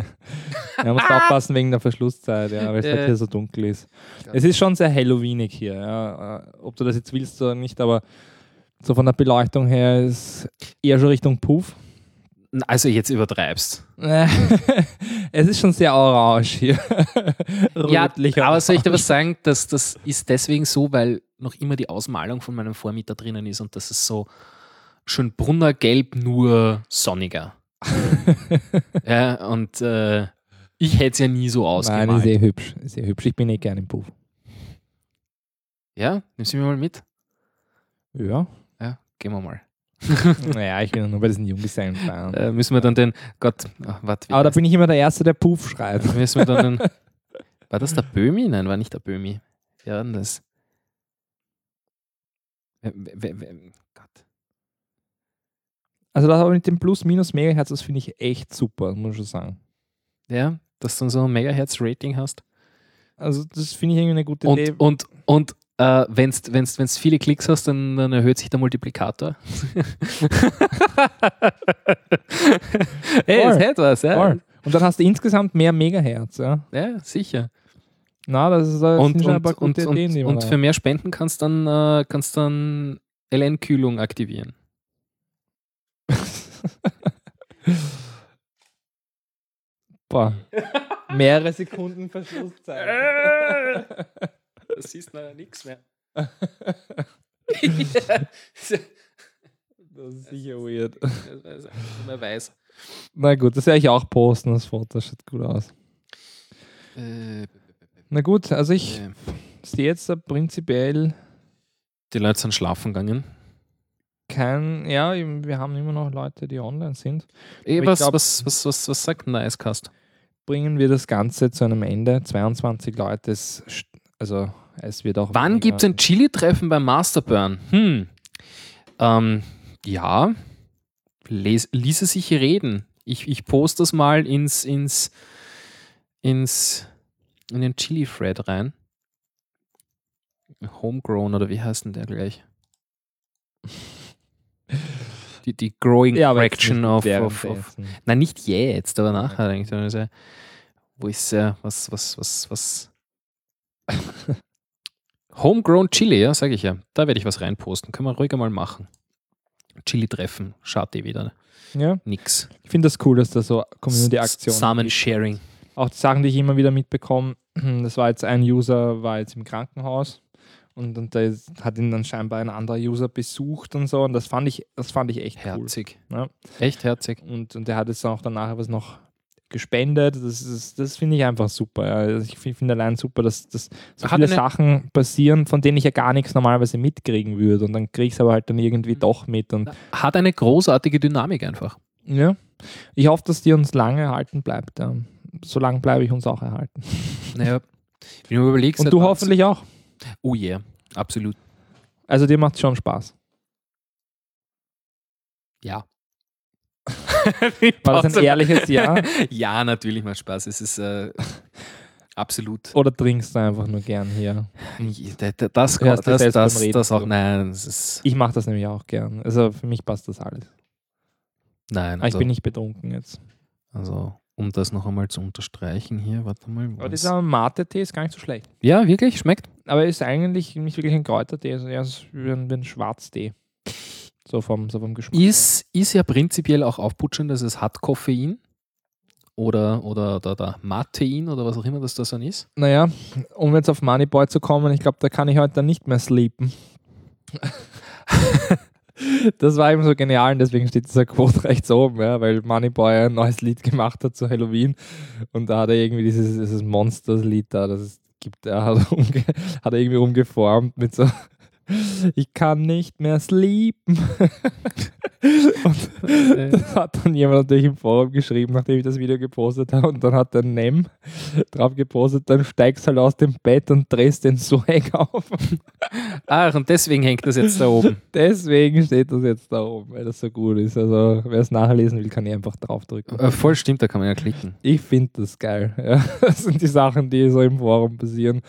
Man muss aufpassen wegen der Verschlusszeit, ja, weil es Ja. halt hier so dunkel ist. Es ist schon sehr Halloweenig hier, ja. äh, ob du das jetzt willst oder nicht, aber so von der Beleuchtung her ist eher schon Richtung Puff. Also jetzt übertreibst. es ist schon sehr orange hier. Ja, Rötlich aber soll ich dir was sagen? Das, das ist deswegen so, weil noch immer die Ausmalung von meinem Vormieter drinnen ist und das ist so schön brunnergelb, nur sonniger. ja, und äh, ich hätte es ja nie so Nein, ausgemalt. ist eh hübsch. Eh hübsch. Ich bin eh gerne im Puff. ja, nimmst du mir mal mit? Ja. Ja, gehen wir mal. naja, ich bin ja nur bei diesen Junggesellenfeiern. Äh, müssen wir dann den, Gott, ach, warte, aber da bin ich immer der Erste, der Puff schreibt. müssen wir dann den, war das der Böhmi? Nein, war nicht der Böhmi. Wer war denn das? Wer, wer, wer, Gott. Also das aber mit dem Plus-Minus-Megahertz, das finde ich echt super, muss ich schon sagen. Ja, dass du so ein Megahertz-Rating hast. Also das finde ich irgendwie eine gute Und, Idee. und, und äh, wenn du wenn's, wenn's viele Klicks hast, dann, dann erhöht sich der Multiplikator. hey, Voll. es hält was, ja. Voll. Und dann hast du insgesamt mehr Megahertz. Ja, Ja, sicher. Na, das, ist, das Und, sind schon ein und, paar und, gute und, Ideen, und da- für mehr Spenden kannst dann, äh, kannst dann LN-Kühlung aktivieren. Boah. Mehrere Sekunden Verschlusszeit. Das siehst du nichts mehr. Das ist sicher weird. Man weiß. Na gut, das werde ich auch posten, das Foto das schaut gut aus. Äh, Na gut, also ich äh, sehe jetzt prinzipiell die Leute sind schlafen gegangen. Kein, ja, wir haben immer noch Leute, die online sind. Ich was, glaub- was, was, was, was sagt denn der Icecast? Bringen wir das Ganze zu einem Ende. 22 Leute, st- also es wird auch. Wann gibt es ein Chili-Treffen beim Masterburn? Hm. Ähm, ja, les, ließe sich reden. Ich, ich poste das mal ins, ins, ins, in den Chili-Thread rein. Homegrown oder wie heißt denn der gleich? Die, die Growing ja, Fraction of, of. dessen. Nein, nicht jetzt, aber nachher eigentlich. sondern so, Wo ist er? Was, was, was, was? Homegrown Chili, ja, sage ich ja. Da werde ich was reinposten. Können wir ruhig mal machen. Chili-Treffen, schaut eh wieder. Ja, Nix. ich finde das cool, dass da so Community-Aktionen Samen-Sharing. Auch die Sachen, die ich immer wieder mitbekomme, das war jetzt ein User, war jetzt im Krankenhaus und, und da ist, hat ihn dann scheinbar ein anderer User besucht und so und das fand ich, das fand ich echt cool. Herzig. Ja. Echt herzig. Und, und der hat jetzt auch danach was noch gespendet. Das, ist- das finde ich einfach super. Ja. Also Ich finde find allein super, dass, dass so Hat viele Sachen passieren, von denen ich ja gar nichts normalerweise mitkriegen würde. Und dann kriege ich es aber halt dann irgendwie doch mit. Und Hat eine großartige Dynamik einfach. ja, ich hoffe, dass die uns lange erhalten bleibt. Ja. So lange bleibe ich uns auch erhalten. Naja, wenn du überlegst. Und du hoffentlich auch. Oh yeah, absolut. Also dir macht schon Spaß. Ja. War das ein ehrliches Ja? Ja, natürlich macht Spaß. Es ist äh, absolut. Oder trinkst du einfach nur gern hier? Das, das, das, das, Reden das auch, nein, das Ich mache das nämlich auch gern. Also für mich passt das alles. nein, Aber also, ich bin nicht betrunken jetzt. also um das noch einmal zu unterstreichen hier, warte mal. Aber dieser Mate-Tee ist gar nicht so schlecht. Ja, wirklich, schmeckt. Aber er ist eigentlich nicht wirklich ein Kräutertee, also er ist wie ein, wie ein Schwarztee. So vom, so vom Geschmack. Ist, ist ja prinzipiell auch aufputschend, dass es hat Koffein oder, oder, oder, oder Matein oder was auch immer das da so ist. Naja, um jetzt auf Moneyboy zu kommen, ich glaube, da kann ich heute dann nicht mehr sleepen. das war eben so genial und deswegen steht dieser Quote rechts oben, ja, weil Moneyboy ein neues Lied gemacht hat zu Halloween und da hat er irgendwie dieses, dieses Monsters-Lied da, das es gibt, er hat, umge hat er irgendwie umgeformt mit so ich kann nicht mehr sleepen. und das hat dann jemand natürlich im Forum geschrieben, nachdem ich das Video gepostet habe. Und dann hat der Nem drauf gepostet, dann steigst halt aus dem Bett und drehst den Swag auf. Ach, und deswegen hängt das jetzt da oben. Deswegen steht das jetzt da oben, weil das so gut ist. Also wer es nachlesen will, kann ich einfach draufdrücken. Äh, voll stimmt, da kann man ja klicken. Ich finde das geil. Ja. Das sind die Sachen, die so im Forum passieren,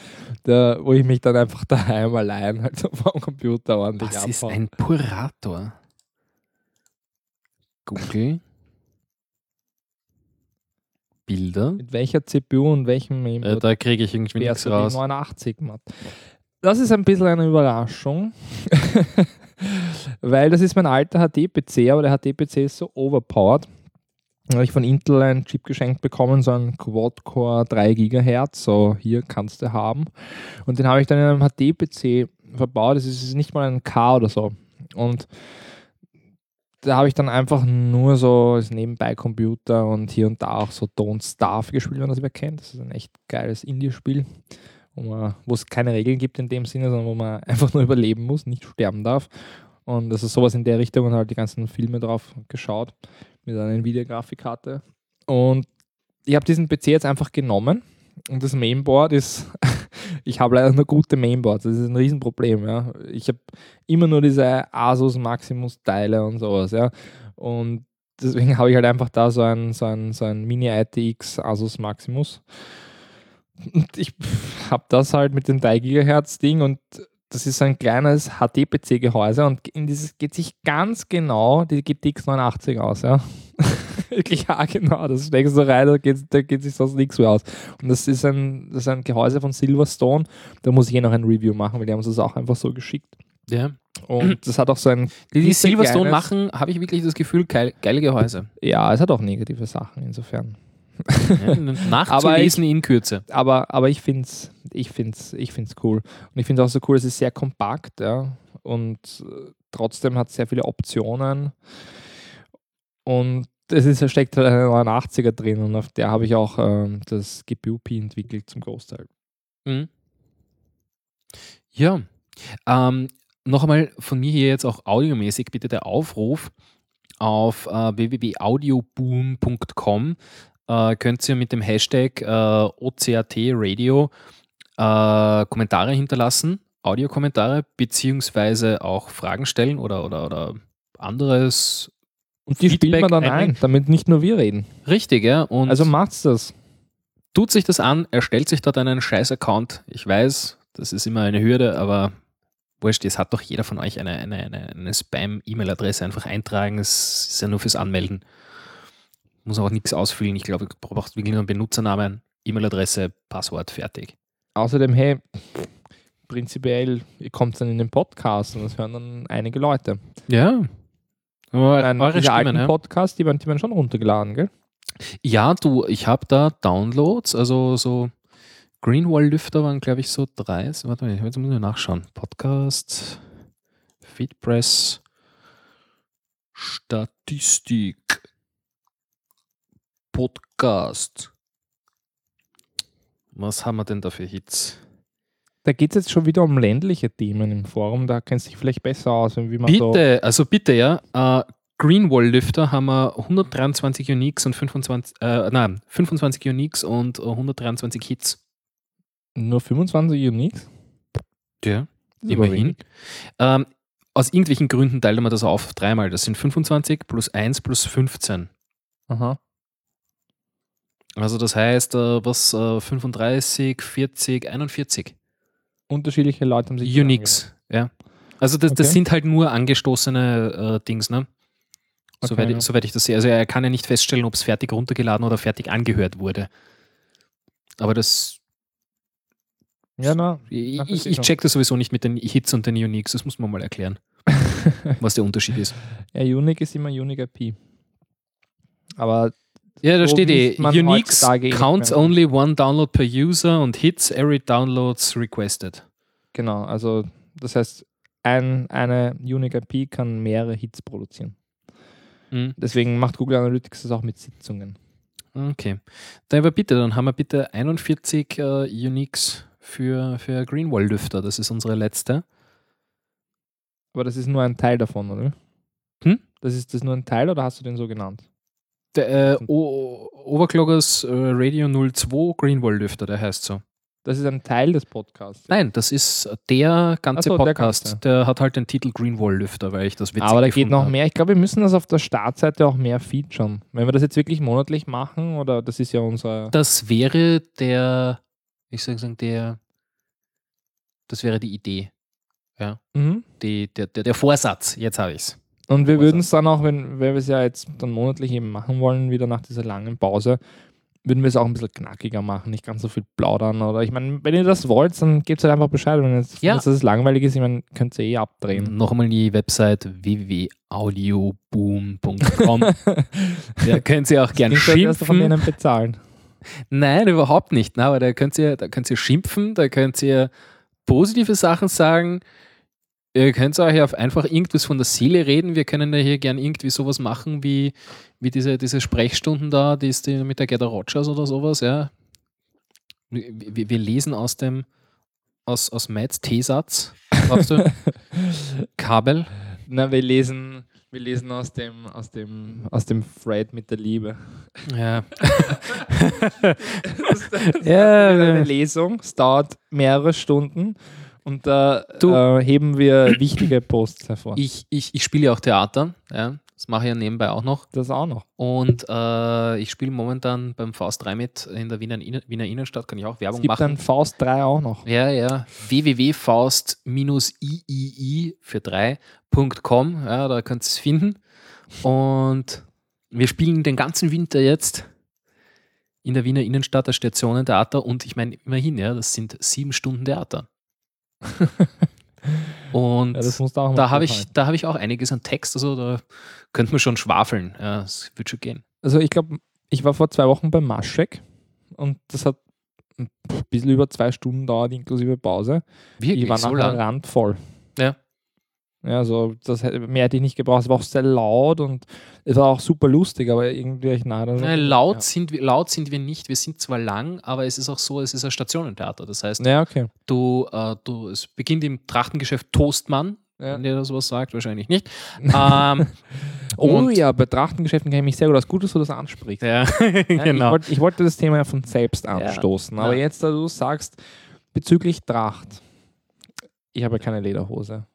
da, wo ich mich dann einfach daheim allein halt so vor dem Computer ordentlich Was ist abhau. ein Purator? Google. Bilder. Mit welcher CPU und welchem Äh, Mainboard da kriege ich irgendwie nichts raus. 89 Matt? Das ist ein bisschen eine Überraschung, weil das ist mein alter HD-PC, aber der HD-PC ist so overpowered. Da habe ich von Intel einen Chip geschenkt bekommen, so einen Quad-Core 3 GHz, so hier kannst du haben. Und den habe ich dann in einem HD-PC verbaut, das ist nicht mal ein K oder so. Und da habe ich dann einfach nur so als Nebenbei-Computer und hier und da auch so Don't Starve gespielt, wenn das wer kennt. Das ist ein echt geiles Indie-Spiel, wo man- wo es keine Regeln gibt in dem Sinne, sondern wo man einfach nur überleben muss, nicht sterben darf. Und das ist sowas in der Richtung und halt die ganzen Filme drauf geschaut mit einer Nvidia-Grafikkarte. Und ich habe diesen PC jetzt einfach genommen und das Mainboard ist, ich habe leider nur gute Mainboards, das ist ein Riesenproblem. Ja. Ich habe immer nur diese Asus Maximus Teile und sowas. Ja. Und deswegen habe ich halt einfach da so ein, so ein, so ein Mini ITX Asus Maximus. Und ich habe das halt mit dem 3 GHz Ding und das ist so ein kleines HD-PC-Gehäuse und in dieses geht sich ganz genau die GTX 89 aus, ja. Wirklich genau. Das steckst du rein, da geht, da geht sich sonst nichts mehr aus. Und das ist, ein, das ist ein Gehäuse von Silverstone. Da muss ich eh noch ein Review machen, weil die haben uns das auch einfach so geschickt. Ja. Und das hat auch so ein. Die, die Silverstone machen, habe ich wirklich das Gefühl, geil, geile Gehäuse. Ja, es hat auch negative Sachen insofern. Ja, nachzulesen in Kürze. aber, aber ich finde es ich find's, ich find's cool. Und ich finde es auch so cool, es ist sehr kompakt, ja. Und äh, trotzdem hat es sehr viele Optionen. Und es ist, steckt halt eine 89er drin und auf der habe ich auch ähm, das GPU-P entwickelt zum Großteil. Mhm. Ja. Ähm, noch einmal von mir hier jetzt auch audiomäßig bitte der Aufruf auf äh, www.audioboom.com äh, könnt ihr mit dem Hashtag äh, OCAT Radio äh, Kommentare hinterlassen, Audiokommentare, beziehungsweise auch Fragen stellen oder, oder, oder anderes. Und die spielt Feedback man dann ein, einbringen. damit nicht nur wir reden. Richtig, ja. Und Also macht's das. tut sich das an, erstellt sich dort einen scheiß Account. Ich weiß, das ist immer eine Hürde, aber wurscht, es hat doch jeder von euch eine, eine, eine, eine Spam-E-Mail-Adresse einfach eintragen. Es ist ja nur fürs Anmelden. Muss auch nichts ausfüllen. Ich glaube, du brauchst wirklich nur einen Benutzernamen, E-Mail-Adresse, Passwort, fertig. Außerdem, hey, prinzipiell, ihr kommt dann in den Podcast und das hören dann einige Leute. Ja. Aber Ein, eure diese alten Stimmen, ja. Podcasts, die werden, die werden schon runtergeladen, gell? Ja, du, ich habe da Downloads, also so Greenwall-Lüfter waren, glaube ich, so drei. Warte mal, jetzt muss ich nachschauen. Podcast, Feedpress, Statistik, Podcast. Was haben wir denn da für Hits? Da geht es jetzt schon wieder um ländliche Themen im Forum, da kennst du dich vielleicht besser aus, wie man so. Bitte, also bitte, ja. Äh, Greenwall-Lüfter haben wir 123 Uniques und 25, äh, nein, 25 Uniques und äh, 123 Hits. Nur 25 Uniques? Ja. Immerhin. Ähm, aus irgendwelchen Gründen teilt man das auf dreimal. Das sind 25 plus 1 plus 15. Aha. Also das heißt, äh, was äh, 35, 40, 41 Unterschiedliche Leute haben sich. Uniques. Ja. Also das, das Okay. sind halt nur angestoßene äh, Dings, ne? Okay, Soweit, ja. ich, soweit ich das sehe. Also er kann ja nicht feststellen, ob es fertig runtergeladen oder fertig angehört wurde. Aber das, Ja, na. ich, ich, ich check das sowieso nicht mit den Hits und den Uniques. Das muss man mal erklären, was der Unterschied ist. Ja, Unique ist immer Unique IP. Aber Ja, da steht eh, Uniques counts mehr. only one download per user und hits every downloads requested. genau, also das heißt, ein, eine Unique IP kann mehrere Hits produzieren. Mhm. Deswegen macht Google Analytics das auch mit Sitzungen. Okay. Dann aber bitte, dann haben wir bitte 41 äh, Uniques für, für Greenwall-Lüfter. Das ist unsere letzte. Aber das ist nur ein Teil davon, oder? Hm? Das ist das nur ein Teil oder hast du den so genannt? Der äh, o Overclockers äh, Radio 02 Greenwall-Lüfter, der heißt so. Das ist ein Teil des Podcasts. Nein, das ist der ganze so, der Podcast. ganze. Der, hat halt den Titel Greenwall-Lüfter, weil ich das witzig Aber da geht noch mehr. Ich glaube, wir müssen das auf der Startseite auch mehr featuren. Wenn wir das jetzt wirklich monatlich machen, oder das ist ja unser. Das wäre der, ich soll sagen, der, das wäre die Idee. Mhm. Die, der, der, der Vorsatz, jetzt habe ich es. Und wir würden es dann auch, wenn, wenn wir es ja jetzt dann monatlich eben machen wollen, wieder nach dieser langen Pause, würden wir es auch ein bisschen knackiger machen, nicht ganz so viel plaudern. Oder ich meine, wenn ihr das wollt, dann gebt halt einfach Bescheid. Wenn jetzt Ja. das langweilig ist, ich meine, könnt ihr eh abdrehen. Noch einmal die Website www.audioboom.com. da könnt ihr auch gern Klingt, als wärst du von schimpfen. denen bezahlen. Nein, überhaupt nicht. Na, aber da könnt ihr, da könnt ihr schimpfen, da könnt ihr positive Sachen sagen. Ihr könnt euch auf einfach irgendwas von der Seele reden. Wir können ja hier gern irgendwie sowas machen wie, wie diese, diese Sprechstunden da, die ist die mit der Gerda Rogers oder sowas, ja. Wir, wir lesen aus dem, aus, aus Mads T-Satz, glaubst du? Kabel. Na, wir lesen, wir lesen aus dem, aus dem, aus dem Thread mit der Liebe. Ja. Das, das Ja, ist eine ja. Lesung, es dauert mehrere Stunden und da äh, heben wir wichtige Posts hervor. Ich, ich, ich spiele ja auch Theater, ja. Das mache ich ja nebenbei auch noch. das auch noch. Und äh, ich spiele momentan beim Faust 3 mit in der Wiener, Inne- Wiener Innenstadt, kann ich auch Es Werbung gibt machen. dann Faust 3 auch noch. Ja, ja. www.faust-iii für 3.com. Ja, da könnt ihr es finden. Und wir spielen den ganzen Winter jetzt in der Wiener Innenstadt das Stationentheater und ich meine, immerhin, ja, das sind sieben Stunden Theater. und Ja, mal da habe ich, da habe ich auch einiges an Text, also da könnte man schon schwafeln. Ja, das wird schon gehen. Also ich glaube, ich war vor zwei Wochen beim Maschek und das hat ein bisschen über zwei Stunden dauert, inklusive Pause. Wirklich ich war so nachher lang. randvoll. Ja. Ja, also das mehr hätte ich nicht gebraucht. Es war auch sehr laut und es war auch super lustig, aber irgendwie ich das- Nein, laut, Ja. sind wir, laut sind wir nicht. Wir sind zwar lang, aber es ist auch so, es ist ein Stationentheater. Das heißt, Ja, okay. du, äh, du, es beginnt im Trachtengeschäft Toastmann, Ja. wenn dir das was sagt, wahrscheinlich nicht. ähm, Oh und- ja, bei Trachtengeschäften kenne ich mich sehr gut aus. Gut, dass du das ansprichst. ja, Ja, ich, genau. wollte, ich wollte das Thema ja von selbst anstoßen, aber jetzt, da du sagst, Bezüglich Tracht. Ich habe ja keine Lederhose.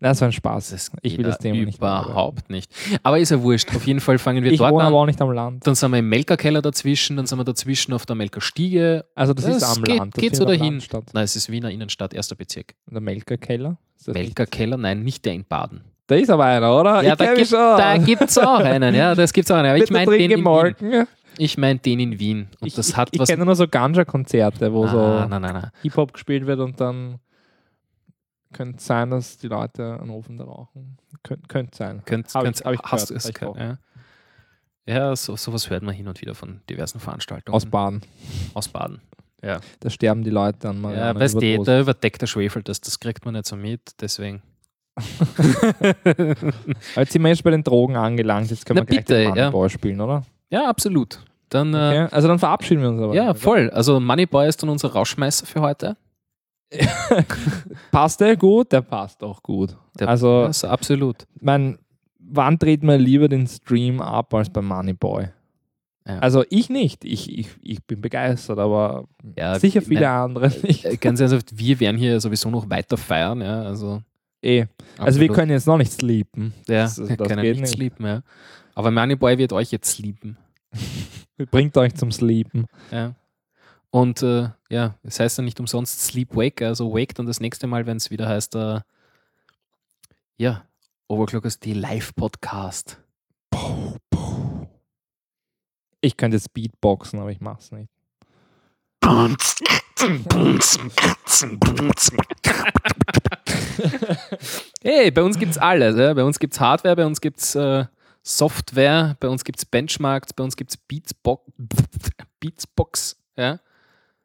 Das war ein Spaß. Das ich will das Thema nicht. Überhaupt nicht. Aber ist ja wurscht. Auf jeden Fall fangen wir Ich dort wohne aber an. auch nicht am Land. Dann sind wir im Melkerkeller dazwischen, dann sind wir dazwischen auf der Melkerstiege. Also das, ist am geht, Land. Das geht ist so in der dahin. Landstadt. Nein, es ist Wiener Innenstadt, erster Bezirk. Der Melkerkeller. Das nicht- Melkerkeller, nein, nicht der in Baden. Da ist aber einer, oder? Ja, ich da gibt da gibt's auch einen, ja, das gibt's auch einen. Aber ich meine den, in Wien. Ich mein den in Wien. Und Ich, das ich, hat ich was. kenne nur so Ganja-Konzerte, wo ah, so. Hip-Hop gespielt wird und dann könnte sein, dass die Leute einen Ofen da rauchen. Könnt, könnte sein. Könnt, Hab ich- könnt, hab ich hast gehört, es ich gehört, ja. Ja, so, sowas hört man hin und wieder von diversen Veranstaltungen. Aus Baden. Aus Baden. Da sterben die Leute an mal. Ja, weißt du, der überdeckte Schwefel, das, das kriegt man nicht so mit, deswegen. Jetzt sind wir jetzt bei den Drogen angelangt. Jetzt können Na wir gleich bitte, den ja. Moneyball spielen, oder? ja, absolut. Dann, äh, Okay. Also dann verabschieden wir uns aber. ja, oder? voll. Also Moneyboy ist dann unser Rauschmeißer für heute. Passt der gut? Der passt auch gut. Der, also, also absolut. mein, wann dreht man lieber den Stream ab als beim Moneyboy? Ja. Also ich nicht. Ich, ich, ich bin begeistert, aber Ja, sicher viele nein, andere nicht. äh, Ganz ernsthaft, wir werden hier sowieso noch weiter feiern, ja. Also, Eh. Also wir können jetzt noch nicht sleepen. ja, das- das können geht nicht nicht. sleepen, ja. Aber Moneyboy wird euch jetzt sleepen. Bringt euch zum Sleepen. Ja. Und äh, ja, es heißt ja nicht umsonst Sleep Wake, also Wake dann das nächste Mal, wenn es wieder heißt, äh, ja, Overclockers die Live-Podcast. Ich könnte jetzt Beatboxen, aber ich mach's nicht. Hey, bei uns gibt's alles. Ja? Bei uns gibt's Hardware, bei uns gibt's äh, Software, bei uns gibt's Benchmarks, bei uns gibt's Beatsbox. Beatsbox ja?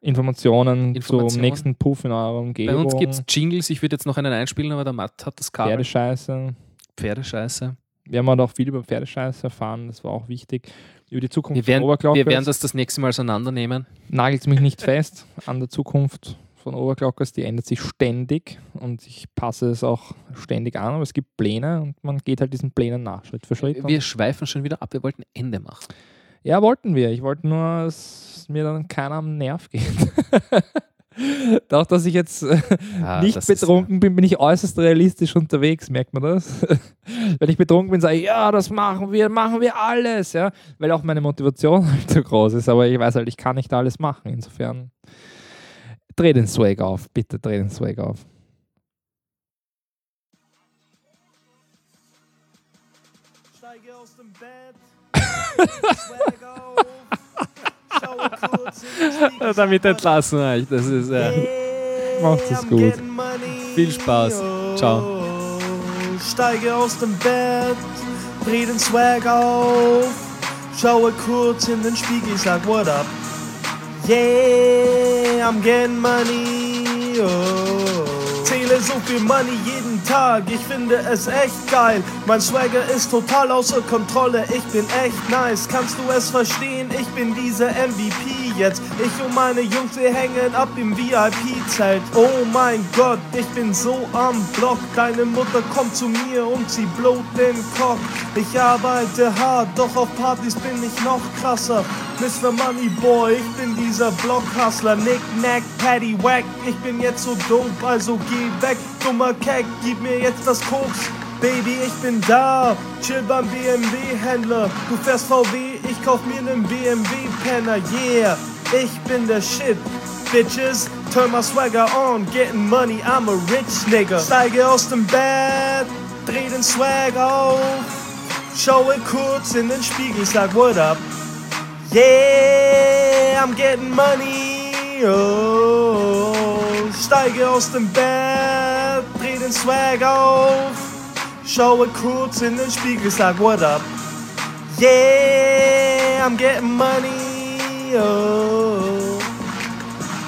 Informationen, Informationen. zum nächsten Puff in eurer Bei Umgebung. uns gibt's Jingles. Ich würde jetzt noch einen einspielen, aber der Matt hat das Kabel. Pferdescheiße. Pferdescheiße. Wir haben halt auch viel über Pferdescheiße erfahren, das war auch wichtig. Über die Zukunft Wir werden, von Oberglockers. wir werden das das nächste Mal auseinandernehmen. Nagelt mich nicht fest an der Zukunft von Oberglockers, die ändert sich ständig und ich passe es auch ständig an, aber es gibt Pläne und man geht halt diesen Plänen nach, Schritt für Schritt. Wir schweifen schon wieder ab. Wir wollten Ende machen. Ja, wollten wir. Ich wollte nur, dass mir dann keiner am Nerv geht. Doch, dass ich jetzt äh, Ah, nicht das ist- betrunken bin, bin ich äußerst realistisch unterwegs, merkt man das? Wenn ich betrunken bin, sage ich, ja, das machen wir, machen wir alles, ja, weil auch meine Motivation halt so groß ist, aber ich weiß halt, ich kann nicht alles machen, insofern dreh den Swag auf, bitte dreh den Swag auf. Damit entlassen euch. Das ist äh, Hey, Macht es gut. Viel Spaß. Ciao. Steige aus dem Bett, dreh den Swag auf, schaue kurz in den Spiegel, sag what up. Yeah, I'm getting money. Oh. Zähle so viel Money jeden Tag, ich finde es echt geil. Mein Swagger ist total außer Kontrolle, ich bin echt nice. Kannst du es verstehen? Ich bin dieser MVP jetzt. Ich und meine Jungs, wir hängen ab im VIP-Zelt. Oh mein Gott, ich bin so am Block. Deine Mutter kommt zu mir und sie blowt den Cock. Ich arbeite hart, doch auf Partys bin ich noch krasser. Mr. Money Boy, ich bin dieser Blockhustler. Nick, Nack, Paddy, Wack. Ich bin jetzt so dope, also geh weg. Dummer Keck, gib mir jetzt das Koks. Baby, ich bin da, chill beim BMW-Händler. Du fährst VW, ich kauf mir nen BMW-Penner, yeah. Ich bin der Shit, Bitches. Turn my swagger on, getting money, I'm a rich nigga. Steige aus dem Bett, dreh den Swag auf. Schaue kurz in den Spiegel, sag what up. Yeah, I'm getting money. Oh, steige aus dem Bett, dreh den Swag auf. Schaue kurz in den Spiegel, sag what up. Yeah, I'm getting money. Oh,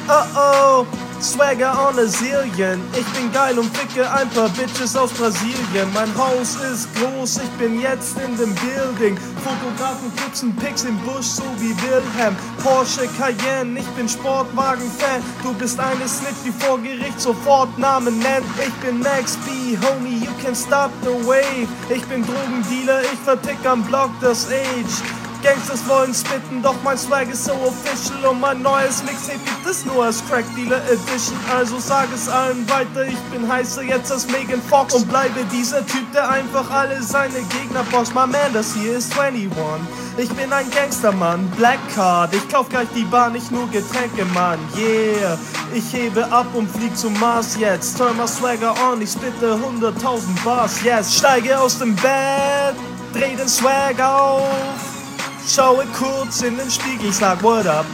oh, oh. Swagger on a zillion. Ich bin geil und ficke ein paar Bitches aus Brasilien. Mein Haus ist groß, ich bin jetzt in dem Building. Fotografen putzen Pics im Busch, so wie Wilhelm. Porsche Cayenne, ich bin Sportwagen-Fan. Du bist eine Snitch, die vor Gericht sofort Namen nennt. Ich bin Max B, Homie, you can stop the wave. Ich bin Drogendealer, ich vertick am Block das Age. Gangsters wollen spitten, doch mein Swag ist so official und mein neues Mixtape gibt es nur als Crack Dealer Edition. Also sag es allen weiter, ich bin heißer jetzt als Megan Fox und bleibe dieser Typ, der einfach alle seine Gegner boxt. My man, das hier ist 21. Ich bin ein Gangstermann, Black Card. Ich kauf gleich die Bar, nicht nur Getränke, Mann. Yeah, ich hebe ab und flieg zum Mars jetzt. Turn my Swagger on, ich spitte 100.000 Bars. Yes, steige aus dem Bett, dreh den Swag auf. Schaue kurz in den Spiegel, sag what up.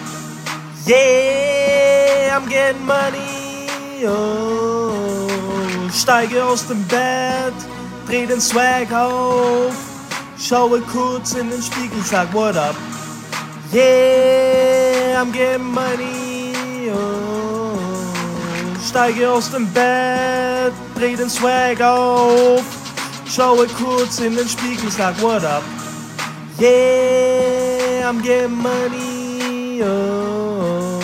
Yeah, I'm getting money. Oh, steige aus dem Bett, dreh den Swag auf. Schaue kurz in den Spiegel, sag what up. Yeah, I'm getting money. Oh, steige aus dem Bett, dreh den Swag auf. Schaue kurz in den Spiegel, sag what up. Yeah, I'm getting money. Oh,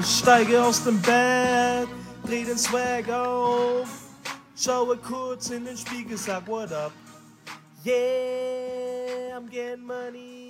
steige aus dem Bett, dreh den Swag oh. auf. Schaue kurz in den Spiegel, sag what up. Yeah, I'm getting money.